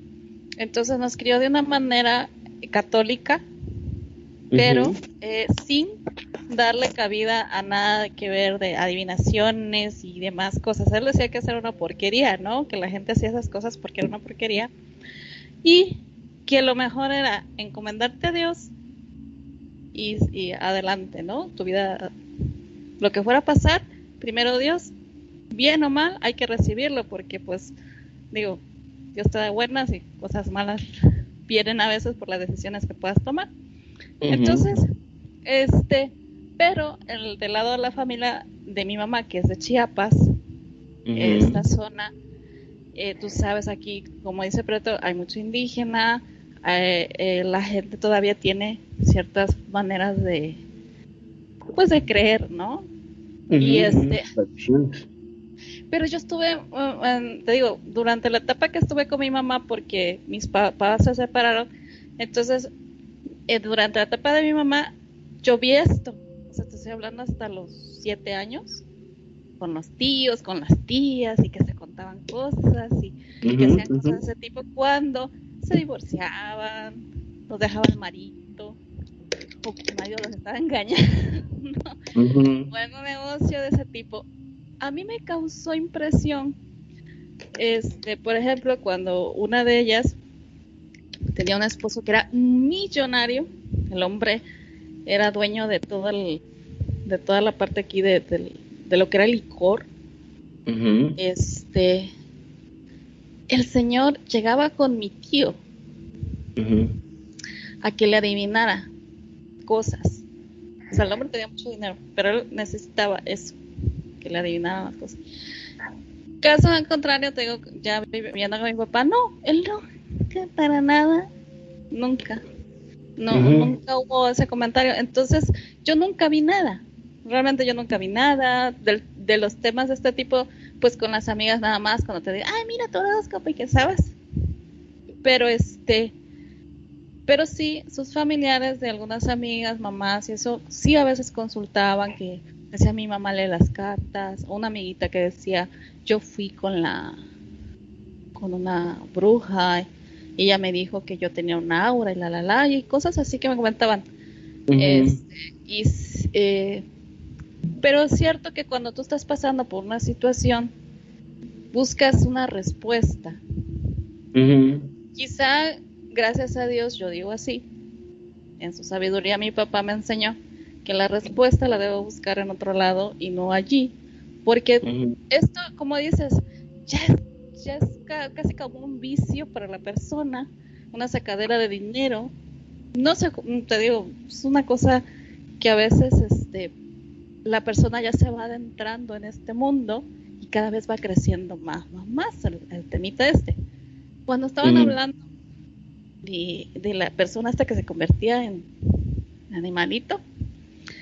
Entonces nos crió de una manera católica, pero eh, sin darle cabida a nada que ver de adivinaciones y demás cosas. Él decía que era una porquería, ¿no? Que la gente hacía esas cosas porque era una porquería. Y que lo mejor era encomendarte a Dios y, y adelante, ¿no? Tu vida, lo que fuera a pasar, primero Dios, bien o mal, hay que recibirlo porque pues, digo, Dios te da buenas y cosas malas vienen a veces por las decisiones que puedas tomar. Entonces, este, pero el del lado de la familia de mi mamá, que es de Chiapas, esta zona, eh, tú sabes aquí, como dice Preto, hay mucho indígena, eh, eh, la gente todavía tiene ciertas maneras de, pues de creer, ¿no? Y este, pero yo estuve, uh, en- te digo, durante la etapa que estuve con mi mamá, porque mis papás se separaron, entonces, durante la etapa de mi mamá, yo vi esto. Estoy hablando hasta los siete años, con los tíos, con las tías, y que se contaban cosas, y, que hacían cosas de ese tipo cuando se divorciaban, los dejaba el marido, o que el marido los estaba engañando. Bueno negocio de ese tipo. A mí me causó impresión, este, por ejemplo, cuando una de ellas tenía un esposo que era millonario, el hombre era dueño de todo el, de toda la parte aquí de, de lo que era el licor. Este, el señor llegaba con mi tío a que le adivinara cosas. O sea, el hombre tenía mucho dinero, pero él necesitaba eso, que le adivinaran las cosas. Caso al contrario, te digo, ya viviendo con mi papá, no, él no, que para nada, nunca. No, nunca hubo ese comentario. Entonces, yo nunca vi nada. Realmente yo nunca vi nada del- de los temas de este tipo, pues con las amigas nada más, cuando te digo, ay, mira tu horóscopo y que sabes. Pero este, pero sí, sus familiares de algunas amigas, mamás y eso, sí a veces consultaban que decía mi mamá lee las cartas, o una amiguita que decía, yo fui con la, con una bruja, y ella me dijo que yo tenía un aura y la la la, y cosas así que me comentaban. Este, y, eh, pero es cierto que cuando tú estás pasando por una situación, buscas una respuesta. Quizá, gracias a Dios, yo digo así, en su sabiduría mi papá me enseñó que la respuesta la debo buscar en otro lado y no allí, porque esto, como dices, ya es, ya es ca- casi como un vicio para la persona, una sacadera de dinero. No sé, te digo, es una cosa que a veces este, la persona ya se va adentrando en este mundo y cada vez va creciendo más, más, más el, el temita este. Cuando estaban hablando de, de la persona esta que se convertía en animalito,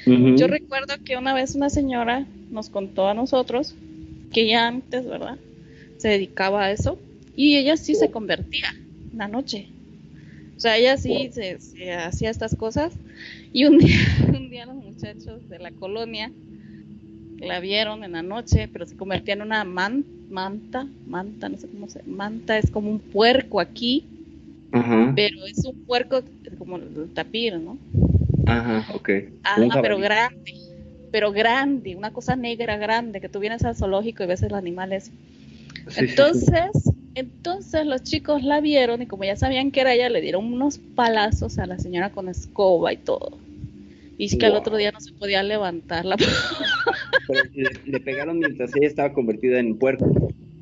yo recuerdo que una vez una señora nos contó a nosotros que ella antes, ¿verdad? Se dedicaba a eso y ella sí se convertía en la noche. O sea, ella sí se, se hacía estas cosas y un día, un día muchachos de la colonia la vieron en la noche, pero se convertía en una man- manta, manta, no sé cómo se, manta es como un puerco aquí, pero es un puerco como el tapir, ¿no? Ajá, ok. Ajá, pero grande, pero grande, una cosa negra grande, que tú vienes al zoológico y ves el animal ese. Sí, sí, sí. Entonces, entonces los chicos la vieron y como ya sabían que era ella, le dieron unos palazos a la señora con escoba y todo. Y es que al Wow. otro día no se podía levantar la Pero le, le pegaron mientras ella estaba convertida en puerco.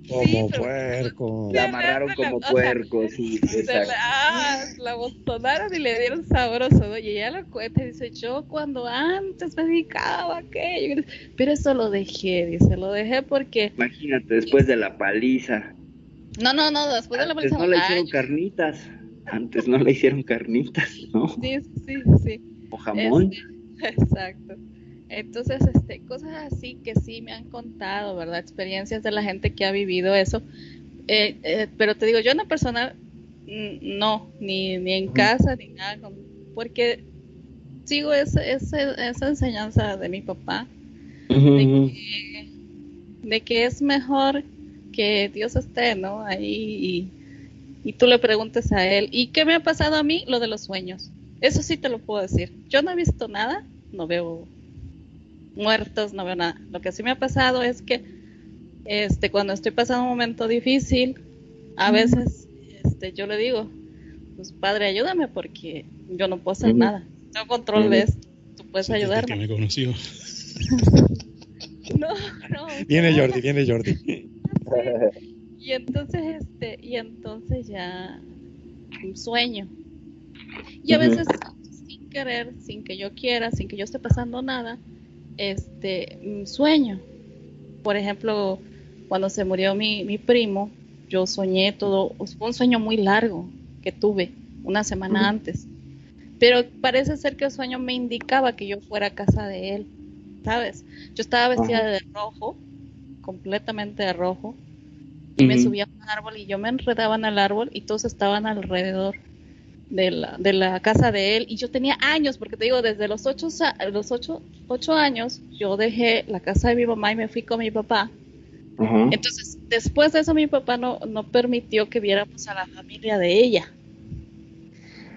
Como puerco. La amarraron como o sea, puerco, sí, exacto. la, ah, la botonaron y le dieron sabroso, ¿no? Y ella lo cuenta y dice, yo cuando antes me dedicaba a aquello, pero eso lo dejé, dice, lo dejé porque, Imagínate, después de la paliza. no, no, no, después de la Antes paliza, no le hicieron carnitas. Antes no le hicieron carnitas, ¿no? sí, sí, sí, O jamón. Este, exacto. Entonces, este, cosas así que sí me han contado, ¿verdad? Experiencias de la gente que ha vivido eso. Eh, eh, pero te digo, yo en lo personal, mm, no, ni, ni en casa, ni nada, porque sigo ese, ese- esa enseñanza de mi papá, que, de que es mejor que Dios esté, ¿no? Ahí y, y tú le preguntes a él, ¿y qué me ha pasado a mí? Lo de los sueños. Eso sí te lo puedo decir. Yo no he visto nada, no veo muertos, no veo nada. Lo que sí me ha pasado es que este cuando estoy pasando un momento difícil, a veces este yo le digo, pues padre, ayúdame porque yo no puedo hacer nada. No control de esto. Tú puedes ayudarme. me conoció. no, no. Viene Jordi, viene Jordi. Y entonces este y entonces ya un sueño. Y a veces sin querer, sin que yo quiera, sin que yo esté pasando nada, este un sueño. Por ejemplo, cuando se murió mi, mi primo, yo soñé todo, fue un sueño muy largo que tuve una semana antes. Pero parece ser que el sueño me indicaba que yo fuera a casa de él, ¿sabes? Yo estaba vestida de rojo, completamente de rojo, y me subía a un árbol y yo me enredaba en el árbol y todos estaban alrededor de la, de la casa de él y yo tenía años, porque te digo, desde los ocho, los ocho, ocho años yo dejé la casa de mi mamá y me fui con mi papá. Entonces, después de eso mi papá no, no permitió que viéramos a la familia de ella.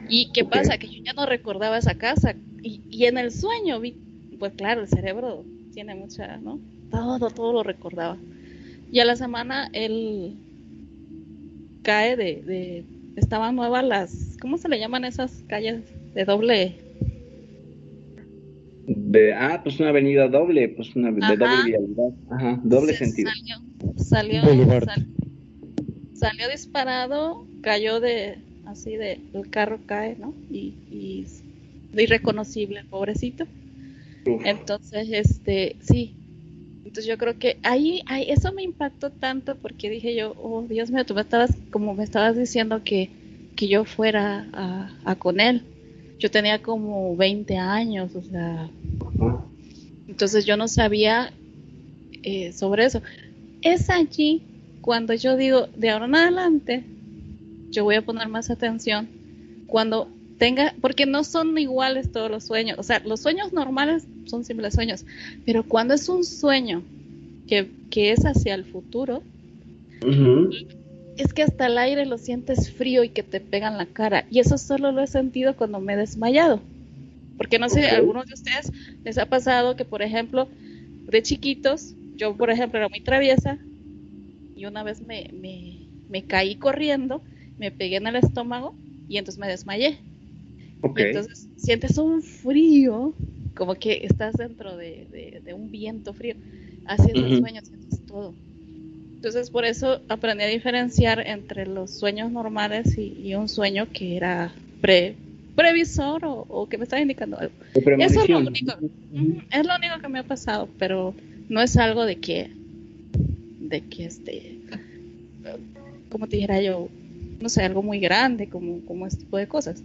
¿Y qué pasa? Que yo ya no recordaba esa casa. Y, y en el sueño vi, pues claro, el cerebro tiene mucha, ¿no? Todo, todo lo recordaba. Y a la semana él cae de, de estaban nuevas las, ¿cómo se le llaman esas calles de doble? De, ah, pues una avenida doble, pues una de doble vialidad, ajá, doble sentido. Salió, salió, salió, disparado, cayó de, así de, el carro cae, ¿no? Y, y irreconocible, pobrecito. Entonces, este, sí, entonces yo creo que ahí, ahí, eso me impactó tanto porque dije yo, oh Dios mío, tú me estabas, como me estabas diciendo que, que yo fuera a, con él. Yo tenía como 20 años, o sea. Entonces yo no sabía eh, sobre eso. Es allí cuando yo digo, de ahora en adelante, yo voy a poner más atención cuando tenga, porque no son iguales todos los sueños, o sea, los sueños normales son simples sueños, pero cuando es un sueño que, que es hacia el futuro, es que hasta el aire lo sientes frío y que te pega en la cara, y eso solo lo he sentido cuando me he desmayado, porque no sé, a algunos de ustedes les ha pasado que, por ejemplo, de chiquitos, yo, por ejemplo, era muy traviesa, y una vez me, me, me caí corriendo, me pegué en el estómago, y entonces me desmayé entonces sientes un frío, como que estás dentro de, un viento frío. Así es el sueño, sientes todo. Entonces por eso aprendí a diferenciar entre los sueños normales y, un sueño que era pre, previsor o, que me estaba indicando algo. Eso es lo, único, es lo único que me ha pasado, pero no es algo de que, de que este, como te dijera yo, no sé, algo muy grande como, como este tipo de cosas.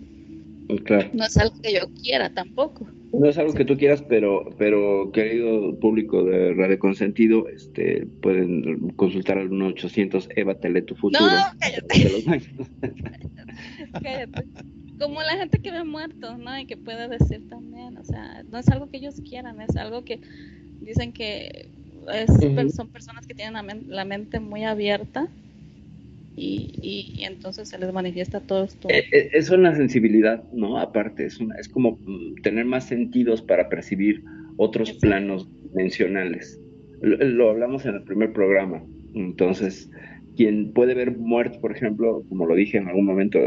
No es algo que yo quiera tampoco. No es algo que tú quieras, pero, pero querido público de Radio Consentido, este, pueden consultar al 1800 Eva Tele tu futuro. No, cállate. cállate. Como la gente que ve muertos, ¿no? Y que puede decir también, o sea, no es algo que ellos quieran, es algo que dicen que es, son personas que tienen la mente muy abierta y, entonces se les manifiesta todo esto. Eh, eh, es una sensibilidad, ¿no? Aparte, es, una, es como mm, tener más sentidos para percibir otros planos dimensionales. Lo, hablamos en el primer programa. Entonces, quien puede ver muertos, por ejemplo, como lo dije en algún momento,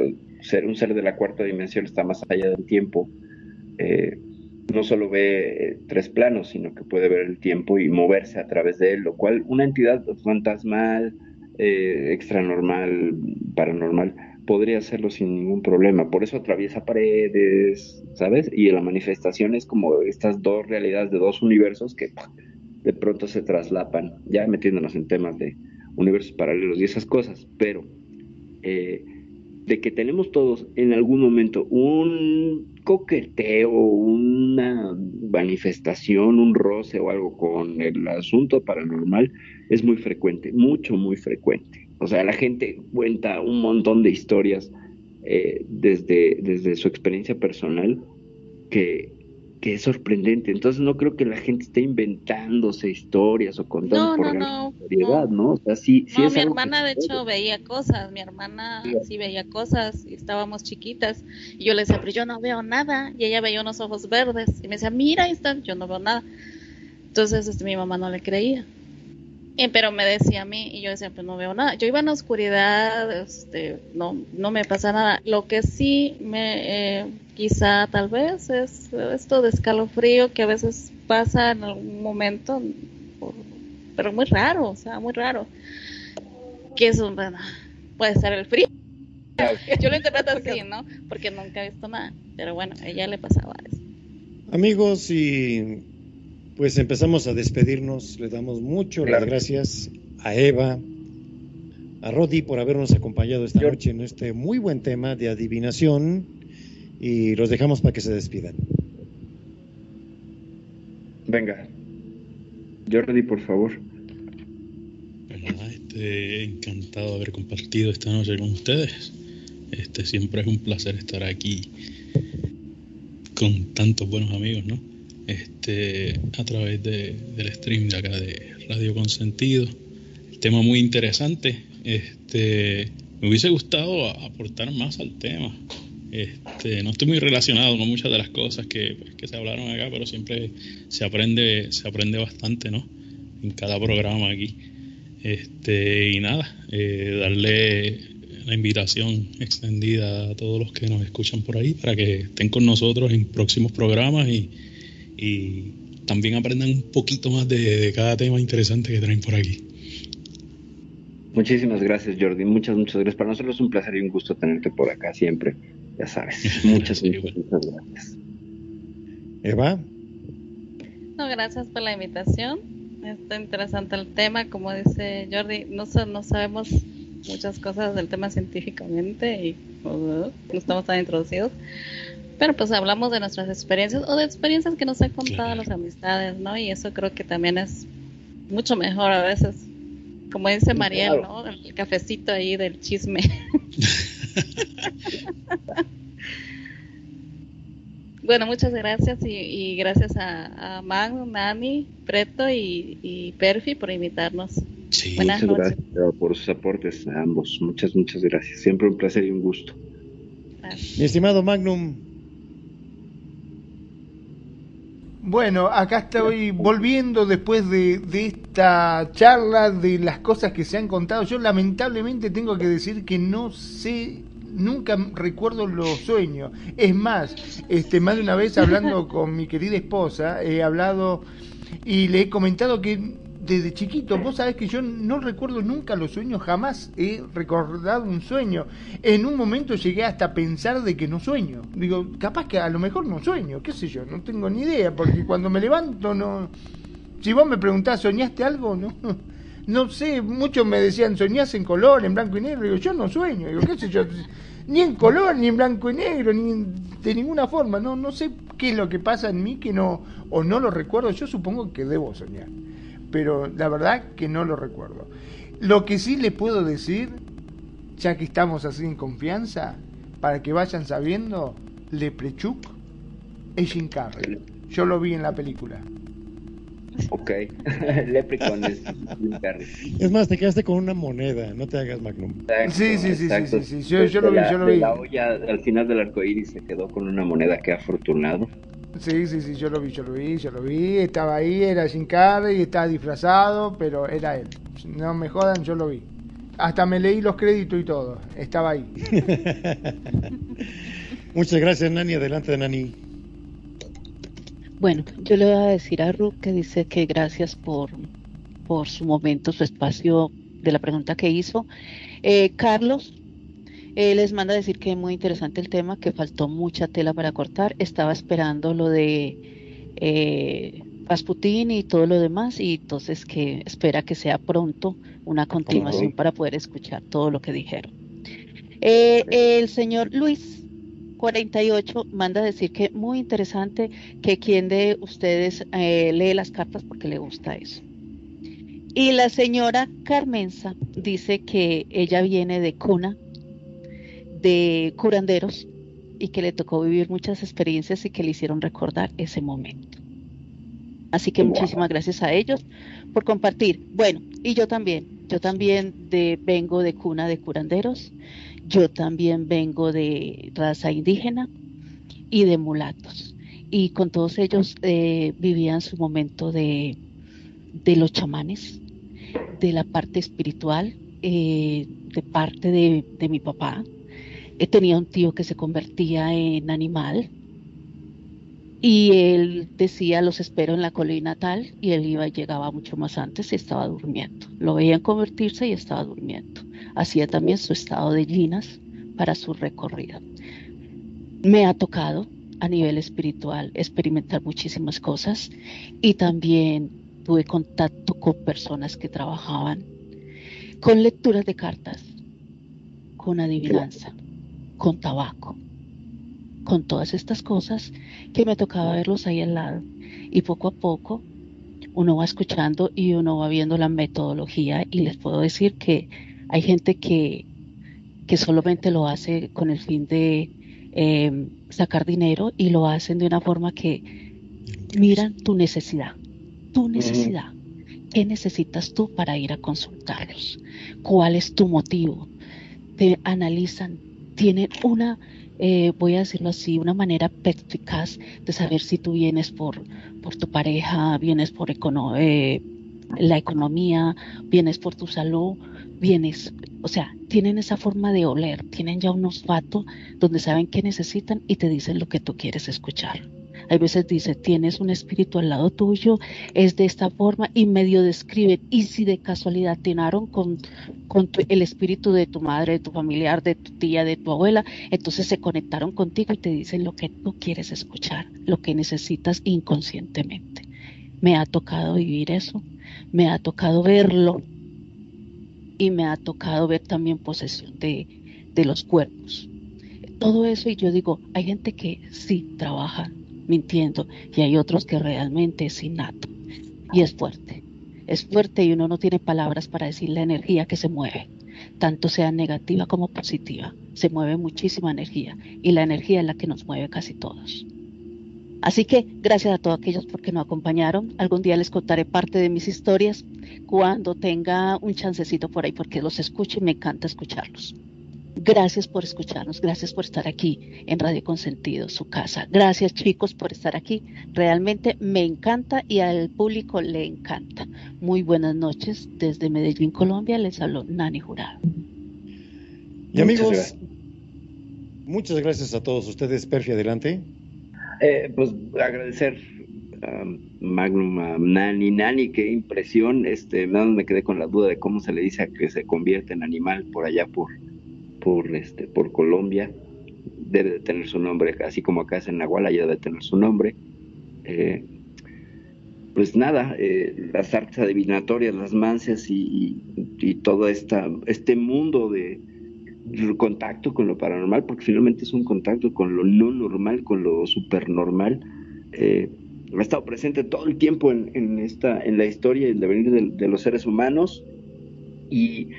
ser un ser de la cuarta dimensión está más allá del tiempo. Eh, no solo ve tres planos, sino que puede ver el tiempo y moverse a través de él, lo cual una entidad fantasmal, eh, extranormal, paranormal, podría hacerlo sin ningún problema. Por eso atraviesa paredes, ¿sabes? Y la manifestación es como estas dos realidades de dos universos que de pronto se traslapan, ya metiéndonos en temas de universos paralelos y esas cosas, pero eh, de que tenemos todos en algún momento un coqueteo, una manifestación, un roce o algo con el asunto paranormal, es muy frecuente, mucho, muy frecuente. O sea, la gente cuenta un montón de historias eh, desde, desde su experiencia personal que que es sorprendente. Entonces no creo que la gente esté inventándose historias o contando No, por no, no, ¿no? O sea, sí, sí no, es mi algo hermana de hecho veía cosas, mi hermana Sí. sí veía cosas y estábamos chiquitas y yo le decía, pero yo no veo nada y ella veía unos ojos verdes y me decía, mira, ahí están, yo no veo nada. Entonces este, mi mamá no le creía. Y, pero me decía a mí y yo decía, pues no veo nada. Yo iba en la oscuridad, este, no, no me pasa nada. Lo que sí me, eh, quizá tal vez es esto de escalofrío que a veces pasa en algún momento, pero muy raro, o sea, muy raro. Que eso, bueno, puede ser el frío. Yo lo interpreto así, ¿no? Porque nunca he visto nada. Pero bueno, a ella le pasaba eso. Amigos, y pues empezamos a despedirnos. Le damos mucho Claro. las gracias a Eva, a Rodi por habernos acompañado esta noche en este muy buen tema de adivinación y los dejamos para que se despidan. Venga. Jordi, por favor. Este, encantado de haber compartido esta noche con ustedes. Este, siempre es un placer estar aquí con tantos buenos amigos, ¿no? Este, a través de- del stream de acá de Radio Consentido. El tema muy interesante. Este, me hubiese gustado aportar más al tema. Este, no estoy muy relacionado con muchas de las cosas que, pues, que se hablaron acá, pero siempre se aprende, se aprende bastante, ¿no? En cada programa aquí. Este, y nada, eh, darle la invitación extendida a todos los que nos escuchan por ahí para que estén con nosotros en próximos programas y, y también aprendan un poquito más de, de cada tema interesante que traen por aquí. Muchísimas gracias, Jordi. Muchas, muchas gracias. Para nosotros es un placer y un gusto tenerte por acá siempre. Ya sabes. Muchas, Sí, muchas, bueno. muchas gracias. Eva, No, gracias por la invitación. Está interesante el tema, como dice Jordi, no, no sabemos muchas cosas del tema científicamente y uh, no estamos tan introducidos. Pero pues hablamos de nuestras experiencias o de experiencias que nos han contado Claro. las amistades, ¿no? Y eso creo que también es mucho mejor a veces. Como dice Mariel, claro. ¿no? El cafecito ahí del chisme. Bueno, muchas gracias y, y gracias a, a Mag, Nani, Preto y, y Perfi por invitarnos. Sí, Buenas muchas noches. gracias por sus aportes a ambos. Muchas, muchas gracias. Siempre un placer y un gusto. Gracias. mi estimado Magnum, Bueno, acá estoy volviendo después de, de esta charla, de las cosas que se han contado. Yo lamentablemente tengo que decir que no sé, nunca recuerdo los sueños. Es más, este, más de una vez hablando con mi querida esposa, he hablado y le he comentado que desde chiquito, vos sabés que yo no recuerdo nunca los sueños, jamás he recordado un sueño. En un momento llegué hasta pensar de que no sueño. Digo, capaz que a lo mejor no sueño, qué sé yo, no tengo ni idea, porque cuando me levanto no... Si vos me preguntás, ¿soñaste algo? No, no sé, muchos me decían, ¿soñás en color, en blanco y negro? Digo, yo no sueño, digo, qué sé yo, ni en color, ni en blanco y negro, ni de ninguna forma, no, no sé qué es lo que pasa en mí que no, o no lo recuerdo, yo supongo que debo soñar pero la verdad que no lo recuerdo. Lo que sí les puedo decir, ya que estamos así en confianza, para que vayan sabiendo, Leprechuk es Jim Carrey. Yo lo vi en la película. Ok. Leprechaun es Jim Carrey. es más, te quedaste con una moneda, no te hagas Magnum. Exacto, Sí, sí, sí, sí, sí, sí, yo- yo lo vi, la- yo lo de vi. La olla al final del arco iris se quedó con una moneda que afortunado. Sí, sí, sí, yo lo vi, yo lo vi, yo lo vi. Estaba ahí, era Jim Carrey, estaba disfrazado, pero era él. No me jodan, yo lo vi. Hasta me leí los créditos y todo. Estaba ahí. Muchas gracias, Nani. Adelante, Nani. Bueno, yo le voy a decir a Ruth que dice que gracias por, por su momento, su espacio de la pregunta que hizo. Eh, Carlos eh, les manda a decir que es muy interesante el tema, que faltó mucha tela para cortar. Estaba esperando lo de eh, y todo lo demás, y entonces que espera que sea pronto una continuación para poder escuchar todo lo que dijeron. Eh, el señor Luis 48 manda a decir que muy interesante que quien de ustedes eh, lee las cartas porque le gusta eso. Y la señora Carmenza dice que ella viene de cuna, de curanderos, y que le tocó vivir muchas experiencias y que le hicieron recordar ese momento. Así que muchísimas gracias a ellos por compartir. Bueno, y yo también, yo también de, vengo de cuna de curanderos, yo también vengo de raza indígena y de mulatos. Y con todos ellos eh, vivían su momento de, de los chamanes, de la parte espiritual, eh, de parte de, de mi papá. He tenía un tío que se convertía en animal y él decía los espero en la colina tal y él iba y llegaba mucho más antes y estaba durmiendo. Lo veían convertirse y estaba durmiendo. Hacía también su estado de linas para su recorrido. Me ha tocado a nivel espiritual experimentar muchísimas cosas y también tuve contacto con personas que trabajaban con lecturas de cartas, con adivinanza, con tabaco, con todas estas cosas que me tocaba verlos ahí al lado. Y poco a poco uno va escuchando y uno va viendo la metodología y les puedo decir que hay gente que, que solamente lo hace con el fin de eh, sacar dinero y lo hacen de una forma que miran tu necesidad, tu necesidad. ¿Qué necesitas tú para ir a consultarlos? ¿Cuál es tu motivo? Te analizan, tienen una, eh, voy a decirlo así, una manera perspicaz de saber si tú vienes por, por tu pareja, vienes por eh, la economía, vienes por tu salud, vienes, o sea, tienen esa forma de oler, tienen ya un olfato donde saben qué necesitan y te dicen lo que tú quieres escuchar. Hay veces dice, tienes un espíritu al lado tuyo, es de esta forma y medio describen. Y si de casualidad tenaron con, con el espíritu de tu madre, de tu familiar, de tu tía, de tu abuela, entonces se conectaron contigo y te dicen lo que tú quieres escuchar, lo que necesitas inconscientemente. Me ha tocado vivir eso, me ha tocado verlo y me ha tocado ver también posesión de, de los cuerpos. Todo eso y yo digo, hay gente que sí trabaja mintiendo y hay otros que realmente es innato y es fuerte. Es fuerte y uno no tiene palabras para decir la energía que se mueve, tanto sea negativa como positiva. Se mueve muchísima energía y la energía es la que nos mueve casi todos. Así que gracias a todos aquellos porque nos acompañaron. Algún día les contaré parte de mis historias cuando tenga un chancecito por ahí porque los escucho y me encanta escucharlos. Gracias por escucharnos, gracias por estar aquí en Radio Consentido, su casa. Gracias chicos por estar aquí. Realmente me encanta y al público le encanta. Muy buenas noches desde Medellín, Colombia. Les habló Nani Jurado. Y amigos, muchas gracias, a todos ustedes. Perfi, adelante. Eh, pues agradecer a Magnum, a Nani, Nani, qué impresión. Este, me quedé con la duda de cómo se le dice a que se convierte en animal por allá por por, este, por Colombia, debe de tener su nombre, así como acá es en Nahuala, ya debe tener su nombre. Eh, pues nada, eh, las artes adivinatorias, las mancias y, todo esta, este mundo de contacto con lo paranormal, porque finalmente es un contacto con lo no normal, con lo supernormal, eh, ha estado presente todo el tiempo en, esta, en la historia y el devenir de los seres humanos y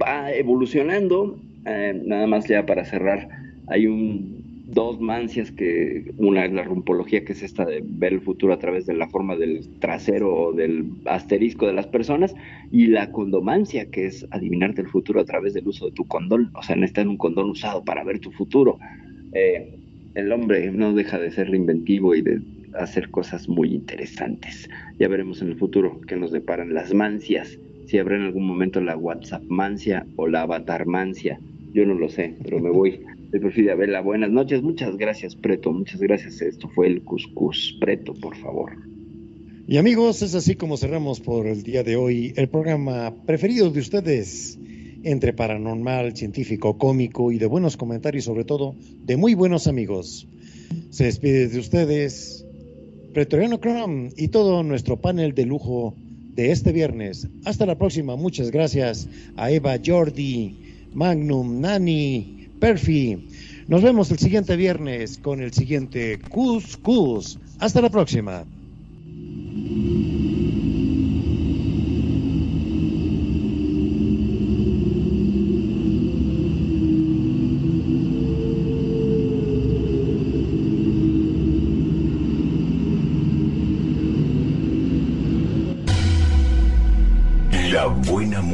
va evolucionando eh, nada más ya para cerrar, hay un dos mancias que una es la rumpología que es esta de ver el futuro a través de la forma del trasero o del asterisco de las personas y la condomancia que es adivinarte el futuro a través del uso de tu condón o sea necesitas un condón usado para ver tu futuro. Eh, el hombre no deja de ser inventivo y de hacer cosas muy interesantes. Ya veremos en el futuro qué nos deparan las mancias si habrá en algún momento la WhatsApp mancia o la avatar mancia yo no lo sé, pero me voy de Perfidia Vela. Buenas noches, muchas gracias, Preto, muchas gracias. Esto fue el Cuscus. Preto, por favor. Y amigos, es así como cerramos por el día de hoy el programa preferido de ustedes, entre paranormal, científico, cómico y de buenos comentarios, sobre todo de muy buenos amigos. Se despide de ustedes Pretoriano Cram y todo nuestro panel de lujo de este viernes. Hasta la próxima. Muchas gracias a Eva Jordi, Magnum, Nani, Perfi. Nos vemos el siguiente viernes con el siguiente Cus Cus. Hasta la próxima